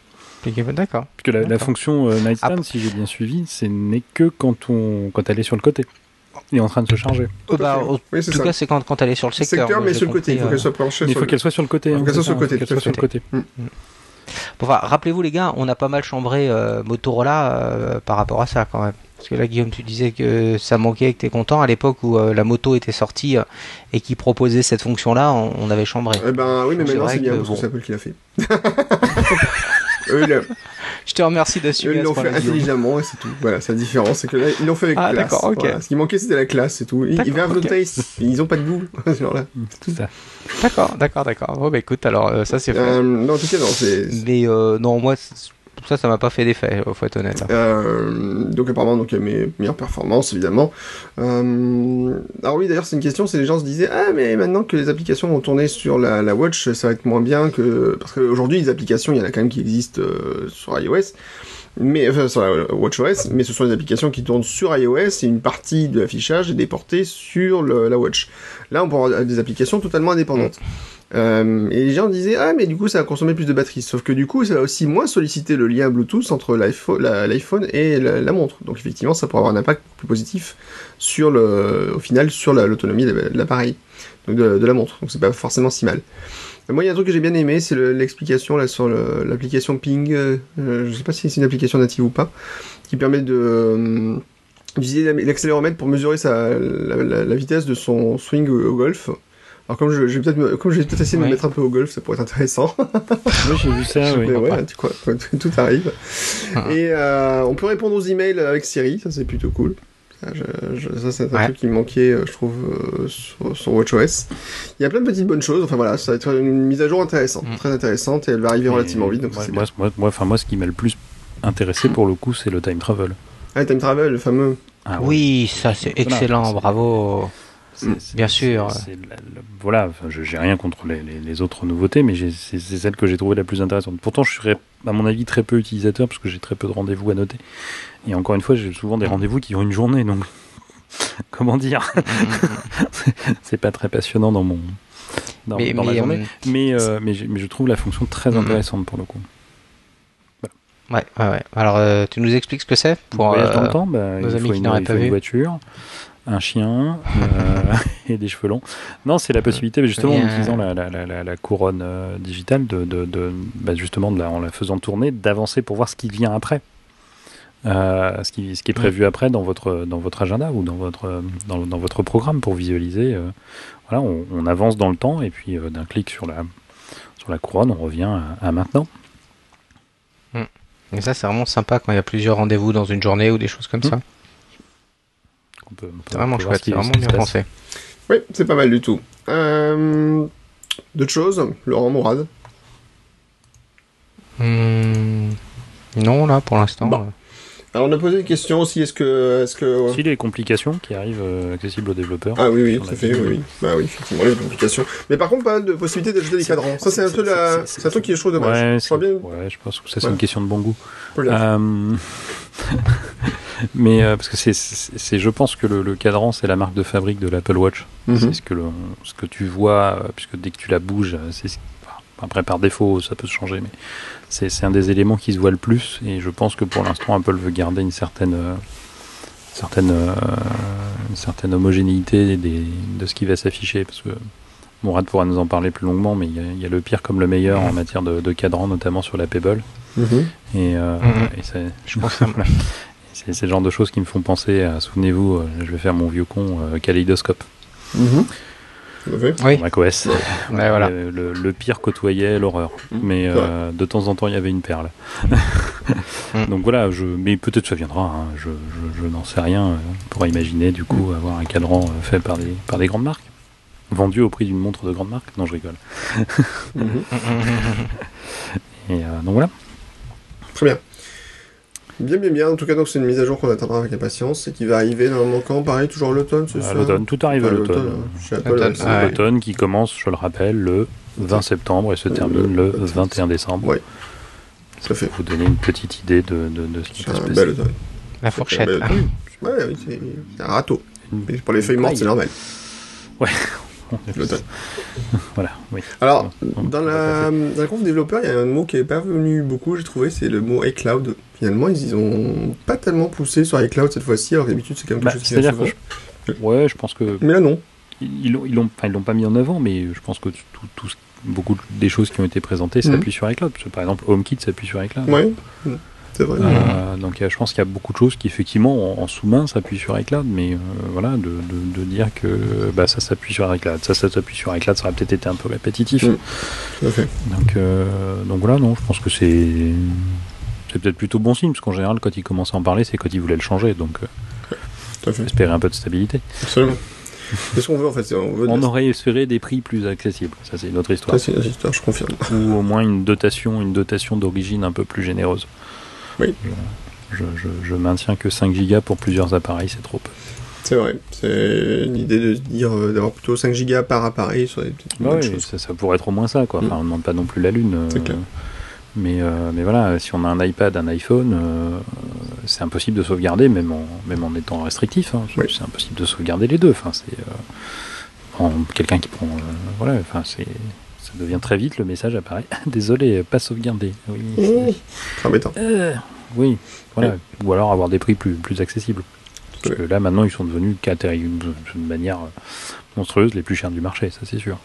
D'accord. Parce que la, fonction euh, Nightstand, si j'ai bien suivi, ce n'est que quand, on, quand elle est sur le côté. Il est en train de se charger. Euh, bah, en Oui, c'est tout ça. cas, c'est quand, quand elle est sur le secteur. Secteur, mais sur le côté. Il faut qu'elle euh, soit il sur faut le- qu'elle soit sur le côté. Faut hein, qu'elle soit sur le côté, faut qu'elle tout à soit sur le côté. Enfin, rappelez-vous les gars, on a pas mal chambré euh, Motorola euh, par rapport à ça quand même. Parce que là, Guillaume, tu disais que ça manquait et que t'es content. À l'époque où euh, la moto était sortie euh, et qui proposait cette fonction-là, on, on avait chambré. Eh ben oui, mais maintenant c'est bien que parce que bon. c'est Apple qui l'a fait. Eux, Je te remercie eux, d'assumer. ils l'ont fait intelligemment et c'est tout. Voilà, c'est la différence. C'est que là, ils l'ont fait avec Ah, classe. d'accord, ok. Voilà. Ce qui manquait, c'était la classe, c'est tout. Ils, ils have no ok. taste. Ils ont pas de goût. ça. D'accord, d'accord, d'accord. Bon, bah écoute, alors euh, ça c'est fait. Euh, non, en tout cas, non, c'est. Mais euh, non, moi, c'est- ça, ça m'a pas fait d'effet, euh, faut être honnête. Euh, donc apparemment donc il y a mes meilleures performances évidemment. Euh, alors oui d'ailleurs c'est une question, c'est les gens se disaient ah mais maintenant que les applications vont tourner sur la, la Watch ça va être moins bien que parce qu'aujourd'hui les applications il y en a quand même qui existent euh, sur iOS. Mais enfin sur la WatchOS, mais ce sont des applications qui tournent sur iOS et une partie de l'affichage est déportée sur le- la Watch. Là on peut avoir des applications totalement indépendantes. Euh, et les gens disaient ah mais du coup ça va consommer plus de batterie sauf que du coup ça va aussi moins solliciter le lien Bluetooth entre l'iPhone et la, montre. Donc effectivement ça pourrait avoir un impact plus positif sur le au final sur la- l'autonomie de l'appareil de, la montre. Donc c'est pas forcément si mal. Euh, moi il y a un truc que j'ai bien aimé c'est le- l'explication sur l'application Ping. Euh, je sais pas si c'est une application native ou pas qui permet de euh, d'utiliser l'accéléromètre pour mesurer la, vitesse de son swing au golf alors comme je, je vais peut-être me- comme je vais peut-être essayer de me mettre un peu au golf, ça pourrait être intéressant. Oui, j'ai vu ça, oui. Ouais, tu crois, tout arrive. Ah. Et euh, on peut répondre aux emails avec Siri, ça c'est plutôt cool. Ça, je- je- ça, c'est un Ouais. truc qui me manquait, euh, je trouve, euh, sur, sur WatchOS. Il y a plein de petites bonnes choses. Enfin voilà, ça va être une mise à jour intéressante, Mm. très intéressante, et elle va arriver relativement vite, donc moi, c'est moi, bien. moi, moi, enfin, moi, ce qui m'a le plus intéressé pour le coup, c'est le time travel. Ah, Time Travel, le fameux. Ah, ouais. Oui, ça c'est Voilà, excellent, c'est- bravo. Mm. Bien sûr. la- la- voilà, enfin, je j'ai rien contre les, les- les autres nouveautés, mais c'est celle que j'ai trouvée la plus intéressante. Pourtant, je serais, à mon avis, très peu utilisateur parce que j'ai très peu de rendez-vous à noter. Et encore une fois, j'ai souvent des rendez-vous qui ont une journée, donc comment dire, c'est pas très passionnant dans mon dans, mais, dans mais, ma journée. euh, Mais, euh, mais, je trouve la fonction très intéressante pour le coup. ouais, ouais, ouais. Alors, euh, tu nous expliques ce que c'est pour voyage dans euh, le temps, bah, nos il amis faut qui une, il pas faut une vu. voiture, un chien euh, et des cheveux longs. Non, c'est la possibilité, mais justement, en euh, utilisant la, la, la, la- la couronne euh, digitale, de, de, de- bah, justement, de la- en la faisant tourner, d'avancer pour voir ce qui vient après. Euh, ce, qui, ce qui est prévu après dans votre, dans votre agenda ou dans votre, dans, dans votre programme pour visualiser. euh, voilà, on, on avance dans le temps et puis euh, d'un clic sur la, sur la couronne, on revient à, à maintenant. Et ça, c'est vraiment sympa quand il y a plusieurs rendez-vous dans une journée ou des choses comme Mhm. ça. On peut- on peut- C'est vraiment chouette, c'est vraiment bien pensé. Oui, c'est pas mal du tout. Euh, D'autres choses? Laurent Mourad? Hmm, Non, là, pour l'instant. Bon. Alors on a posé une question aussi, est-ce que... Est -ce que... Si les complications qui arrivent euh, accessibles aux développeurs. Ah oui, oui, tout à fait, oui, oui. Bah oui, effectivement, les complications. Mais par contre, pas de possibilité d'ajouter des cadrans. Ça, c'est un peu la... c'est- un truc qui est chaud dommage. Ouais, Je bien... ouais, je pense que ça c'est Ouais. une question de bon goût. Euh, Mais euh, parce que c'est, je pense que le, le cadran c'est la marque de fabrique de l'Apple Watch. Mhm. C'est ce que le, ce que tu vois, puisque dès que tu la bouges, c'est enfin, après par défaut ça peut se changer, mais c'est, un des éléments qui se voit le plus. Et je pense que pour l'instant Apple veut garder une certaine euh, certaine euh, une certaine homogénéité des, de ce qui va s'afficher parce que Mourad pourra nous en parler plus longuement, mais il y a, il y a le pire comme le meilleur en matière de, de cadran, notamment sur la Pebble. Mhm. Et, euh, Mhm. et Je pense que ça- c'est, le genre de choses qui me font penser à, souvenez-vous, je vais faire mon vieux con, euh, Kaleidoscope, Mhm. Oui, macOS. ouais, voilà. Le, le- le pire côtoyait l'horreur. Mhm. Mais euh, de temps en temps, il y avait une perle. Mhm. Donc voilà, je, mais peut-être ça viendra, hein, je, je- je n'en sais rien. euh, On pourra imaginer du coup avoir un cadran euh, fait par des, par des grandes marques. Vendu au prix d'une montre de grande marque Non, je rigole. Et euh, donc voilà. Très bien. Bien, bien, bien. En tout cas, donc c'est une mise à jour qu'on attendra avec impatience et qui va arriver normalement quand Pareil, toujours l'automne, c'est À ça l'automne, tout arrive à Enfin, l'automne. hein. L'automne, ouais, c'est- ah ouais. Qui commence, je le rappelle, le 20 septembre et se termine le 21 décembre. Ouais. Ça fait. Pour vous donner une petite idée de, de, de ce qui peut se un passer. bel automne. La fourchette. Automne. Ouais, oui, c'est un râteau. Une- Mais pour les feuilles mortes, c'est normal. Voilà, oui. Alors, On- dans on la, dans la conf développeur, il y a un mot qui est pas venu beaucoup, j'ai trouvé, c'est le mot iCloud. Finalement, ils, ils ont pas tellement poussé sur iCloud cette fois-ci, alors d'habitude, c'est quand même Bah, quelque chose qui vient souvent. je- Ouais, je pense que Mais là, non. ils l'ont, ils l'ont, enfin, ils l'ont pas mis en avant, mais je pense que tout, tout beaucoup des choses qui ont été présentées Mhm. s'appuient sur iCloud. Parce que, par exemple, HomeKit s'appuie sur iCloud. Ouais, Mm. C'est vrai. Euh, donc je pense qu'il y a beaucoup de choses qui effectivement en, en sous-main s'appuient sur iCloud, mais euh, voilà, de, de- de dire que bah, ça s'appuie sur iCloud, ça, ça s'appuie sur iCloud, ça aurait peut-être été un peu répétitif. Mm. À fait. Donc, euh, donc voilà, non, je pense que c'est c'est peut-être plutôt bon signe, parce qu'en général, quand ils commençaient à en parler, c'est quand ils voulaient le changer, donc espérer un peu de stabilité. Absolument. C'est ce qu'on veut en fait. On veut de On la- aurait espéré des prix plus accessibles, ça c'est une autre histoire. Ça, c'est une histoire, je confirme. Ou au moins une dotation, une dotation d'origine un peu plus généreuse. Oui. Je, je- je maintiens que 5 gigas pour plusieurs appareils, c'est trop peu. C'est vrai. C'est l'idée de dire euh, d'avoir plutôt 5 gigas par appareil sur des petites bonnes oui, choses. ça, ça pourrait être au moins ça, quoi. Mm. Enfin, on ne demande pas non plus la lune. euh, clair. Mais, euh, mais voilà, si on a un iPad, un iPhone, c'est impossible de sauvegarder, même en, même en étant restrictif. hein. Oui. C'est impossible de sauvegarder les deux. Enfin, c'est quelqu'un qui prend, voilà, enfin, c'est, ça devient très vite le message apparaît. Désolé, pas sauvegardé. Oui. Mmh. Euh, oui, voilà. Ou alors avoir des prix plus, plus accessibles. Parce que là, maintenant, ils sont devenus d'une manière euh, monstrueuse les plus chers du marché, ça c'est sûr.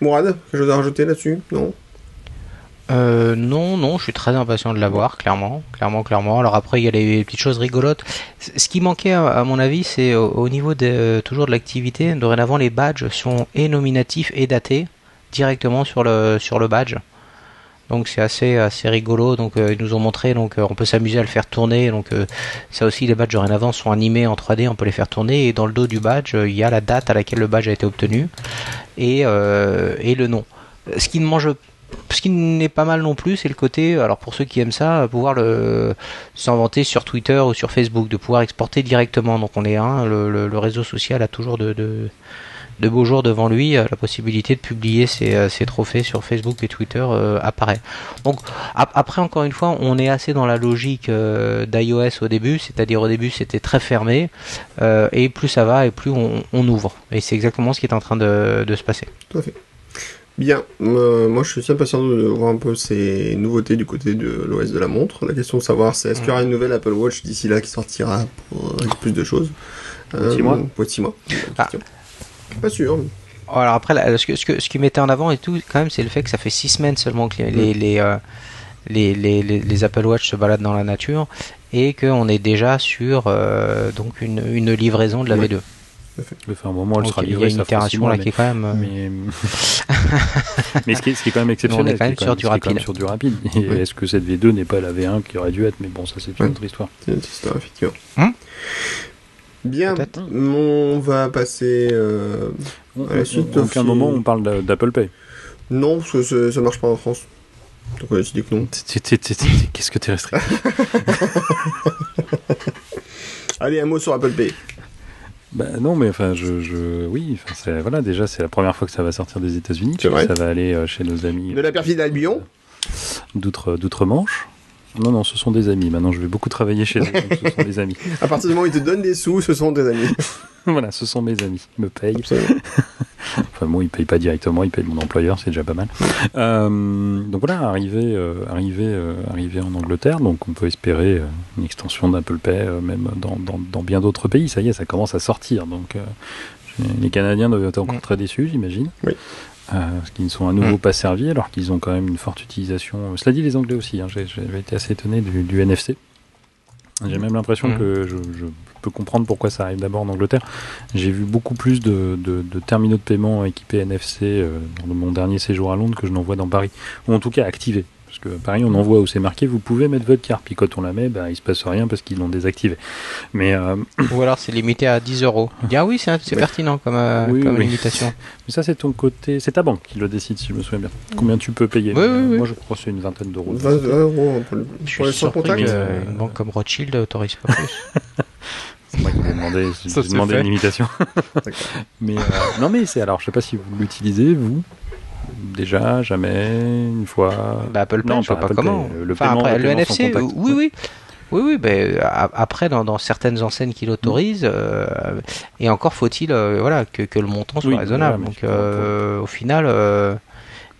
Mourad, quelque chose à rajouter là-dessus? Non? Euh, non, non, je suis très impatient de l'avoir, clairement, clairement, clairement. Alors après, il y a les petites choses rigolotes. Ce qui manquait, à mon avis, c'est au, au niveau de, euh, toujours de l'activité. Dorénavant, les badges sont et nominatifs et datés directement sur le sur le badge. Donc c'est assez assez rigolo. Donc euh, ils nous ont montré, donc on peut s'amuser à le faire tourner. Donc ça aussi, les badges dorénavant sont animés en 3D, on peut les faire tourner. Et dans le dos du badge, il y a la date à laquelle le badge a été obtenu et et le nom. Ce qui ne mange ce qui n'est pas mal non plus, c'est le côté, alors pour ceux qui aiment ça, pouvoir le s'inventer sur Twitter ou sur Facebook, de pouvoir exporter directement. Donc on est un, le, réseau social a toujours de, beaux jours devant lui, euh, la possibilité de publier ses, euh, ses trophées sur Facebook et Twitter euh, apparaît. Donc ap- après encore une fois, on est assez dans la logique euh, d'iOS au début, c'est-à-dire au début c'était très fermé, euh, et plus ça va et plus on, on ouvre. Et c'est exactement ce qui est en train de, de se passer. Tout à fait. Bien, Euh, moi je suis impatient de voir un peu ces nouveautés du côté de l'OS de la montre. La question de savoir c'est est-ce qu'il y aura une nouvelle Apple Watch d'ici là qui sortira pour, avec plus de choses Pour six mois Pour six mois. Ah. Pas sûr. Alors après, là, ce, que, ce, que- ce qui mettait en avant et tout, quand même, c'est le fait que ça fait six semaines seulement que les, les, les, euh, les, les, Apple Watch se baladent dans la nature et qu'on est déjà sur euh, donc une, une livraison de la Ouais. V2. Enfin, un moment, elle Donc sera il y a livrée, une itération là mais- qui est quand même. euh, Mais, mais ce, qui est, ce qui est quand même exceptionnel, On est quand même sur du ce qui est quand même rapide. sur du rapide. Oui. est-ce que cette V2 n'est pas la V1 qui aurait dû être? Mais bon, ça c'est une Ouais. autre histoire. C'est une petite histoire, effectivement. Hum Bien, on va passer. euh, À la suite, à aucun moment on parle d'a- d'Apple Pay. Non, parce que ça- marche pas en France. Donc on a décidé que non? Qu'est-ce que t'es restrictif Allez, un mot sur Apple Pay. Bah non, mais enfin, je, je oui, enfin, c'est- voilà, déjà c'est la première fois que ça va sortir des États-Unis. Ça va aller euh, chez nos amis De la perfide Albion. d'outre d'outre-Manche. Non, non, ce sont des amis. Maintenant, je vais beaucoup travailler chez eux. donc ce sont des amis. À partir du moment où ils te donnent des sous, ce sont des amis. voilà, ce sont mes amis. Ils me payent. Enfin bon, ils payent pas directement, ils payent mon employeur, c'est déjà pas mal. Euh, donc voilà, arrivé, euh, arrivé, euh, arrivé en Angleterre, donc on peut espérer une extension d'Apple Pay même dans, dans, dans bien d'autres pays. Ça y est, ça commence à sortir. Donc les Canadiens doivent être encore Mm. très déçus, j'imagine. Oui. Parce qu'ils ne sont à nouveau Mm. pas servis, alors qu'ils ont quand même une forte utilisation. Cela dit, les Anglais aussi. hein, j'ai- J'avais été assez étonné du, du NFC. J'ai même l'impression Mm. que je, je peux comprendre pourquoi ça arrive d'abord en Angleterre. J'ai vu beaucoup plus de, de- de terminaux de paiement équipés NFC euh, dans mon dernier séjour à Londres que je n'en vois dans Paris. Ou en tout cas activés. Parce que Paris, on en voit où c'est marqué, vous pouvez mettre votre carte. Puis quand on la met, bah, il se passe rien parce qu'ils l'ont désactivé. Mais, euh, Ou alors c'est limité à 10 euros. Ah oui, c'est Ouais. pertinent comme, euh, Oui, comme oui. limitation. mais ça, c'est ton côté. C'est ta banque qui le décide, si je me souviens bien. Combien tu peux payer? Oui, Mais, oui, euh, oui. Moi, je crois que c'est une vingtaine d'euros. 20 euros pour le, Je pour le suis sans contact. euh, banque comme Rothschild autorise pas plus. C'est moi qui ai demandé, j'ai Ça, c'est demandé fait. une mais euh, non, mais c'est alors, je sais pas si vous l'utilisez, vous. Déjà, jamais, une fois. Bah, Apple Pay, Non, je vois pas Apple comment. Pay, le enfin, paiement- après, le le paiement sans NFC, contact. oui, oui. Oui, oui, ben, après, dans, dans certaines enseignes qui l'autorisent, euh, et encore faut-il euh, voilà, que, que le montant soit Oui, raisonnable. voilà, Donc, euh, au final, euh,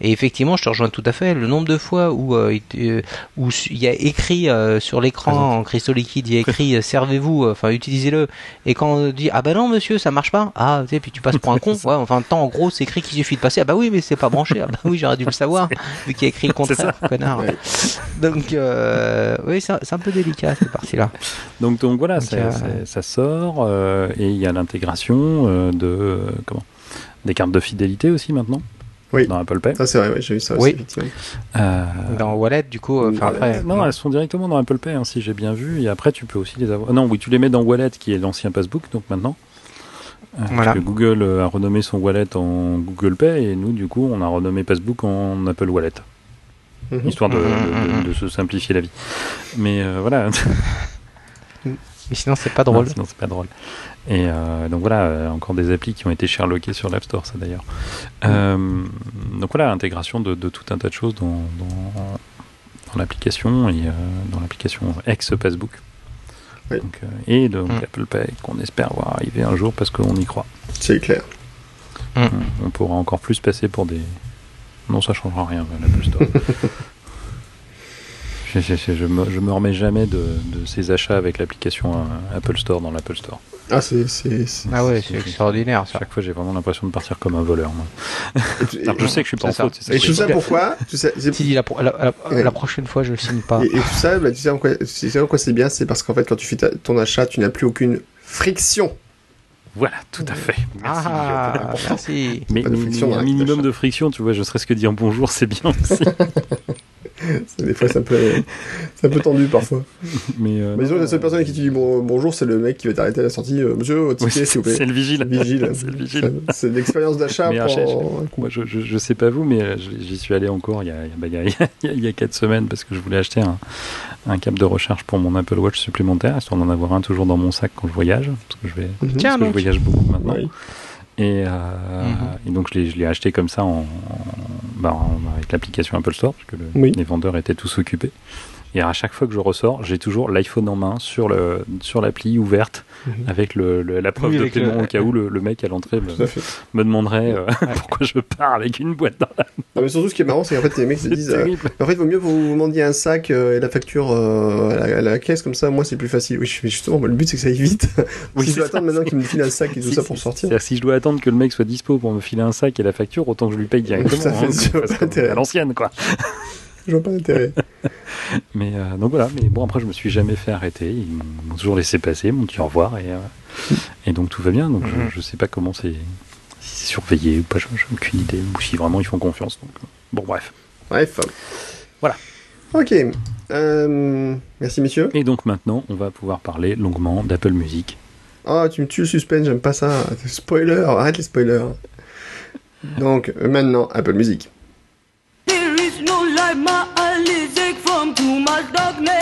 et effectivement, je te rejoins tout à fait. Le nombre de fois où euh, il euh, où il y a écrit euh, sur l'écran en cristaux liquides, il y a écrit servez-vous, enfin utilisez-le, et quand on dit ah bah non monsieur, ça marche pas, ah tu sais, puis tu passes pour un con. Ouais, enfin, temps en gros, c'est écrit qu'il suffit de passer. Ah bah oui, mais c'est pas branché. Ah bah oui, j'aurais dû le savoir, vu qu'il y a écrit le contraire, connard. Ouais. Donc, euh, oui, c'est un- peu délicat cette partie-là. Donc, donc voilà, Donc, ça, euh, sort euh, et il y a l'intégration de comment des cartes de fidélité aussi maintenant? Oui. dans Apple Pay. Ça, c'est vrai, ouais, j'ai vu ça aussi, Oui. effectivement. Euh, Dans Wallet, du coup, euh, enfin Ouais. après. non, elles sont directement dans Apple Pay, hein, si j'ai bien vu. Et après, tu peux aussi les avoir. Non, oui, tu les mets dans Wallet, qui est l'ancien Passbook, donc maintenant. Euh, Voilà. Parce que Google euh, a renommé son Wallet en Google Pay, et nous, du coup, on a renommé Passbook en Apple Wallet, Mhm. histoire de, de- Mhm, de- de se simplifier la vie. Mais euh, voilà. Mais sinon, c'est pas drôle. Non, sinon, c'est pas drôle. Et euh, donc voilà, euh, encore des applis qui ont été sherlockées sur l'App Store, ça d'ailleurs. Euh, donc voilà, intégration de, de tout un tas de choses dans, dans, dans l'application et euh, dans l'application ex-Facebook. Oui. Donc, euh, et donc Mm. Apple Pay qu'on espère voir arriver un jour parce qu'on y croit. C'est clair. On, on pourra encore plus passer pour des. Non, ça changera rien, l'Apple Store. je, je, je- je me, je me remets jamais de, de ces achats avec l'application euh, Apple Store dans l'Apple Store. Ah, c'est. c'est- c'est- Ah ouais, c'est extraordinaire ça. Chaque fois, j'ai vraiment l'impression de partir comme un voleur. Moi. Et, tu- et- Alors, je sais que je suis pas en faute. c'est ça et tout ça pourquoi tu sais, c'est- Si, la, la, la- Ouais. la prochaine fois, je le signe pas. et, et tout ça, bah, tu sais en quoi, tu sais en quoi c'est bien C'est parce qu'en fait, quand tu fais ta- ton achat, tu n'as plus aucune friction. Voilà, tout à fait. Merci. Ah, merci. Mais, un minimum d'achat. de friction, tu vois, je serais ce que dire bonjour, c'est bien aussi. C'est- Des fois, c'est un peu, c'est un peu tendu parfois. mais euh, Mais disons, non, la seule personne à qui tu dis bon- bonjour, c'est le mec qui va t'arrêter à la sortie. euh, Monsieur, votre oui, ticket, s'il vous plaît. c'est le vigile. Vigile. c'est le vigile. C'est- l'expérience d'achat pour. Moi, je, je, je sais pas vous, mais euh, j'y suis allé encore il y a, il y a- bah, il y a, il y a- il y a quatre semaines parce que je voulais acheter un, un câble de recharge pour mon Apple Watch supplémentaire, histoire d'en avoir un toujours dans mon sac quand je voyage, parce que je, vais, Mhm. Tiens, parce que je voyage beaucoup maintenant. Oui. Et, euh, Mhm. et donc je l'ai, je l'ai acheté comme ça en, en- bah, en- avec l'application Apple Store, parce que le- Oui. les vendeurs étaient tous occupés. Et à chaque fois que je ressors, j'ai toujours l'iPhone en main sur, le, sur l'appli ouverte Mhm. avec le, le- la preuve Oui, de paiement le- au cas où le, le mec à l'entrée me, demanderait euh, pourquoi je pars avec une boîte dans la Non, mais surtout, ce qui est marrant, c'est qu'en fait, les mecs se disent. euh, en fait, il vaut mieux vous demandiez un sac euh, et la facture à, la, à la caisse, comme ça, moi, c'est plus facile. Oui, mais justement, le but, c'est que ça aille vite. Oui, si je dois ça, attendre maintenant qu'il me file un sac et tout Si, ça pour sortir. Si je dois attendre que le mec soit dispo pour me filer un sac et la facture, autant que je lui paye directement. Fait, hein, à l'ancienne, quoi. Je vois pas l'intérêt. Mais euh, donc voilà, mais bon après je me suis jamais fait arrêter, ils m'ont toujours laissé passer, m'ont dit au revoir et, euh, et donc tout va bien. Donc Mhm. je, je sais pas comment c'est si c'est surveillé ou pas, j'ai aucune idée, ou si vraiment ils font confiance. Donc euh, bon bref. Bref. Voilà. Ok. Euh, merci, messieurs. Et donc maintenant on va pouvoir parler longuement d'Apple Music. Oh, tu me tues le suspense, j'aime pas ça. Spoiler, arrête les spoilers. Donc, maintenant, Apple Music. There is no light, my sick from too much darkness.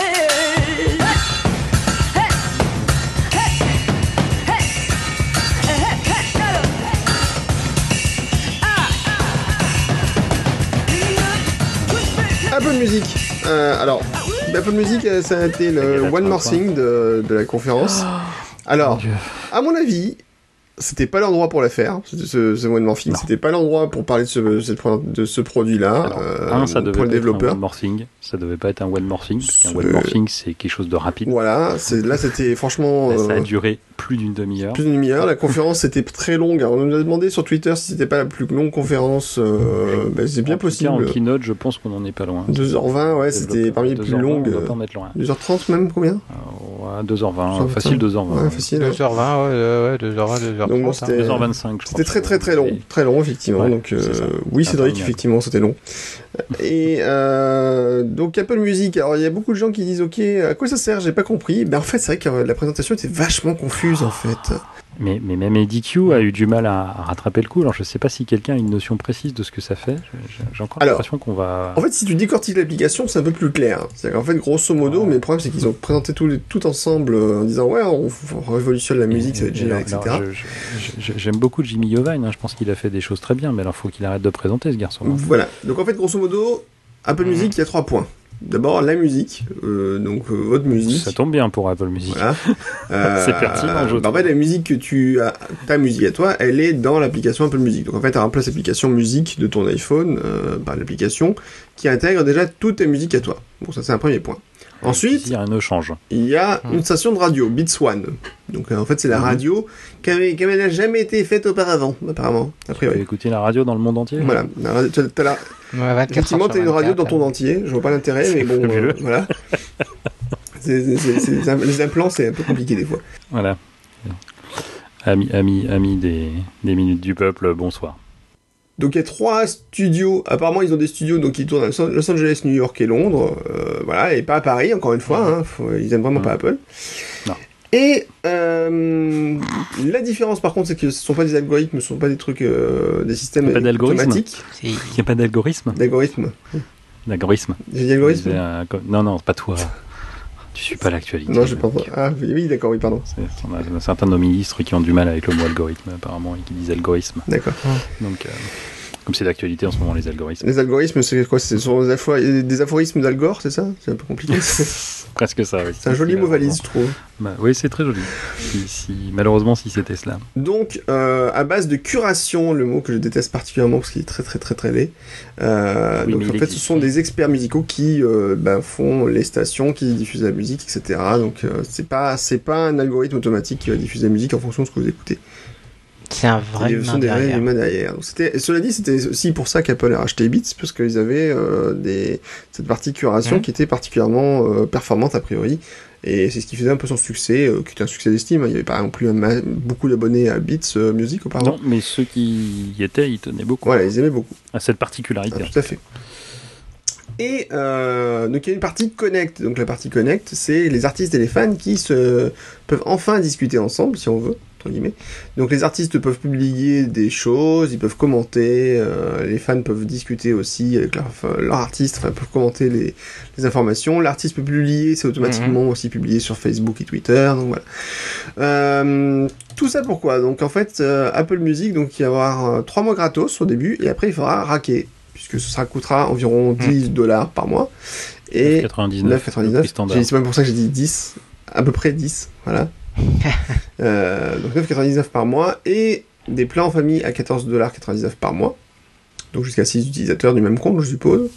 Apple Music. Euh, alors, Apple Music, euh, ça a été le One More quoi. Thing de, de la conférence. Alors, Dieu. à mon avis, c'était pas l'endroit pour la faire, ce, ce, ce One More Thing. Non. C'était pas l'endroit pour parler de ce, de ce produit-là euh, un, ça devait pour le pas être un développeur. one more thing, ça devait pas être un one more thing, parce qu'un one more thing c'est quelque chose de rapide. Voilà, là c'était franchement Là, ça a euh, duré plus d'une demi-heure. plus d'une demi-heure. La conférence était très longue. Alors, on nous a demandé sur Twitter si c'était pas la plus longue conférence. Euh, ben, c'est bien En tout cas, possible. en keynote, je pense qu'on en est pas loin. 2h20, ouais, c'était Développeur. parmi les plus 2h20, longues. On va pas en être loin. 2h30 même, combien? Euh, ouais, 2h20, 2h20. facile 2h20. Ouais, facile. ouais. 2h20, ouais, ouais, 2h20, 2h30. Donc, bon, c'était- 2h25, je crois. C'était très très très long, Et- très long effectivement. Ouais, donc euh, oui, Cédric, effectivement, c'était long. Et euh, donc Apple Music. Alors il y a beaucoup de gens qui disent ok, à quoi ça sert? J'ai pas compris. Ben en fait, c'est vrai que la présentation était vachement confuse en fait. Mais, mais même EDQ a eu du mal à, à rattraper le coup. Alors je sais pas si quelqu'un a une notion précise de ce que ça fait. J'ai encore l'impression qu'on va. En fait, si tu décortiques l'application, c'est un peu plus clair. C'est-à-dire qu'en fait, grosso modo, mais le problème c'est qu'ils ont présenté tout, tout ensemble euh, en disant ouais, on, on révolutionne la musique, ça va être Et- et génial, etc. J'aime beaucoup Jimmy Iovine. hein. Je pense qu'il a fait des choses très bien. Mais alors faut qu'il arrête de présenter ce garçon. Voilà. Donc en fait, grosso modo, Apple Mhm. Music, il y a trois points. D'abord la musique, euh, donc euh, votre musique. Ça tombe bien pour Apple Music. Voilà. Euh, C'est pertinent, je bah, en fait, la musique que tu as, ta musique à toi, elle est dans l'application Apple Music. Donc en fait, tu remplaces l'application musique de ton iPhone euh, par l'application qui intègre déjà toutes tes musiques à toi. Bon, ça c'est un premier point. Ensuite, rien ne change. il y a une station de radio, Beats One. Donc euh, en fait, c'est la Mhm. radio qui n'a jamais été faite auparavant, apparemment, a Tu peux priori. écouter la radio dans le monde entier Voilà. La radio- t'as- t'as la- Ouais, 24 Effectivement, heures t'as sur une radio dans 24, ton entier. Je vois pas l'intérêt, mais bon, euh, voilà. C'est- c'est- c'est- c'est- les im- les implants, c'est un peu compliqué des fois. Voilà. Amis, amis, amis des, des minutes du peuple, bonsoir. Donc il y a trois studios. Apparemment, ils ont des studios donc qui tournent à Los Angeles, New York et Londres. Euh, voilà, et pas à Paris, encore une fois. hein. Faut- ils aiment vraiment pas Apple. Non. Et euh, la différence, par contre, c'est que ce sont pas des algorithmes, ce sont pas des trucs, euh, des systèmes Pas d'algorithme automatiques. Il n'y a pas d'algorithme D'algorithmes. D'algorithme J'ai dit algorithme Non, non, c'est pas toi. Tu suis pas l'actualité. Non, j'ai pas. Ah oui, oui, d'accord, oui, pardon. C'est- On a, on a certains de nos ministres qui ont du mal avec le mot algorithme, apparemment, et qui disent algorithme. D'accord. Donc, euh, comme c'est d'actualité en ce moment, les algorithmes. Les algorithmes, c'est quoi Ce sont des, apho- des aphorismes d'Algor, c'est ça? C'est un peu compliqué. Presque ça, oui. c'est un joli mot valise, je trouve. Bah, oui, c'est très joli. Si, si- malheureusement, si c'était cela. Donc, euh, à base de curation, le mot que je déteste particulièrement parce qu'il est très très très très laid. Euh, Oui, donc, en fait, ce sont des experts musicaux qui euh, ben, font les stations, qui diffusent la musique, etc. Donc, c'est pas c'est pas un algorithme automatique qui va diffuser la musique en fonction de ce que vous écoutez. C'est un vrai Ce sont des vrais derrière. humains derrière. Donc, c'était, cela dit, c'était aussi pour ça qu'Apple a racheté Beats, parce qu'ils avaient euh, des, cette partie curation Mhm. qui était particulièrement euh, performante a priori. Et c'est ce qui faisait un peu son succès, euh, qui était un succès d'estime. Il y avait pas non plus un ma- beaucoup d'abonnés à Beats euh, Music auparavant. Non, mais ceux qui y étaient, ils tenaient beaucoup Voilà, ils aimaient beaucoup. à cette Ah, particularité. tout à fait. Et euh, donc il y a une partie Connect. Donc la partie Connect, c'est les artistes et les fans qui se peuvent enfin discuter ensemble, si on veut, entre guillemets. Donc les artistes peuvent publier des choses, ils peuvent commenter, euh, les fans peuvent discuter aussi avec leur, artiste, enfin peuvent commenter les, les informations. L'artiste peut publier, c'est automatiquement aussi publié sur Facebook et Twitter. Donc voilà. Euh, tout ça pourquoi? Donc en fait, euh, Apple Music, donc il va y avoir 3 mois gratos au début, et après il faudra raquer, puisque sera coûtera environ 10 dollars par mois. Et 99, le prix 9,99. standard. J'ai- C'est même pour ça que j'ai dit 10, à peu près 10, voilà. Euh, donc 9,99 par mois, et des plans en famille à 14,99$ par mois. Donc jusqu'à 6 utilisateurs du même compte, je suppose.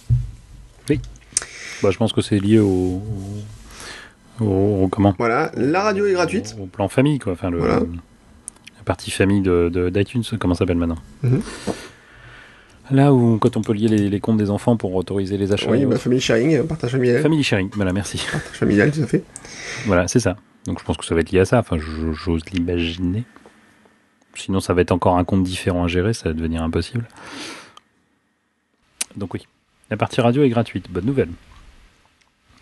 Bah, je pense que c'est lié au, au, au- comment Voilà, la radio est gratuite. Au, au plan famille, quoi. Enfin, le, Voilà. la partie famille de, de- d'iTunes, comment ça s'appelle maintenant Mhm. Là où, quand on peut lier les, les comptes des enfants pour autoriser les achats. Oui, bah, family sharing, euh, partage familial. Family sharing, voilà, merci. Partage familial, tout à fait. Voilà, c'est ça. Donc je pense que ça va être lié à ça. Enfin, j'ose l'imaginer. Sinon, ça va être encore un compte différent à gérer, ça va devenir impossible. Donc oui, la partie radio est gratuite. Bonne nouvelle.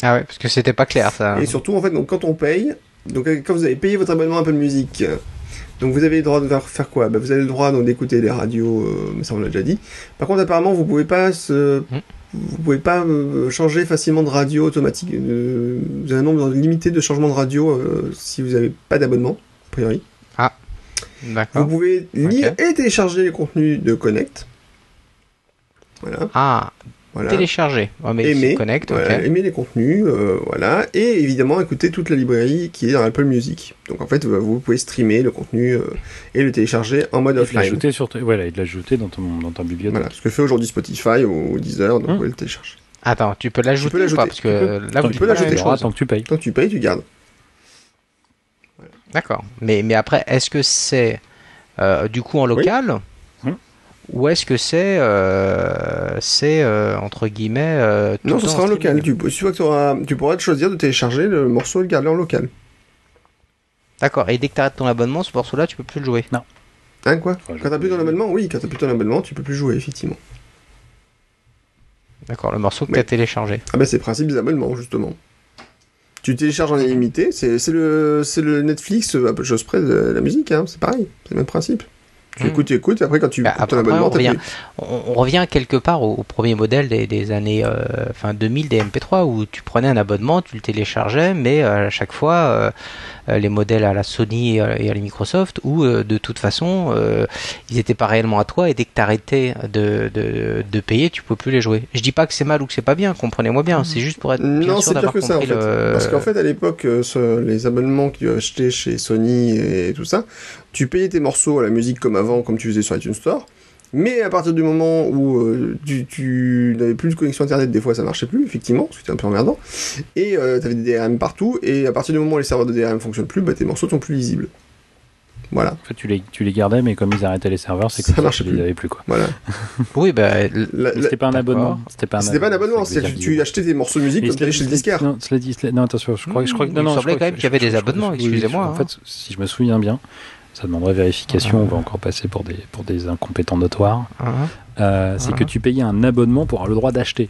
Ah ouais, parce que c'était pas clair ça. Et surtout, en fait, donc, quand on paye, donc euh, quand vous avez payé votre abonnement Apple Music, donc vous avez le droit de faire, faire quoi? Bah, Vous avez le droit donc, d'écouter les radios, euh, mais ça on l'a déjà dit. Par contre, apparemment, vous pouvez pas se... Mhm. Vous pouvez pas euh, changer facilement de radio automatique. euh, vous avez un nombre limité de changements de radio euh, si vous n'avez pas d'abonnement, a priori. Vous D'accord. pouvez lire et télécharger les contenus de Connect. Voilà. Ah, voilà. télécharger. Oh, mais Aimer, c'est connect, ok. voilà, aimer les contenus, euh, voilà, et évidemment écouter toute la librairie qui est dans Apple Music. Donc en fait, vous pouvez streamer le contenu euh, et le télécharger en mode Et offline. l'ajouter sur, voilà, et de l'ajouter dans, ton, dans ta bibliothèque. Voilà, ce que fait aujourd'hui Spotify ou Deezer, donc Hum. vous pouvez le télécharger. Attends, tu peux l'ajouter Tu peux ou pas l'ajouter. Parce que Tu là, peux- vous tu peux l'ajouter. tant que tu payes. Quand tu payes, tu gardes. D'accord. Mais, mais après, est-ce que c'est euh, du coup en local. Ou est-ce que c'est, euh, c'est euh, entre guillemets. euh, tout Non, ce sera en local. Tu, tu vois que t'auras- tu pourras te choisir de télécharger le morceau et le garder en local. D'accord. Et dès que tu arrêtes ton abonnement, ce morceau-là, tu peux plus le jouer. Hein, quoi? Enfin, je- Quand t'as plus ton abonnement, oui, quand t'as plus ton abonnement, tu peux plus jouer, effectivement. D'accord. Le morceau que Ouais. tu as téléchargé. Ah bah c'est le principe des abonnements, justement. Tu télécharges en illimité, c'est c'est le, c'est le Netflix, à peu de choses près de la musique, hein, c'est pareil, c'est le même principe. Tu écoutes, tu écoutes, et après, quand tu Bah, prends ton après, abonnement, on revient, on, on revient quelque part au, au premier modèle des, des années euh, enfin 2000 des MP3 où tu prenais un abonnement, tu le téléchargeais, mais euh, à chaque fois euh, les modèles à la Sony et à, la Microsoft où euh, de toute façon ils étaient pas réellement à toi et dès que tu arrêtais de, de, de payer, tu peux plus les jouer. Je dis pas que c'est mal ou que c'est pas bien, comprenez-moi bien, c'est juste pour être bien Non, sûr d'avoir que ça, en compris fait. le Parce qu'en fait, à l'époque, les abonnements que tu achetais chez Sony et tout ça, tu payais tes morceaux à la musique comme avant, comme tu faisais sur iTunes Store. Mais à partir du moment où euh, tu, tu n'avais plus de connexion internet, des fois ça marchait plus, effectivement, parce que c'était un peu emmerdant. Et euh, t'avais des DRM partout, et à partir du moment où les serveurs de DRM fonctionnent plus, bah, tes morceaux sont plus lisibles. Voilà, En fait, tu les, tu les gardais, mais comme ils arrêtaient les serveurs, c'est Ça que tu marchait les plus. avais plus, quoi. voilà. Oui, bah, C'était pas un abonnement. C'était pas un C'était pas un abonnement, ça dire tu, tu achetais des morceaux de musique comme tu allais chez le disquaire. Non, cela dit, cela- non, attention, je crois, je crois que Mmh, non, il non, je semblait crois quand même qu'il y avait des abonnements, excusez-moi, En hein. fait, si je me souviens bien, ça demanderait vérification. On va encore passer pour des pour des incompétents notoires. Euh, c'est que tu payais un abonnement pour avoir le droit d'acheter.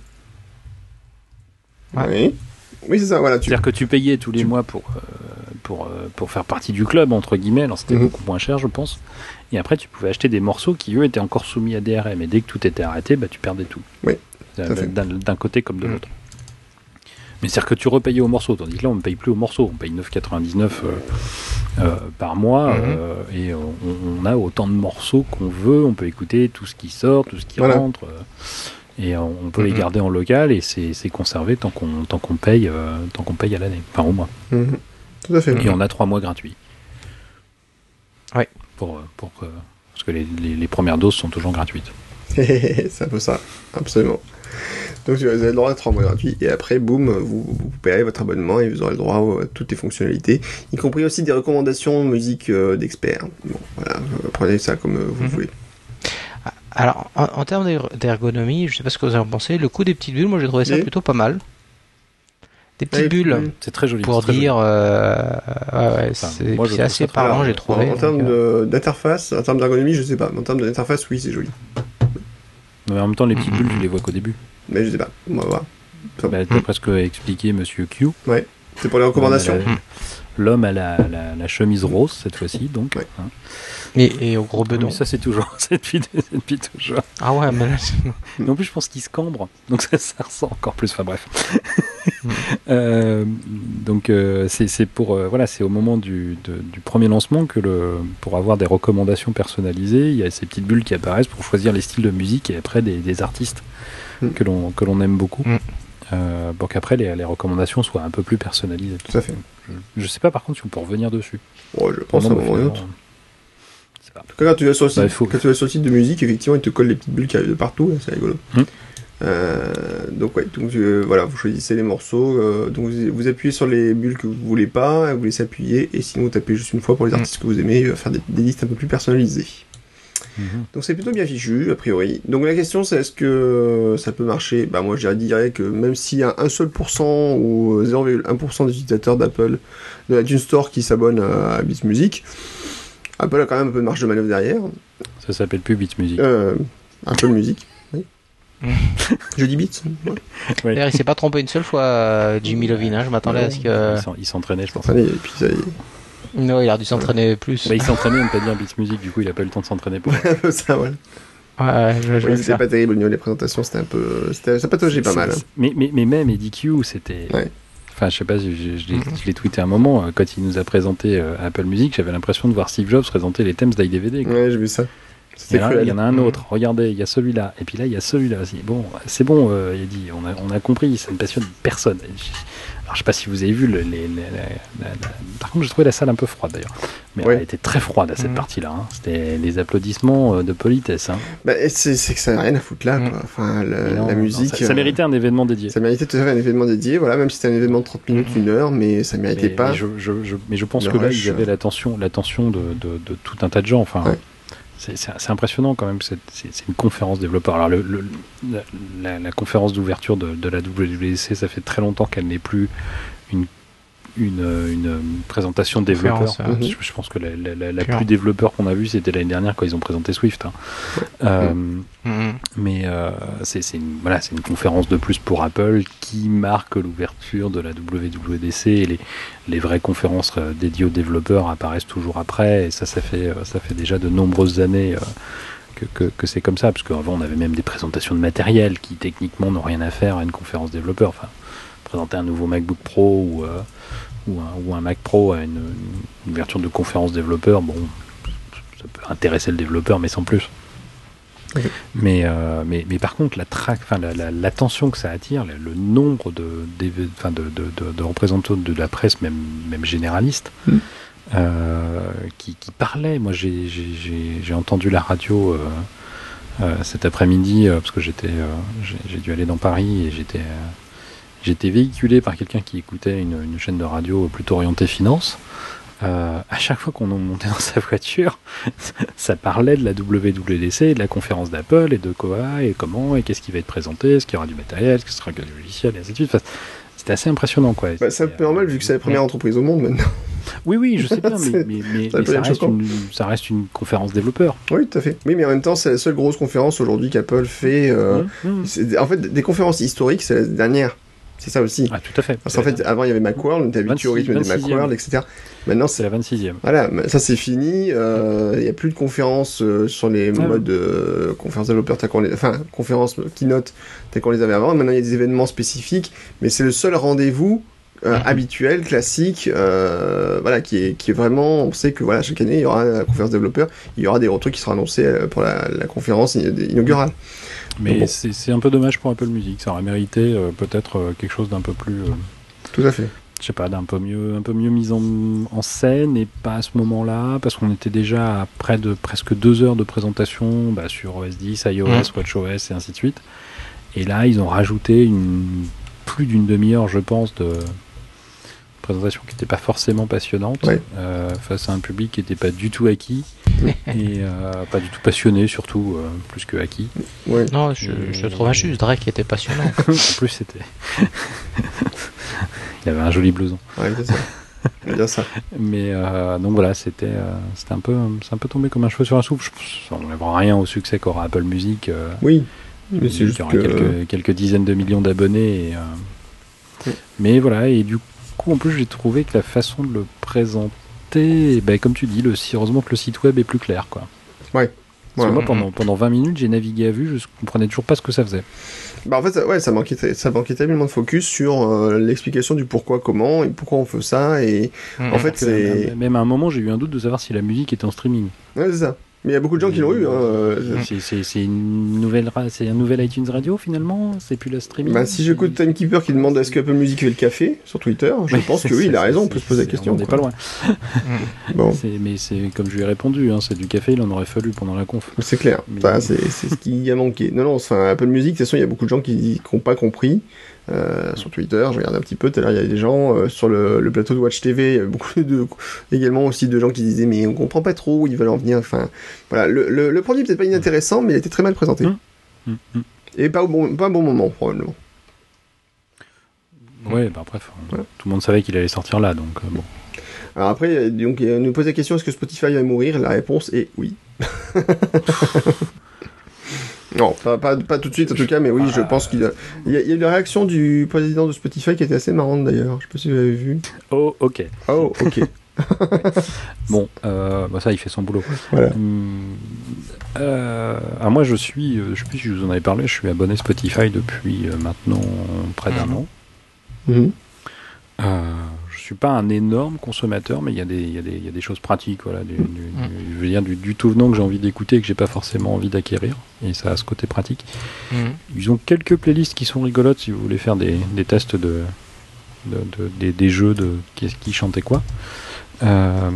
Ouais. Oui, oui c'est ça, voilà. Tu... C'est-à-dire que tu payais tous les tu- mois pour euh, pour euh, pour faire partie du club entre guillemets. Alors c'était Mhm. beaucoup moins cher, je pense. Et après, tu pouvais acheter des morceaux qui eux étaient encore soumis à DRM. Et dès que tout était arrêté, bah tu perdais tout. Oui, d'un côté comme de Mhm. l'autre. Mais c'est-à-dire que tu repayais au morceau, tandis que là on ne paye plus au morceau, on paye 9,99 euh, euh, par mois Mhm. euh, et on, on a autant de morceaux qu'on veut, on peut écouter tout ce qui sort, tout ce qui Voilà. rentre euh, et on, on peut les Mhm. garder en local et c'est conservé tant qu'on paye tant qu'on paye à l'année, enfin au mois. Mhm. Tout à fait. Et on a trois mois gratuits. Ouais. Pour, pour que- parce que les, les- les premières doses sont toujours gratuites. c'est un peu ça, absolument. Donc vous avez le droit à 3 mois gratuits et après, boum, vous, vous payez votre abonnement et vous aurez le droit à toutes les fonctionnalités, y compris aussi des recommandations musique euh, d'experts. Bon, voilà, euh, prenez ça comme euh, vous Mhm. voulez. Alors, en, en termes d'er- d'ergonomie, je sais pas ce que vous en pensez, le coup des petites bulles, moi j'ai trouvé ça Oui. plutôt pas mal. Des petites Ouais, bulles. C'est très joli. pour très dire, euh, ouais, ouais, Enfin, c'est assez parlant, j'ai trouvé. En, en termes d'interface, en termes d'ergonomie, je sais pas. Mais en termes d'interface, oui, c'est joli. Mais en même temps, les petites bulles, tu les vois qu'au début. Mais je sais pas. On va voir. Bah, D'après ce que expliqué Monsieur Q, C'est pour les recommandations. l'homme a la- L'homme a la, la- chemise rose cette fois-ci, donc. Ouais. hein. et, et au gros bedon. Mais ça, c'est toujours. C'est depuis, depuis toujours. Ah ouais, mais là, en plus, je pense qu'il se cambre, donc ça, ça ressent encore plus. Enfin bref. Mm. Euh, donc euh, c'est c'est pour euh, voilà, c'est au moment du, de- du premier lancement que le pour avoir des recommandations personnalisées, il y a ces petites bulles qui apparaissent pour choisir les styles de musique et après des, des artistes. Que l'on que l'on aime beaucoup. Mm. Euh, pour qu'après les, les recommandations soient un peu plus personnalisées. Tout à fait. Je, je sais pas par contre si on peut revenir dessus. Bon, je pense à un moment pas. En tout cas, quand tu vas sur le site, Bah, faut- quand tu vas sur le site de musique, effectivement, il te colle les petites bulles qui arrivent de partout, c'est rigolo. Hmm. Euh, donc ouais, donc euh, voilà, vous choisissez les morceaux, euh, donc vous, vous appuyez sur les bulles que vous voulez pas, vous laissez appuyer, et sinon vous tapez juste une fois pour les artistes que vous aimez, faire des, des listes un peu plus personnalisées. Mhm. Donc c'est plutôt bien fichu, a priori. Donc la question c'est est-ce que ça peut marcher? Bah moi je dirais que même s'il y a un seul pourcent ou 0,1% des utilisateurs d'Apple, de la Tune Store qui s'abonnent à, Beats Music, Apple a quand même un peu de marge de manœuvre derrière. Ça s'appelle plus Beats Music. Euh, Apple Music, oui. Je dis Beats ouais. Ouais. D'ailleurs, il s'est pas trompé une seule fois, euh, Jimmy Lovin. hein, Je m'attendais à ce que. Il s'en- Il s'entraînait, je pense. Allez, et puis ça y est. Non, il a dû s'entraîner plus. Bah, il s'entraînait ne pas dire Beats Music, du coup il a pas eu le temps de s'entraîner pour. ça, voilà. Ouais, je, je Oui, vais le c'était pas terrible au niveau des présentations, c'était un peu... Ça pataugeait pas mal. hein. Mais, mais, mais même Eddie Q, c'était. Ouais. Enfin, je sais pas, je, je- je l'ai je l'ai tweeté un moment, euh, quand il nous a présenté euh, Apple Music, j'avais l'impression de voir Steve Jobs présenter les thèmes d'iDVD. Ouais, j'ai vu ça. Il y en a un Mhm. autre, regardez, il y a celui-là, et puis là, il y a celui-là aussi. Bon, c'est bon, euh, Eddie, on a, on a compris, ça ne passionne personne. Alors, je sais pas si vous avez vu, le- les, les- la- la- la- par contre, j'ai trouvé la salle un peu froide d'ailleurs. Mais Ouais. elle était très froide à cette Mhm. partie-là. hein. C'était les applaudissements euh, de politesse. hein. Bah, c'est, que ça n'a rien à foutre là, Mm. quoi. Enfin, le- Mais non, la non, musique... ça, ça euh, méritait un événement dédié. Ça méritait tout à fait un événement dédié, voilà, même si c'était un événement de 30 minutes, une heure, mais ça méritait mais, pas. mais je, je- je- mais je pense que là, rush. ils avaient l'attention, l'attention de, de- de tout un tas de gens. Enfin, Ouais. C'est, impressionnant quand même. C'est, une conférence développeur. Alors, la, conférence d'ouverture de, de la WWDC, ça fait très longtemps qu'elle n'est plus une, une, une présentation de je, je pense que la, la- la- la Claire. plus développeur qu'on a vue, c'était l'année dernière quand ils ont présenté Swift. hein. Euh, Mhm. mais euh, c'est c'est une, voilà, c'est une conférence de plus pour Apple qui marque l'ouverture de la WWDC et les, les vraies conférences euh, dédiées aux développeurs apparaissent toujours après et ça, ça fait, euh, ça fait déjà de nombreuses années euh, que, que, que c'est comme ça parce qu'avant on avait même des présentations de matériel qui techniquement n'ont rien à faire à une conférence développeur. Enfin, présenter un nouveau MacBook Pro ou, euh, ou, un, ou un Mac Pro à une, une ouverture de conférence développeur, bon, ça peut intéresser le développeur mais sans plus. Mais, euh, mais, mais par contre, la la- l'attention que ça attire, le, le nombre de, de, de, de- de représentants de la presse, même, même généraliste, Mm. euh, qui, qui parlaient. Moi, j'ai, entendu la radio euh, cet après-midi, parce que j'étais, j'ai, dû aller dans Paris et j'étais, j'étais véhiculé par quelqu'un qui écoutait une, une chaîne de radio plutôt orientée finance. Euh, à chaque fois qu'on montait dans sa voiture, ça parlait de la WWDC, de la conférence d'Apple et de quoi et comment et qu'est-ce qui va être présenté, est-ce qu'il y aura du matériel, est-ce ce sera que du logiciel et ainsi de suite. Enfin, c'était assez impressionnant quoi. Bah, c'est un peu normal vu que c'est la première entreprise au monde maintenant. Oui, oui, je sais bien, mais, C'est- mais, mais- ça mais reste une, ça reste une conférence développeur. Oui, tout à fait. Oui, mais en même temps, c'est la seule grosse conférence aujourd'hui qu'Apple fait. euh, Mmh, mmh. En fait, des conférences historiques, c'est la dernière. C'est ça aussi. Ah, tout à fait. Parce qu'en fait, avant, il y avait Macworld, on était habitué au 26, rythme des 26e. Macworld, etc. Maintenant, c'est la 26e. Voilà, ça c'est fini. euh, Il n'y a plus de conférences euh, sur les Ah. modes euh, conférences développeurs, les, enfin conférences keynote telles qu'on les avait avant. Maintenant il y a des événements spécifiques, mais c'est le seul rendez-vous euh, Mhm. habituel, classique, euh, voilà, qui est, qui est vraiment. On sait que voilà, chaque année il y aura la conférence développeur, il y aura des trucs qui seront annoncés euh, pour la, la conférence inaugurale. Mais Bon. c'est un peu dommage pour Apple Music. Ça aurait mérité euh, peut-être euh, quelque chose d'un peu plus. euh, Tout à fait. je sais pas, d'un peu mieux, un peu mieux mise en, en scène et pas à ce moment-là, parce qu'on était déjà à près de presque deux heures de présentation bah, sur OS 10, iOS, Mhm. WatchOS et ainsi de suite. Et là, ils ont rajouté une, plus d'une demi-heure, je pense, de présentation qui n'était pas forcément passionnante Ouais. euh, face à un public qui n'était pas du tout acquis et euh, pas du tout passionné, surtout euh, plus que acquis. Ouais. Non, je, je trouve injuste. Drake était passionnant. en plus, c'était. Il avait un joli blouson. Ouais, c'est ça. On dire ça. Mais euh, donc voilà, c'était euh, c'était un peu c'est un peu tombé comme un cheveu sur la soupe. Je ça n'enlèvera rien au succès qu'aura Apple Music. euh, Oui. Mais c'est juste y aura que. quelques, quelques dizaines de millions d'abonnés. et, euh, Oui. Mais voilà, et du coup en plus j'ai trouvé que la façon de le présenter, ben, comme tu dis, le, heureusement que le site web est plus clair quoi. Parce que Ouais. moi pendant, pendant 20 minutes j'ai navigué à vue, je comprenais toujours pas ce que ça faisait. Bah en fait, ça, ouais, ça manquait, ça manquait tellement de focus sur euh, l'explication du pourquoi, comment et pourquoi on fait ça. Et en fait, Que, c'est même à un moment j'ai eu un doute de savoir si la musique était en streaming. ouais, c'est ça. Mais il y a beaucoup de gens qui l'ont eu. Hein. euh, C'est- une nouvelle, ra- c'est un nouvel iTunes Radio finalement? C'est plus la streaming? Bah, si j'écoute Timekeeper qui demande est-ce qu'Apple Music fait le café sur Twitter, je Ouais, pense que oui, il a raison, on peut se poser la question. On n'est pas loin. Bon, C'est- Mais c'est comme je lui ai répondu, hein, c'est du café, il en aurait fallu pendant la conf. c'est clair. Mais- Enfin, c'est c'est ce qui a manqué. Non, non, enfin, Apple Music, de toute façon, il y a beaucoup de gens qui n'ont pas compris. Euh, sur Twitter, je regarde un petit peu, tout à l'heure il y a des gens euh, sur le, le plateau de Watch TV, il y beaucoup de également aussi de gens qui disaient mais on comprend pas trop où ils veulent en venir. Enfin, voilà, le, le, le produit peut-être pas inintéressant, mais il était très mal présenté Hum. Mm, mm. et pas au bon, pas bon moment probablement. Ouais, bah bref, tout le monde savait qu'il allait sortir là, donc euh, bon. Alors après, donc, il nous pose la question est-ce que Spotify va mourir? La réponse est oui. non, pas, pas, pas tout de suite en tout cas, mais oui, je pense qu'il y a, il y a, la réaction du président de Spotify qui était assez marrante d'ailleurs. Je sais pas si vous avez vu. Oh, ok. Oh, ok. Bon, euh, bah ça, il fait son boulot. Voilà. Hum, euh, alors moi, je suis, euh, je sais plus si je vous en avais parlé, je suis abonné Spotify depuis maintenant près d'un Mhm. an. Mhm. Euh, suis pas un énorme consommateur, mais il y, a des- y, y a choses pratiques, voilà, du, du- Mm. du- je veux dire du, du tout venant que j'ai envie d'écouter et que j'ai pas forcément envie d'acquérir, et ça a ce côté pratique. Mhm. Ils ont quelques playlists qui sont rigolotes si vous voulez faire des, des tests de, de- de- des, des jeux de qui, qui chantait quoi. Euh,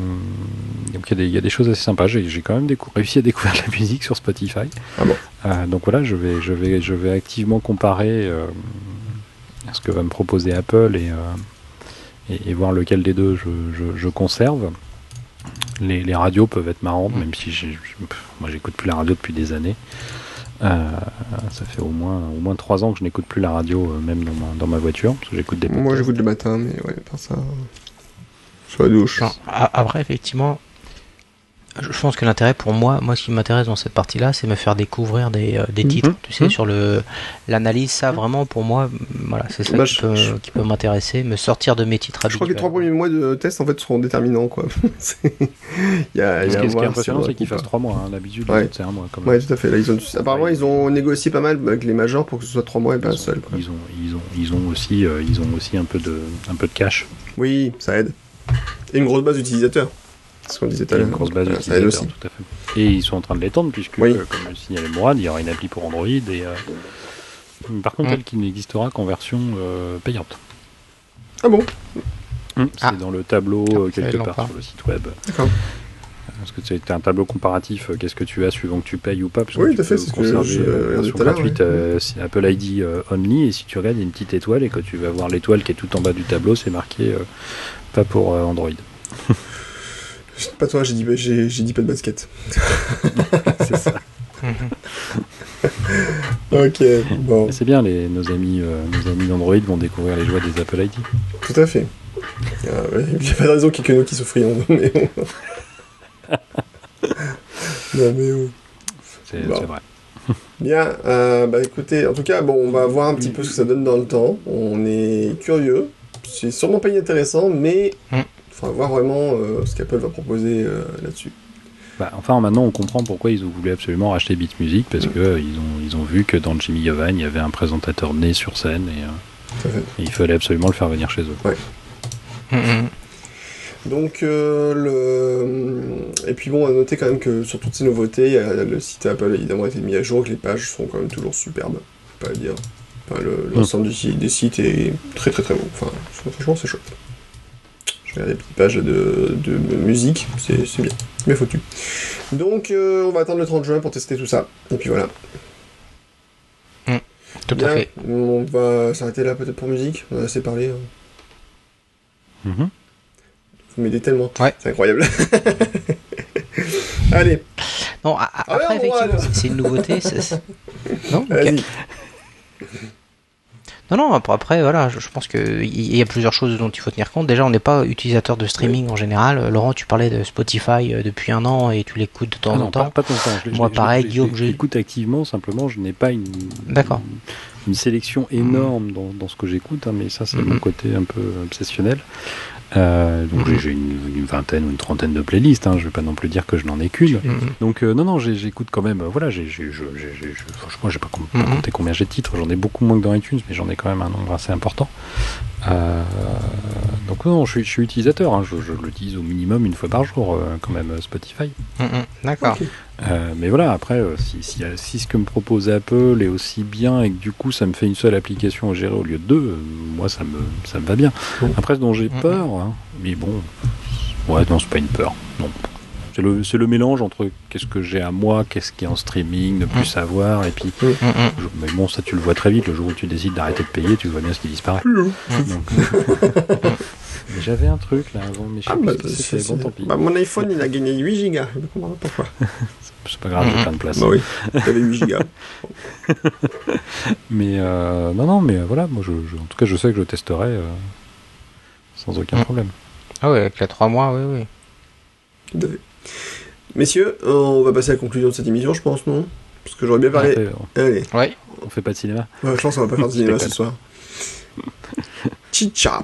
donc il y, a des- il y a des choses assez sympas. J'ai quand même réussi à découvrir de la musique sur Spotify. Ah bon? Euh, donc voilà, je vais, je vais, je vais activement comparer euh, ce que va me proposer Apple et, et, et voir lequel des deux je, je- je conserve. Les, les radios peuvent être marrantes, même si je- moi j'écoute plus la radio depuis des années. Euh, ça fait au moins au moins trois ans que je n'écoute plus la radio, euh, même dans ma, dans ma voiture, parce que j'écoute des Moi, j'écoute le matin, mais ouais, par ça. Sur la douche. Non, après, effectivement, je pense que l'intérêt pour moi, moi, ce qui m'intéresse dans cette partie-là, c'est me faire découvrir des, euh, des Mhm. titres. Tu sais, Mhm. sur le l'analyse, ça vraiment pour moi, voilà, c'est ça Bah, qui, je- peut, je- qui peut m'intéresser, me sortir de mes titres Je crois que les trois premiers mois de test en fait seront déterminants quoi. Il y a, il y Ce a est, ce qui est impressionnant, si on c'est qu'ils ou fassent trois mois. hein. D'habitude, Ouais. c'est un mois. Quand même. Ouais, tout à fait. Là, ils ont, apparemment, ils ont négocié pas mal avec les majors pour que ce soit trois mois et pas un seul. quoi. ils ont, ils ont, ils ont aussi, euh, ils ont aussi un peu de, un peu de cash. Oui, ça aide. Et une grosse base d'utilisateurs. C'est ce qu'on disait tout à Et l'heure. une grosse base Voilà, Ça aide d'utilisateurs, aussi. tout à fait. Et ils sont en train de l'étendre, puisque, Oui. euh, comme le signalait Mourad, il y aura une appli pour Android. Et, euh, par contre, Mm. elle qui n'existera qu'en version euh, payante. Ah bon? C'est Ah. dans le tableau Ah, quelque part pas. sur le site web. D'accord. Parce que c'est un tableau comparatif, qu'est-ce que tu as suivant que tu payes ou pas. Parce Oui, tout à fait, c'est ce que je euh, regardais version tout à l'heure, gratuite, ouais. euh, c'est Apple ID euh, only, et si tu regardes, il y a une petite étoile, et quand tu vas voir l'étoile qui est tout en bas du tableau, c'est marqué euh, pas pour euh, Android. Pas toi, j'ai dit, j'ai, j'ai dit pas de basket. c'est ça. Ok, bon, C'est bien, les, nos amis, euh, nos amis d'Android vont découvrir les joies des Apple ID. tout à fait. Ah, Il n'y a pas de raison qu'il y ait que nous qui souffrions. Mais non, mais oh. C'est Bon. vrai. Bien, euh, bah écoutez, en tout cas, bon, on va voir un petit peu ce que ça donne dans le temps. On est curieux. C'est sûrement pas inintéressant, mais Mm. faudra voir vraiment euh, ce qu'Apple va proposer euh, là-dessus. Bah, enfin, maintenant, on comprend pourquoi ils ont voulu absolument racheter Beat Music, parce que euh, ils, ont, ils ont vu que dans Jimmy Yovan, il y avait un présentateur né sur scène, et, euh, à il fallait absolument le faire venir chez eux. Mhm, mhm. Donc, euh, le... et puis bon, à noter quand même que sur toutes ces nouveautés, il y a- le site Apple a évidemment été mis à jour, que les pages sont quand même toujours superbes, faut pas le dire. Enfin, le- l'ensemble du site- des sites est très très très bon. Enfin, franchement, c'est chouette. Je regarde les petites pages de, de musique, c'est c'est bien, bien foutu. Donc, euh, on va attendre le 30 juin pour tester tout ça. Et puis voilà. Tout Bien, à fait. on va s'arrêter là peut-être pour musique. On a assez parlé. hein. Mhm. Vous m'aidez tellement. Ouais. C'est incroyable. Allez, Non, Ah après, effectivement, c'est- une nouveauté. Non, ok. Non, non, après, voilà, je, pense qu'il y a plusieurs choses dont il faut tenir compte. Déjà, on n'est pas utilisateur de streaming en général. Laurent, tu parlais de Spotify euh, depuis un an et tu l'écoutes de temps Ah non, en temps. pas temps. Je Moi, je pareil, Guillaume, je l'écoute activement, simplement, je n'ai pas une, D'accord. une, une sélection énorme dans, dans ce que j'écoute, hein, mais ça, c'est Mhm. mon côté un peu obsessionnel. Euh, donc, Mhm. j'ai- une, une vingtaine ou une trentaine de playlists, hein, je vais pas non plus dire que je n'en ai qu'une. Mhm. Donc, euh, non, non, j'écoute quand même, euh, voilà, j'ai, franchement, j'ai pas, com- pas Mhm. compté combien j'ai de titres, j'en ai beaucoup moins que dans iTunes, mais j'en ai quand même un nombre assez important. Euh, donc, non, je suis, je suis utilisateur, hein, je, je l'utilise au minimum une fois par jour, euh, quand même, euh, Spotify. Mhm, D'accord. Ok. Euh, mais voilà, après, euh, si, si, si ce que me propose Apple est aussi bien et que du coup ça me fait une seule application à gérer au lieu de deux, euh, moi ça me, ça me va bien. Bon. Après, ce dont j'ai Mhm. peur, hein, mais bon, ouais, non, c'est pas une peur, non. C'est le, c'est le mélange entre qu'est-ce que j'ai à moi, qu'est-ce qui est en streaming, ne plus Mhm. savoir, et puis, Mhm. je- mais bon, ça tu le vois très vite, le jour où tu décides d'arrêter de payer, tu vois bien ce qui disparaît. Donc, mais j'avais un truc là avant, mais je sais Ah, bah, c'était, bon tant pis. bah, mon iPhone, il a gagné 8 gigas. Je ne comprends pas pourquoi. C'est pas grave, j'ai plein de place. Bah oui, j'avais 8 gigas. Mais euh, non, non, mais euh, voilà, moi, je, je- en tout cas, je sais que je testerai euh, sans aucun Mm. problème. Ah ouais, avec les trois mois, oui, oui. Messieurs, on va passer à la conclusion de cette émission, je pense, non? Parce que j'aurais bien On parlé. fait, Allez, Ouais. on fait pas de cinéma. ouais, je pense qu'on va pas faire de cinéma ce soir. Chicha.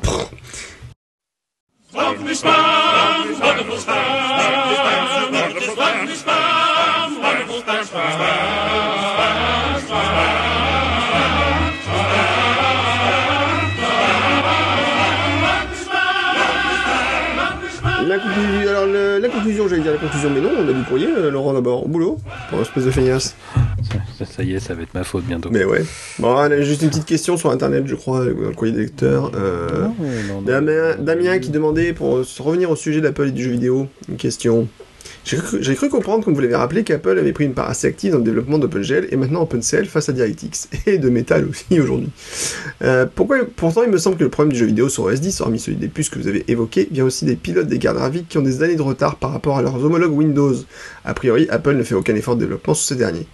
Conclusion, mais non, on a du courrier, euh, Laurent d'abord, au boulot, pour espèce de feignasse. Ça, ça y est, ça va être ma faute bientôt. Mais ouais. Bon, juste une petite question sur internet, je crois, dans le courrier des lecteurs. Euh, Non, non, non. Damien, Damien qui demandait, pour se revenir au sujet d'Apple et du jeu vidéo, une question. J'ai cru, comprendre, comme vous l'avez rappelé, qu'Apple avait pris une part assez active dans le développement d'OpenGL et maintenant OpenCL face à DirectX, et de Metal aussi aujourd'hui. Euh, pourtant, il me semble que le problème du jeu vidéo sur OS 10, hormis celui des puces que vous avez évoqué, vient aussi des pilotes des gardes graphiques qui ont des années de retard par rapport à leurs homologues Windows. A priori, Apple ne fait aucun effort de développement sur ces derniers.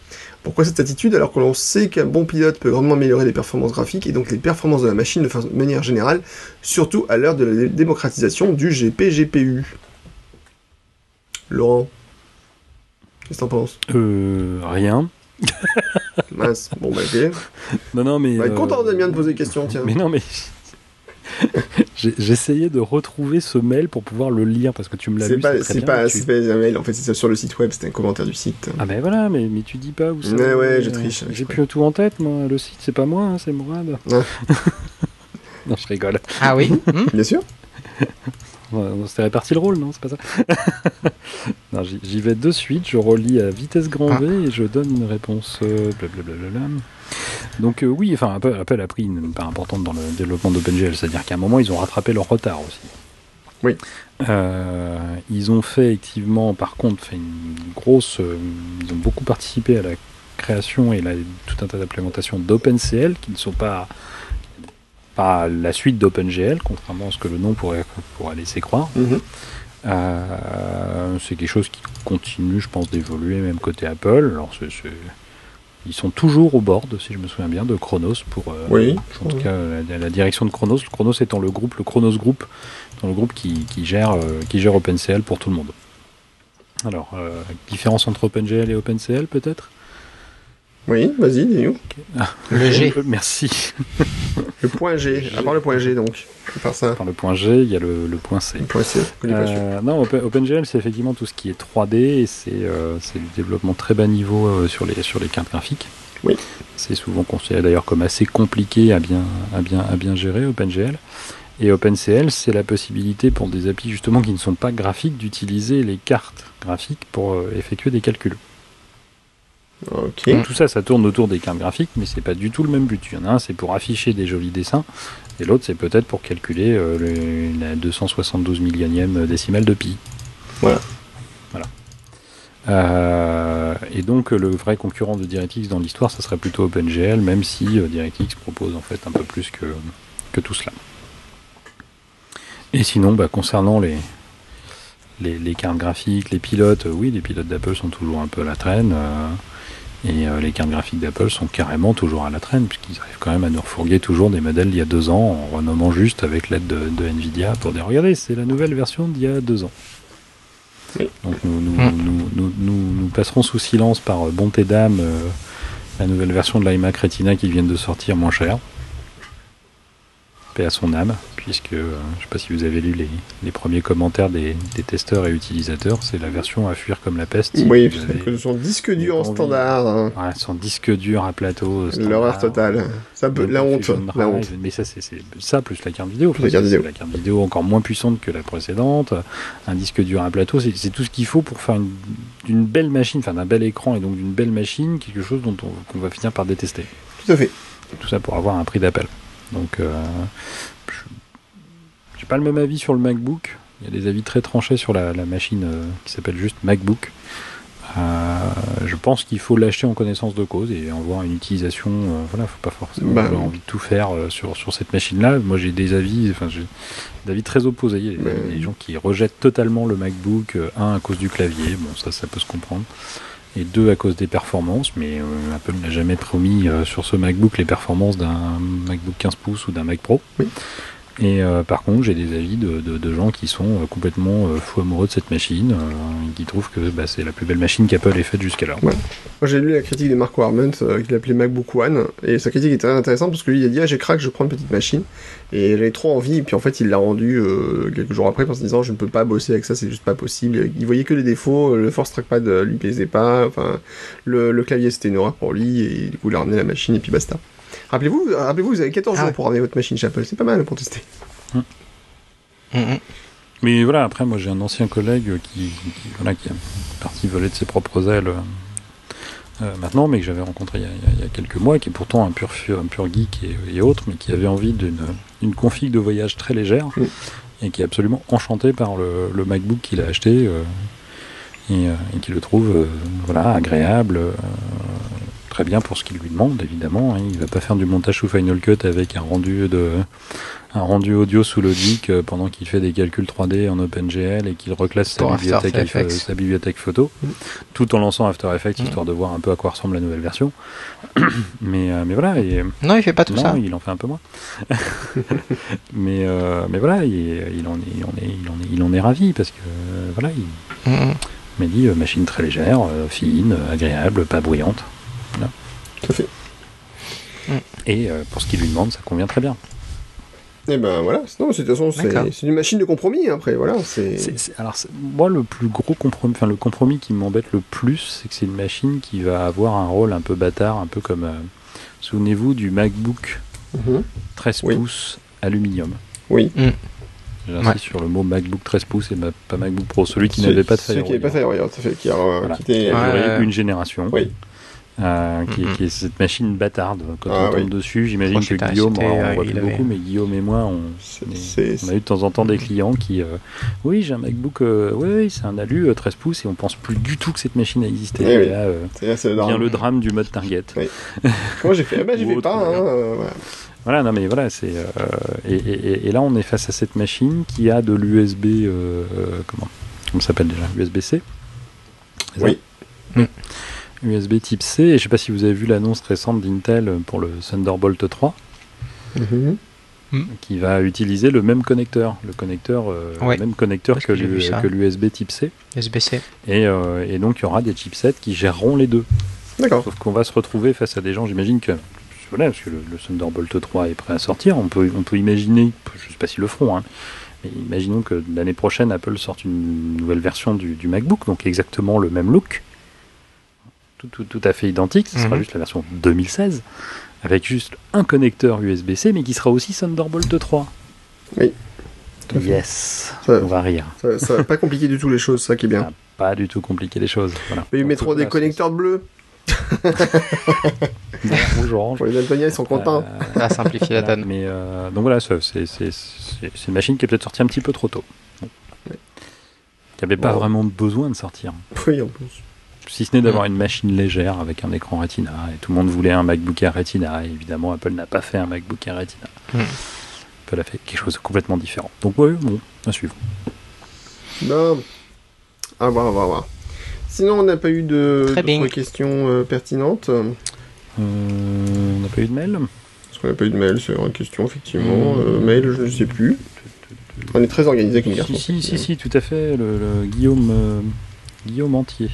Pourquoi cette attitude alors que l'on sait qu'un bon pilote peut grandement améliorer les performances graphiques et donc les performances de la machine de manière générale, surtout à l'heure de la dé- démocratisation du GP-GPU Laurent Qu'est-ce que t'en penses? Euh, rien. Mince, bon bah ok. Non, non, mais. On va être euh, content Damien de poser des questions, tiens. Mais non, mais. J'ai- J'essayais de retrouver ce mail pour pouvoir le lire parce que tu me l'as C'est lu. c'est pas, tu- c'est pas un mail, en fait c'est sur le site web, c'était un commentaire du site. Ah ben voilà, mais, mais tu dis pas où ça. Ouais, ouais, je triche, J'ai je plus tout en tête, moi. Le site, c'est pas moi, hein, c'est Mourad. Ouais. non, je rigole. Ah oui Hmm Bien sûr. On s'était réparti le rôle, non C'est pas ça j'y vais de suite, je relis à vitesse grand Ah. V et je donne une réponse euh, blablabla. Donc euh, oui, enfin Apple, Apple a pris une part importante dans le développement d'OpenGL, c'est-à-dire qu'à un moment ils ont rattrapé leur retard aussi. Oui. Euh, ils ont fait effectivement, par contre, fait une grosse, euh, ils ont beaucoup participé à la création et la, tout un tas d'implémentations d'OpenCL qui ne sont pas pas la suite d'OpenGL, contrairement à ce que le nom pourrait, pourrait laisser croire. Mhm. Euh, c'est quelque chose qui continue, je pense, d'évoluer, même côté Apple. Alors, Ils sont toujours au board, si je me souviens bien, de Chronos pour. euh, Oui. En tout cas, la, la direction de Chronos. Le Chronos étant le groupe, le Chronos Group, dans le groupe qui, qui gère, euh, qui gère OpenCL pour tout le monde. Alors, différence entre OpenGL et OpenCL, peut-être? Oui, vas-y, dis-nous. Le G. Euh, Merci. Le point G, à part le point G donc. À part ça. Par le point G, il y a le, le point C. Le point C. Euh, non, Open- OpenGL, c'est effectivement tout ce qui est 3D et c'est euh, c'est du développement très bas niveau euh, sur, les, sur les cartes graphiques. Oui. C'est souvent considéré d'ailleurs comme assez compliqué à bien, à bien, à bien gérer, OpenGL. Et OpenCL, c'est la possibilité pour des applis justement qui ne sont pas graphiques d'utiliser les cartes graphiques pour euh, effectuer des calculs. Donc, tout ça, ça tourne autour des cartes graphiques, mais c'est pas du tout le même but. Il y en a un, c'est pour afficher des jolis dessins, et l'autre, c'est peut-être pour calculer euh, le- la 272 millionième décimale de pi. Voilà. Voilà. Euh, et donc, le vrai concurrent de DirectX dans l'histoire, ça serait plutôt OpenGL, même si euh, DirectX propose en fait un peu plus que, que tout cela. Et sinon, bah, concernant les, les, les cartes graphiques, les pilotes, euh, oui, les pilotes d'Apple sont toujours un peu à la traîne. Et euh, les cartes graphiques d'Apple sont carrément toujours à la traîne, puisqu'ils arrivent quand même à nous refourguer toujours des modèles d'il y a deux ans, en renommant juste avec l'aide de, de Nvidia pour dire regardez, c'est la nouvelle version d'il y a deux ans. Oui. Donc nous, nous, Mm. nous, nous, nous- nous passerons sous silence par euh, bonté d'âme euh, la nouvelle version de l'iMac Retina qui vient de sortir moins cher. Paix à son âme, puisque euh, je sais pas si vous avez lu les, les premiers commentaires des, des testeurs et utilisateurs, c'est la version à fuir comme la peste. Oui, que son disque dur en standard. hein. Ouais, son disque dur à plateau. standard. L'horreur totale. Ça peut, la honte. La Drive, honte. Mais ça, c'est ça plus la carte vidéo. Plus la carte vidéo. c'est La carte vidéo encore moins puissante que la précédente. Un disque dur à plateau, c'est tout ce qu'il faut pour faire une, d'une belle machine, enfin d'un bel écran et donc d'une belle machine, quelque chose dont on, qu'on va finir par détester. Tout à fait. Tout ça pour avoir un prix d'appel. Donc, euh, je- j'ai pas le même avis sur le MacBook. Il y a des avis très tranchés sur la, la machine euh, qui s'appelle juste MacBook. Euh, je pense qu'il faut l'acheter en connaissance de cause et en voir une utilisation. Euh, voilà, faut pas forcément Bah, avoir envie de tout faire sur, sur cette machine-là. Moi, j'ai des avis, enfin, j'ai des avis très opposés. Il y a des, Mais- des gens qui rejettent totalement le MacBook, un à cause du clavier, bon, ça, ça peut se comprendre, et deux à cause des performances. Mais euh, Apple n'a jamais promis euh, sur ce MacBook les performances d'un MacBook 15 pouces ou d'un Mac Pro. Oui. Et euh, par contre, j'ai des avis de, gens qui sont euh, complètement euh, fous amoureux de cette machine, euh, qui trouvent que bah, c'est la plus belle machine qu'Apple ait faite. Ouais. Moi j'ai lu la critique de Mark Warment euh, qu'il appelait MacBook One et sa critique est très intéressante parce que lui il a dit ah j'ai craqué je prends une petite machine et j'avais trop envie et puis en fait il l'a rendu quelques jours après en se disant je ne peux pas bosser avec ça c'est juste pas possible il voyait que les défauts le force trackpad lui plaisait pas enfin le, le clavier c'était une horreur pour lui et du coup il a ramené la machine et puis basta rappelez-vous rappelez-vous vous avez 14 Ah jours ouais. pour ramener votre machine chez Apple c'est pas mal pour tester Mm, mm. Mais voilà, après, moi j'ai un ancien collègue qui, qui- voilà, qui est parti voler de ses propres ailes euh, euh, maintenant, mais que j'avais rencontré il y, a, il y quelques mois, qui est pourtant un pur, un pur geek et, et autre, mais qui avait envie d'une config de voyage très légère et qui est absolument enchanté par le, le MacBook qu'il a acheté euh, et, et qui le trouve euh, voilà, agréable. Euh, Très bien pour ce qu'il lui demande, évidemment. hein. Il va pas faire du montage sous Final Cut avec un rendu de, un rendu audio sous Logic euh, pendant qu'il fait des calculs 3D en OpenGL et qu'il reclasse sa bibliothèque, Effects. sa bibliothèque photo, tout en lançant After Effects, Mm. histoire de voir un peu à quoi ressemble la nouvelle version. mais, euh, mais voilà, et, Non, il fait pas tout non, ça. il en fait un peu moins. mais, euh, mais voilà, il, il en est, il, en est, il, en est, il en est ravi parce que euh, voilà, il Mhm. m'a dit euh, machine très légère, euh, fine, euh, agréable, pas bruyante. Tout à fait. Et euh, pour ce qu'il lui demande, ça convient très bien. Et ben voilà, non, c'est- de toute façon, c'est une machine de compromis, après, voilà, c'est... Alors moi le plus gros compromis, enfin le compromis qui m'embête le plus, c'est que c'est une machine qui va avoir un rôle un peu bâtard, un peu comme euh, souvenez-vous du MacBook Mhm. 13 Oui. pouces aluminium. Oui. J'insiste Ouais. sur le mot MacBook 13 pouces et ma- pas MacBook Pro, celui qui n'avait pas de Celui qui n'avait pas de Firewire. Firewire, tout à fait, qui a, euh, Voilà. qui était... Ouais. duré une génération. Oui. Euh, qui, est- qui est cette machine bâtarde. Quand Ah, on tombe oui. dessus, j'imagine que Guillaume, alors, on euh, voit plus avait- beaucoup, mais Guillaume et moi, on, est- a eu de temps en temps des clients qui, euh, oui, j'ai un MacBook, euh, oui, oui, c'est un alu euh, 13 pouces et on pense plus du tout que cette machine a existé. Oui, Et oui. là, euh, le vient drame. le drame du mode target. Moi, j'ai fait, ah j'ai Ou fait autre, pas, hein, euh, voilà. Non mais voilà, c'est euh, et, et- et- et là on est face à cette machine qui a de l'USB, euh, euh, comment, comment ça s'appelle déjà, USB-C. Oui. USB Type C. Et je sais pas si vous avez vu l'annonce récente d'Intel pour le Thunderbolt 3, Mhm. qui va utiliser le même connecteur, le connecteur, euh, Ouais. le même connecteur que l'USB Type C. SBC. Et, euh, et donc il y aura des chipsets qui géreront les deux. D'accord. Sauf qu'on va se retrouver face à des gens, j'imagine que, voilà, parce que le, le Thunderbolt 3 est prêt à sortir, on peut, on peut imaginer, je sais pas s'ils le feront, hein, mais imaginons que l'année prochaine Apple sorte une nouvelle version du, du MacBook, donc exactement le même look, tout, tout, tout à fait identique, ce sera Mhm. juste la version 2016, avec juste un connecteur USB-C, mais qui sera aussi Thunderbolt 3. Oui. À. Yes, Ça- on va rire. Ça, ça va pas compliquer du tout les choses, ça qui est bien. Ah, Pas du tout compliquer les choses. Voilà. Mais ils mettront des connecteurs bleus. c'est- rouge, orange. Pour les daltoniens, ils sont contents. Euh, Ça va simplifier la Voilà, donne. Mais euh, donc voilà, ça, c'est c'est- c'est- c'est une machine qui est peut-être sortie un petit peu trop tôt. Qui n'avait pas vraiment besoin de sortir. Oui, en plus. Si ce n'est d'avoir une machine légère avec un écran Retina. Et tout le monde voulait un MacBook Air Retina. Et évidemment, Apple n'a pas fait un MacBook Air Retina. Hmm. Apple a fait quelque chose de complètement différent. Donc oui, bon, à suivre. Non. À voir, à voir, à voir. Sinon, on n'a pas eu de questions euh, pertinentes? Euh, on n'a pas eu de mail? Parce qu'on n'a pas eu de mail, c'est une question, effectivement. Hmm. Euh, mail, je ne sais plus. On est très organisé comme garçon. si, si, si, si, tout à fait. Le, le Guillaume, euh, Guillaume Entier.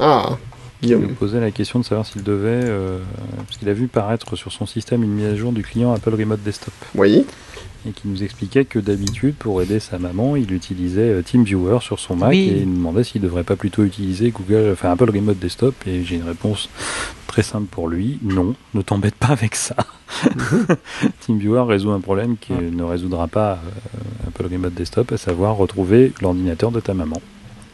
Ah, Il nous posait la question de savoir s'il devait, euh, parce qu'il a vu paraître sur son système une mise à jour du client Apple Remote Desktop, Oui. et qui nous expliquait que d'habitude, pour aider sa maman, il utilisait euh, TeamViewer sur son Mac, Oui. et il nous demandait s'il ne devrait pas plutôt utiliser Google, enfin Apple Remote Desktop, et j'ai une réponse très simple pour lui, non, ne t'embête pas avec ça. TeamViewer résout un problème qui ne résoudra pas euh, Apple Remote Desktop, à savoir retrouver l'ordinateur de ta maman,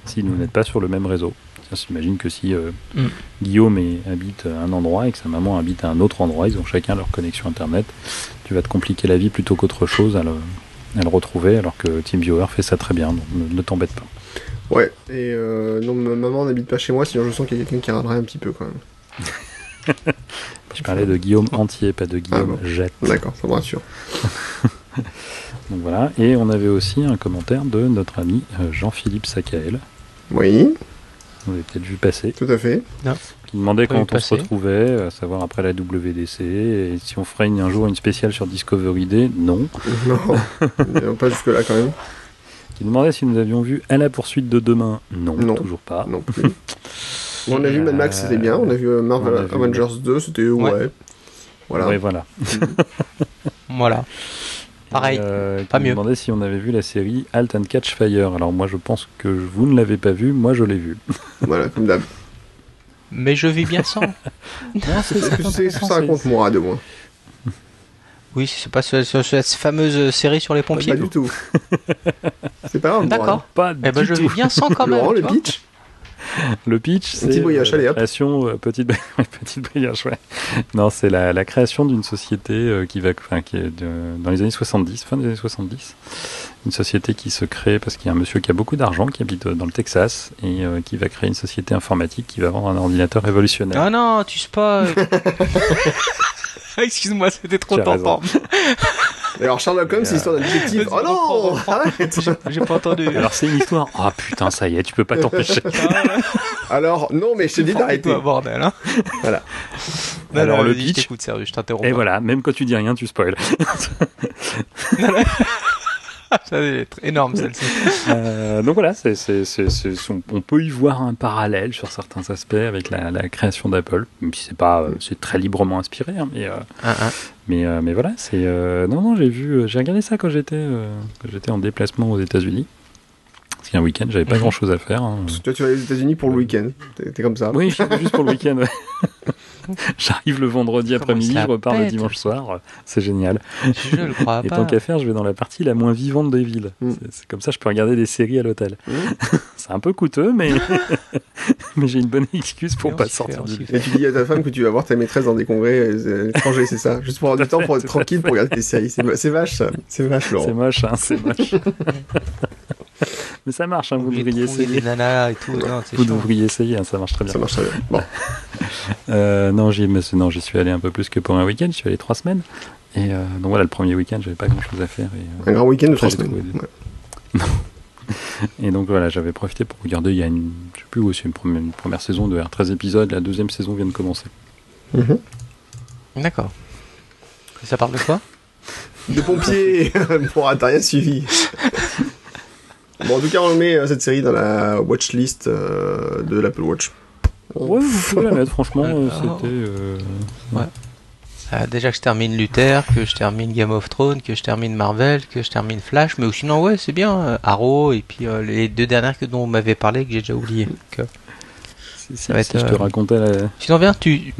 si vous n'êtes pas sur le même réseau. Ça s'imagine que si euh, Mm. Guillaume est- habite à un endroit et que sa maman habite à un autre endroit, ils ont chacun leur connexion internet, tu vas te compliquer la vie plutôt qu'autre chose à le, à le retrouver, alors que TeamViewer fait ça très bien, donc ne, ne t'embête pas. Ouais. Et euh, non, ma maman n'habite pas chez moi, sinon je sens qu'il y a quelqu'un qui râlerait un petit peu quand même. Je parlais de Guillaume entier, pas de Guillaume Ah bon. Jette. D'accord, ça me rassure. Donc voilà, et on avait aussi un commentaire de notre ami euh, Jean-Philippe Sakael, Oui, vous avez peut-être vu passer, tout à fait. qui demandait quand on se retrouvait, à savoir après la WDC, et si on ferait une- un jour une spéciale sur Discovery Day, non. Non, pas jusque-là quand même. Qui demandait si nous avions vu À la poursuite de demain, non, Non. toujours pas. Non plus. On a vu Mad Max, c'était bien. On a vu euh, Marvel on a vu- Avengers 2, c'était ouais. Ouais. Voilà. Ouais, voilà. Voilà. Pareil. Euh, qui pas nous mieux. demandait si on avait vu la série Halt and Catch Fire. Alors moi je pense que vous ne l'avez pas vu, moi je l'ai vu. Voilà, comme d'hab. Mais je vis bien sans. Que c'est que ça raconte Mourad au moins Oui, c'est pas ce- ce- cette fameuse série sur les pompiers. Pas du tout. C'est pas grave. D'accord. Pas Eh ben, du je tout. vis bien sans quand même. Laurent, le pitch Le pitch, c'est Petite brioche, allez, la hop. création euh, petite petite brioche, ouais. Non, c'est la, la création d'une société euh, qui va, enfin, qui est de- dans les années 70, fin des années 70, une société qui se crée parce qu'il y a un monsieur qui a beaucoup d'argent, qui habite euh, dans le Texas et euh, qui va créer une société informatique qui va vendre un ordinateur révolutionnaire. Ah non, tu spoil. Excuse-moi, c'était trop tentant. Et alors Sherlock Holmes, c'est l'histoire d'un détective. Oh non. Arrête J'ai pas entendu. Alors c'est une histoire. Ah putain, ça y est, tu peux pas t'empêcher. Alors, non, mais je te dis d'arrêter. bordel, hein. Voilà. Non, Alors, non, le pitch. Je sérieux, je t'interromps. Et pas. voilà, même quand tu dis rien, tu spoil. Ça, est énorme celle-ci. Euh, donc voilà, c'est, c'est, c'est, c'est- on, on peut y voir un parallèle sur certains aspects avec la, la création d'Apple, même si c'est pas, euh, c'est très librement inspiré, hein, mais, euh, Un, un. mais, euh, mais voilà, c'est, euh, non, non, j'ai vu, j'ai regardé ça quand j'étais, euh, quand j'étais en déplacement aux États-Unis. Parce qu'un week-end, j'avais pas Mhm. grand chose à faire. hein. Parce que Toi, tu vas aux États-Unis pour le week-end. T'es t'es comme ça. Oui, juste pour le week-end. J'arrive le vendredi après-midi, je repars le dimanche soir. C'est génial. Je le crois Et pas. tant qu'à faire, je vais dans la partie la moins vivante des villes. Mm. C'est- C'est comme ça, je peux regarder des séries à l'hôtel. Mm. C'est un peu coûteux, mais, mais j'ai une bonne excuse pour on pas sortir fait, du. Et tu dis à ta femme que tu vas voir ta maîtresse dans des congrès euh, étrangers, c'est ça? Juste pour avoir du temps pour être tranquille pour regarder tes séries. C'est c'est vache, ça. C'est vache, C'est Laurent. moche, hein, c'est moche. Mais ça marche, hein, vous devriez essayer. des nanas et tout. Non, c'est Vous chiant. devriez essayer, hein, ça marche très bien. Ça marche très bien. Bon. Euh, non, j'y non, j'y suis allé un peu plus que pour un week-end, j'y suis allé trois semaines. Et euh, donc voilà, le premier week-end, j'avais pas grand chose à faire. Et, euh, Un grand week-end de trois semaines. Ouais. Et donc voilà, j'avais profité pour regarder, il y a une, je sais plus où, c'est une première, une première saison de 13 épisodes, la deuxième saison vient de commencer. Mhm. D'accord. Et Ça parle de quoi? De pompiers Pour t'as rien suivi. Bon, en tout cas, on met euh, cette série dans la watchlist euh, de l'Apple Watch. Ouais, vous pouvez la mettre, franchement, euh, Alors. c'était... euh, Euh, Déjà que je termine Luther, que je termine Game of Thrones, que je termine Marvel, que je termine Flash, mais sinon ouais c'est bien euh, Arrow et puis euh, les deux dernières que dont on m'avait parlé que j'ai déjà oublié. Donc, euh, si si- Ça va si être, je te euh, racontais la, tu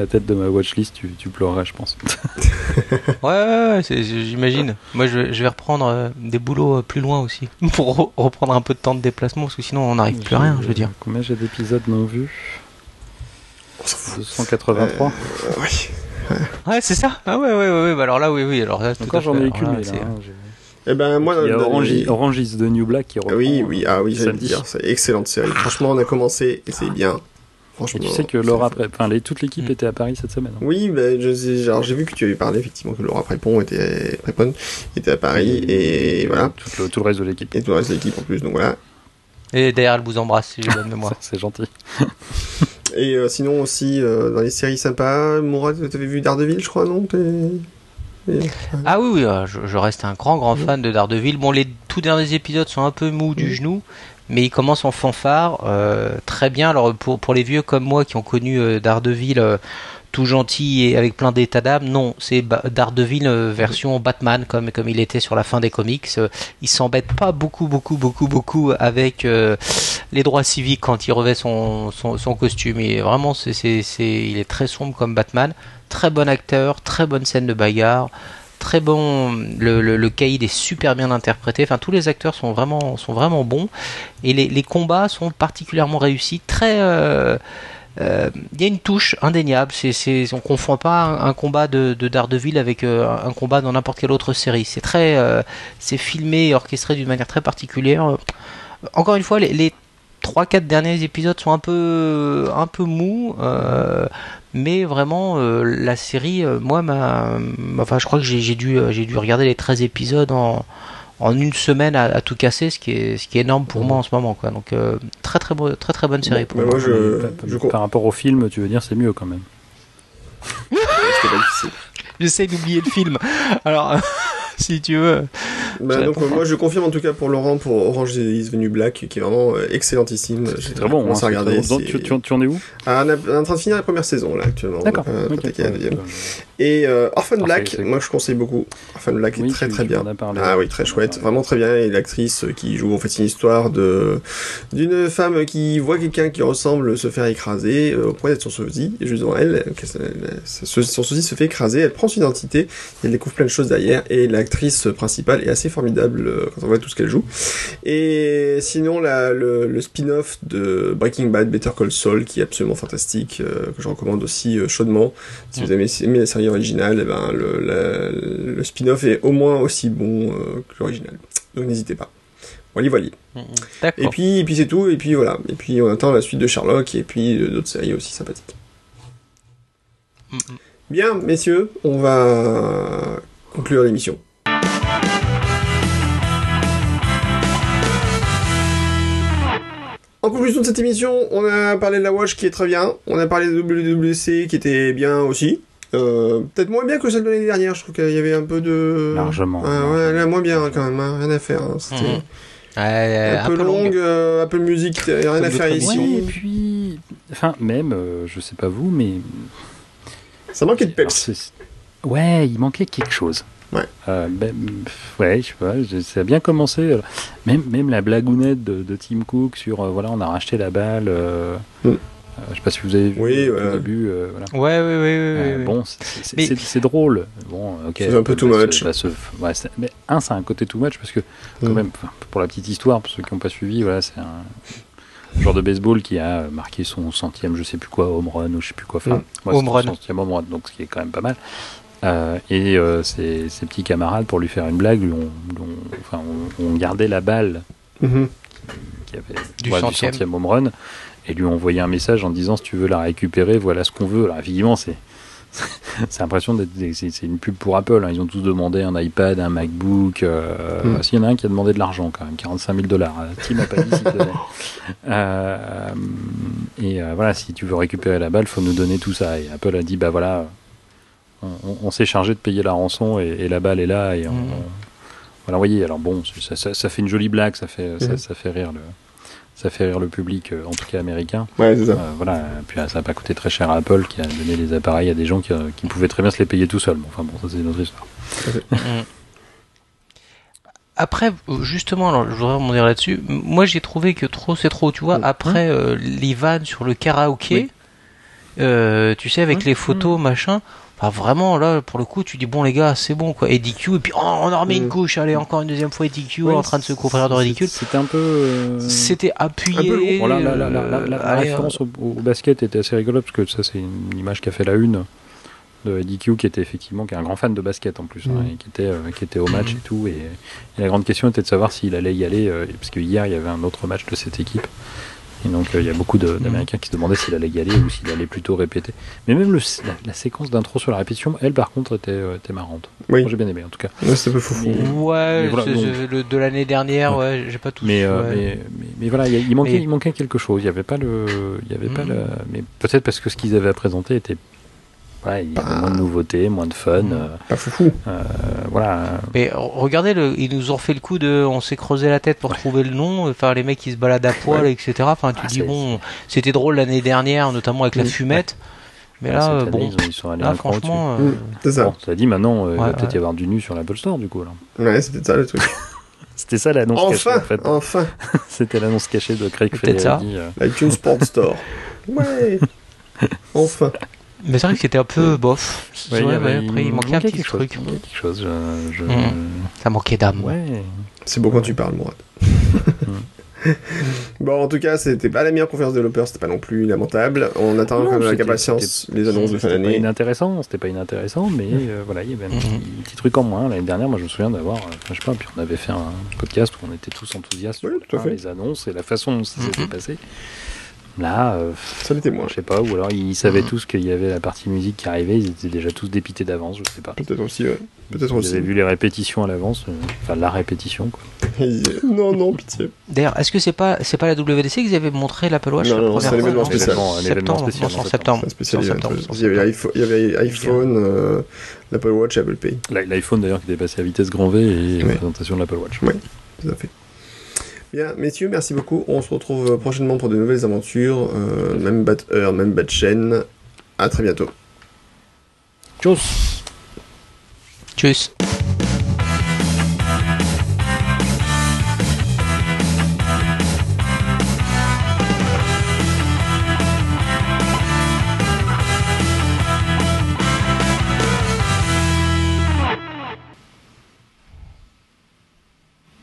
tête de ma watchlist, tu, tu pleurerais, je pense. ouais ouais, ouais j'imagine. Moi je, vais- je vais reprendre euh, des boulots euh, plus loin aussi pour re- reprendre un peu de temps de déplacement parce que sinon on n'arrive plus à rien je veux dire. Combien j'ai d'épisodes non vus On s'en fout. 283 Euh, oui. Ouais c'est ça. Ah ouais ouais ouais, ouais, bah alors là oui oui alors là, Encore j'en ai Alors qu'une, hein, Eh ben, moi, Il y a Orange, is the New Black qui reprend. Ah oui, oui, ah oui, j'allais dire. C'est excellente série. Franchement, on a commencé et c'est bien. Et Franchement. tu sais que Laura, enfin, les- toute l'équipe Mm. était à Paris cette semaine. hein. Oui, ben, je sais, alors j'ai vu que tu avais parlé effectivement que Laura Prépon était, Prépon était à Paris et voilà. Tout le, tout le reste de l'équipe. Et tout le reste de l'équipe en plus, donc voilà. Et d'ailleurs elle vous embrasse si j'ai bonne mémoire. C'est gentil. Et euh, sinon aussi, euh, dans les séries sympas, Mourad, t'avais vu Daredevil, je crois, non Et- Ah oui, oui, euh, je, je reste un grand, grand fan de Daredevil. Bon, les tout derniers épisodes sont un peu mous du genou, mais ils commencent en fanfare, euh, très bien. Alors pour, pour les vieux comme moi qui ont connu euh, Daredevil euh, tout gentil et avec plein d'état d'âme, non, c'est Daredevil version Batman comme, comme il était sur la fin des comics. Il s'embête pas beaucoup, beaucoup, beaucoup, beaucoup avec les droits civiques quand il revêt son, son, costume. Et vraiment, c'est, il est très sombre comme Batman. Très bon acteur, très bonne scène de bagarre, très bon. Le, le, caïd est super bien interprété. Enfin, tous les acteurs sont vraiment, sont vraiment bons. Et les, combats sont particulièrement réussis. Très. euh, euh, Il y a une touche indéniable. C'est, on confond pas un, combat de, de Daredevil avec euh, un combat dans n'importe quelle autre série. C'est très, c'est filmé et orchestré d'une manière très particulière. Encore une fois, les 3-4 derniers épisodes sont un peu, un peu mous. euh, mais vraiment, euh, la série, euh, moi, m'a, enfin, je crois que j'ai, dû, j'ai dû regarder les 13 épisodes en, en une semaine à, à tout casser, ce qui est, ce qui est énorme pour moi en ce moment, quoi. Donc, euh, très, très, beau- très, très bonne série pour bah, moi. moi, je, Mais par- je par, com- rapport au film, tu veux dire c'est mieux quand même. J'essaie d'oublier le film. Alors, si tu veux. Bah, donc, moi, je confirme en tout cas pour Laurent, pour Orange is New Black, qui est vraiment euh, excellentissime. C'est très bon. Hein, à regarder. bon. Donc, tu, tu- tu en es où? Ah, on, a- on est en train de finir la première saison, là, actuellement. D'accord. Euh. Et euh, Orphan Parfait, Black, moi je conseille beaucoup. Orphan Black est très tu- très tu bien. Ah oui, très chouette, vraiment très bien. Et l'actrice qui joue, en fait, c'est une histoire de d'une femme qui voit quelqu'un qui ressemble se faire écraser au point d'être son sosie. Et juste devant elle, son sosie se fait écraser. Elle prend son identité, et elle découvre plein de choses derrière. Et l'actrice principale est assez formidable euh, quand on voit tout ce qu'elle joue. Et sinon, la, le, le spin-off de Breaking Bad, Better Call Saul, qui est absolument fantastique, euh, que je recommande aussi euh, chaudement. Si vous avez aimé la série originale, eh ben, le, la- le spin-off est au moins aussi bon que l'original. Donc n'hésitez pas. Voilà, voilà. Et puis, et puis c'est tout. Et puis voilà. Et puis on attend la suite de Sherlock et puis d'autres séries aussi sympathiques. Mm, mm. Bien, messieurs, on va conclure l'émission. En conclusion de cette émission, on a parlé de la Watch qui est très bien. On a parlé de WWC qui était bien aussi. Euh, Peut-être moins bien que celle de l'année dernière. Je trouve qu'il y avait un peu de. Largement. Ah ouais, là, moins bien quand même. hein, Rien à faire. hein. C'était Mhm. Ouais, un, peu longue, euh, un peu musique. Rien Comme à faire ici. Ouais, et puis, enfin, même, euh, je sais pas vous, mais Ça manquait de peps. Ouais, il manquait quelque chose. Ouais. Euh, ben, ouais, je sais pas, ça a bien commencé. euh, Même, même la blagounette de, de Tim Cook sur, euh, voilà, on a racheté la balle. euh, Mm. euh, je sais pas si vous avez vu Oui, au début. euh, voilà. Ouais, ouais, ouais, Euh. Bon, c'est- Mais- drôle. Bon, ok. C'est un peu too much. se- ouais, mais un, c'est un côté too much parce que, quand Mm. même, pour la petite histoire, pour ceux qui n'ont pas suivi, voilà, c'est un joueur de baseball qui a marqué son centième, je sais plus quoi, home run ou je sais plus quoi. Enfin, Mm. moi, Home c'est run. son centième home run, donc ce qui est quand même pas mal. Euh, et euh, ses, ses petits camarades, pour lui faire une blague, lui ont, lui ont- enfin, ont- ont gardé la balle Mhm. qui avait Du ouais, centième. home run et lui ont envoyé un message en disant si tu veux la récupérer, voilà ce qu'on veut. Alors évidemment, c'est c'est l'impression d'être c'est une pub pour Apple. hein. Ils ont tous demandé un iPad, un MacBook. Euh, Mm. S'il y en a un qui a demandé de l'argent quand même, 45 000 dollars. Tim a pas dit s'il donnait. Euh, et euh, voilà, si tu veux récupérer la balle, faut nous donner tout ça. Et Apple a dit bah voilà, on, s'est chargé de payer la rançon et, et la balle est là et on, Mm. on- voilà, vous voyez. Alors bon, ça, ça- ça fait une jolie blague, ça fait ça, Mhm. ça fait rire le ça fait rire le public, euh, en tout cas américain. Ouais, c'est ça. Euh, voilà, puis euh, ça n'a pas coûté très cher à Apple qui a donné les appareils à des gens qui, qui pouvaient très bien se les payer tout seuls. Bon, enfin bon, ça c'est une autre histoire. Mm. Après, justement, alors, je voudrais rebondir là-dessus. Moi, j'ai trouvé que trop, c'est trop. Tu vois, Mm. après euh, les vannes sur le karaoké, euh, tu sais, avec les photos, machin. Enfin, vraiment, là, pour le coup, tu dis, bon, les gars, c'est bon, quoi. Eddie Q, et puis, oh, on en remet une couche, allez, encore une deuxième fois Eddie Q Ouais, en train de se couvrir de ridicule. C'était un peu. euh, C'était appuyé. Bon, là, la, euh, référence au, au basket était assez rigolote parce que ça, c'est une image qui a fait la une de Eddie Q qui était effectivement qui est un grand fan de basket en plus hein, Mm. et qui était euh, qui était au match et tout et, et la grande question était de savoir s'il allait y aller euh, parce que hier il y avait un autre match de cette équipe et donc euh, il y a beaucoup de- d'Américains qui se demandaient s'il allait y aller ou s'il allait plutôt répéter mais même le, la, la séquence d'intro sur la répétition elle par contre était, euh, était marrante Oui. Moi, j'ai bien aimé en tout cas Ouais, c'est un peu foufou. Mais- Ouais, voilà, donc- le- de l'année dernière, ouais, j'ai pas tout mais, euh, ouais. mais, mais, mais voilà, il y a- il manquait, Mais- il manquait quelque chose. Il n'y avait pas le, il y avait pas Mhm. le, mais peut-être parce que ce qu'ils avaient à présenter était, il y Bah. moins de nouveautés, moins de fun. Mhm. euh, Pas foufou. euh, voilà. Mais re- regardez, le, ils nous ont fait le coup de, on s'est creusé la tête pour trouver le nom. Enfin, les mecs qui se baladent à poil, etc. Enfin, tu Ah, dis bon, c'était drôle l'année dernière, notamment avec la Mm. fumette. Mais là, Cette euh, année, bon, ils, ont- ils sont allés là, un cran franchement, euh, C'est ça. Bon, ça dit maintenant, euh, il va Ouais, peut-être y avoir du nu sur l'Apple Store du coup. Là. Ouais, c'était ça le truc. C'était ça l'annonce cachée Enfin, en fait. enfin, C'était l'annonce cachée de Craig Peut-être ça. L'iTunes Sport Store. Ouais. Enfin. Mais c'est vrai que c'était un peu bof. Ouais, vrai, avait- après, il manquait un petit quelque truc. Chose, il manquait quelque chose. Je, je- Mm. Ça manquait d'âme. Ouais. C'est beau quand tu parles, Mourad. bon, en tout cas, c'était pas la meilleure conférence développeur, c'était pas non plus lamentable. On attend quand même avec impatience les annonces de fin C'était pas d'année. inintéressant, c'était pas inintéressant, mais euh, voilà, il y avait un Mhm. petit, petit truc en moins. L'année dernière, moi je me souviens d'avoir, euh, je sais pas, puis on avait fait un podcast où on était tous enthousiastes Oui, sur tout à fait. les annonces et la façon dont ça s'était passé. Là, euh, Ça l'était moins. je sais pas, ou alors ils savaient tous qu'il y avait la partie musique qui arrivait, ils étaient déjà tous dépités d'avance, je sais pas. Peut-être aussi, ouais. Peut-être Ils aussi. avaient vu les répétitions à l'avance, euh, enfin la répétition quoi. Non, non, pitié. D'ailleurs, est-ce que c'est pas, c'est pas la WDC qu'ils avaient montré l'Apple Watch Non, la non, première c'est un événement spécial. Un événement Septembre, spécial, en septembre. Il y avait, iPhone- il y avait iPhone, euh, l'Apple Watch et Apple Pay. L'i- L'iPhone d'ailleurs qui était passé à vitesse grand V et la Oui. présentation de l'Apple Watch. Tout à fait. Bien, messieurs, merci beaucoup. On se retrouve prochainement pour de nouvelles aventures. Euh, même bat heure, même bat chaîne. À très bientôt. Tchuss Tchuss.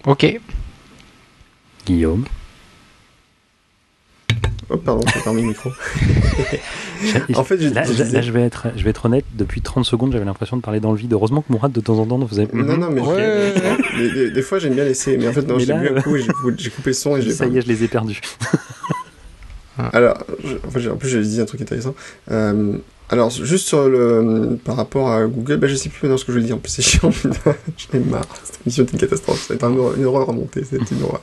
Ok. Guillaume. Oh, pardon, j'ai fermé le micro. En fait, j'ai- là, je là, disais- là, je vais être, je vais être honnête. Depuis 30 secondes, j'avais l'impression de parler dans le vide. Heureusement que Mourad de temps en temps nous faisait. Non, non, mais ouais. je- des, des- des fois j'aime bien laisser, mais en fait, non, j'ai bu un coup et j'ai cou- j'ai coupé le son et j'ai Ça y est, je les ai perdus. Alors, je- en, fait, en plus, j'ai dit un truc intéressant. Euh, alors, juste sur le, par rapport à Google, bah, je sais plus maintenant ce que je voulais dire. En plus, c'est chiant, j'en ai marre. Cette émission est une catastrophe. C'est un, une horreur à monter, c'est une horreur.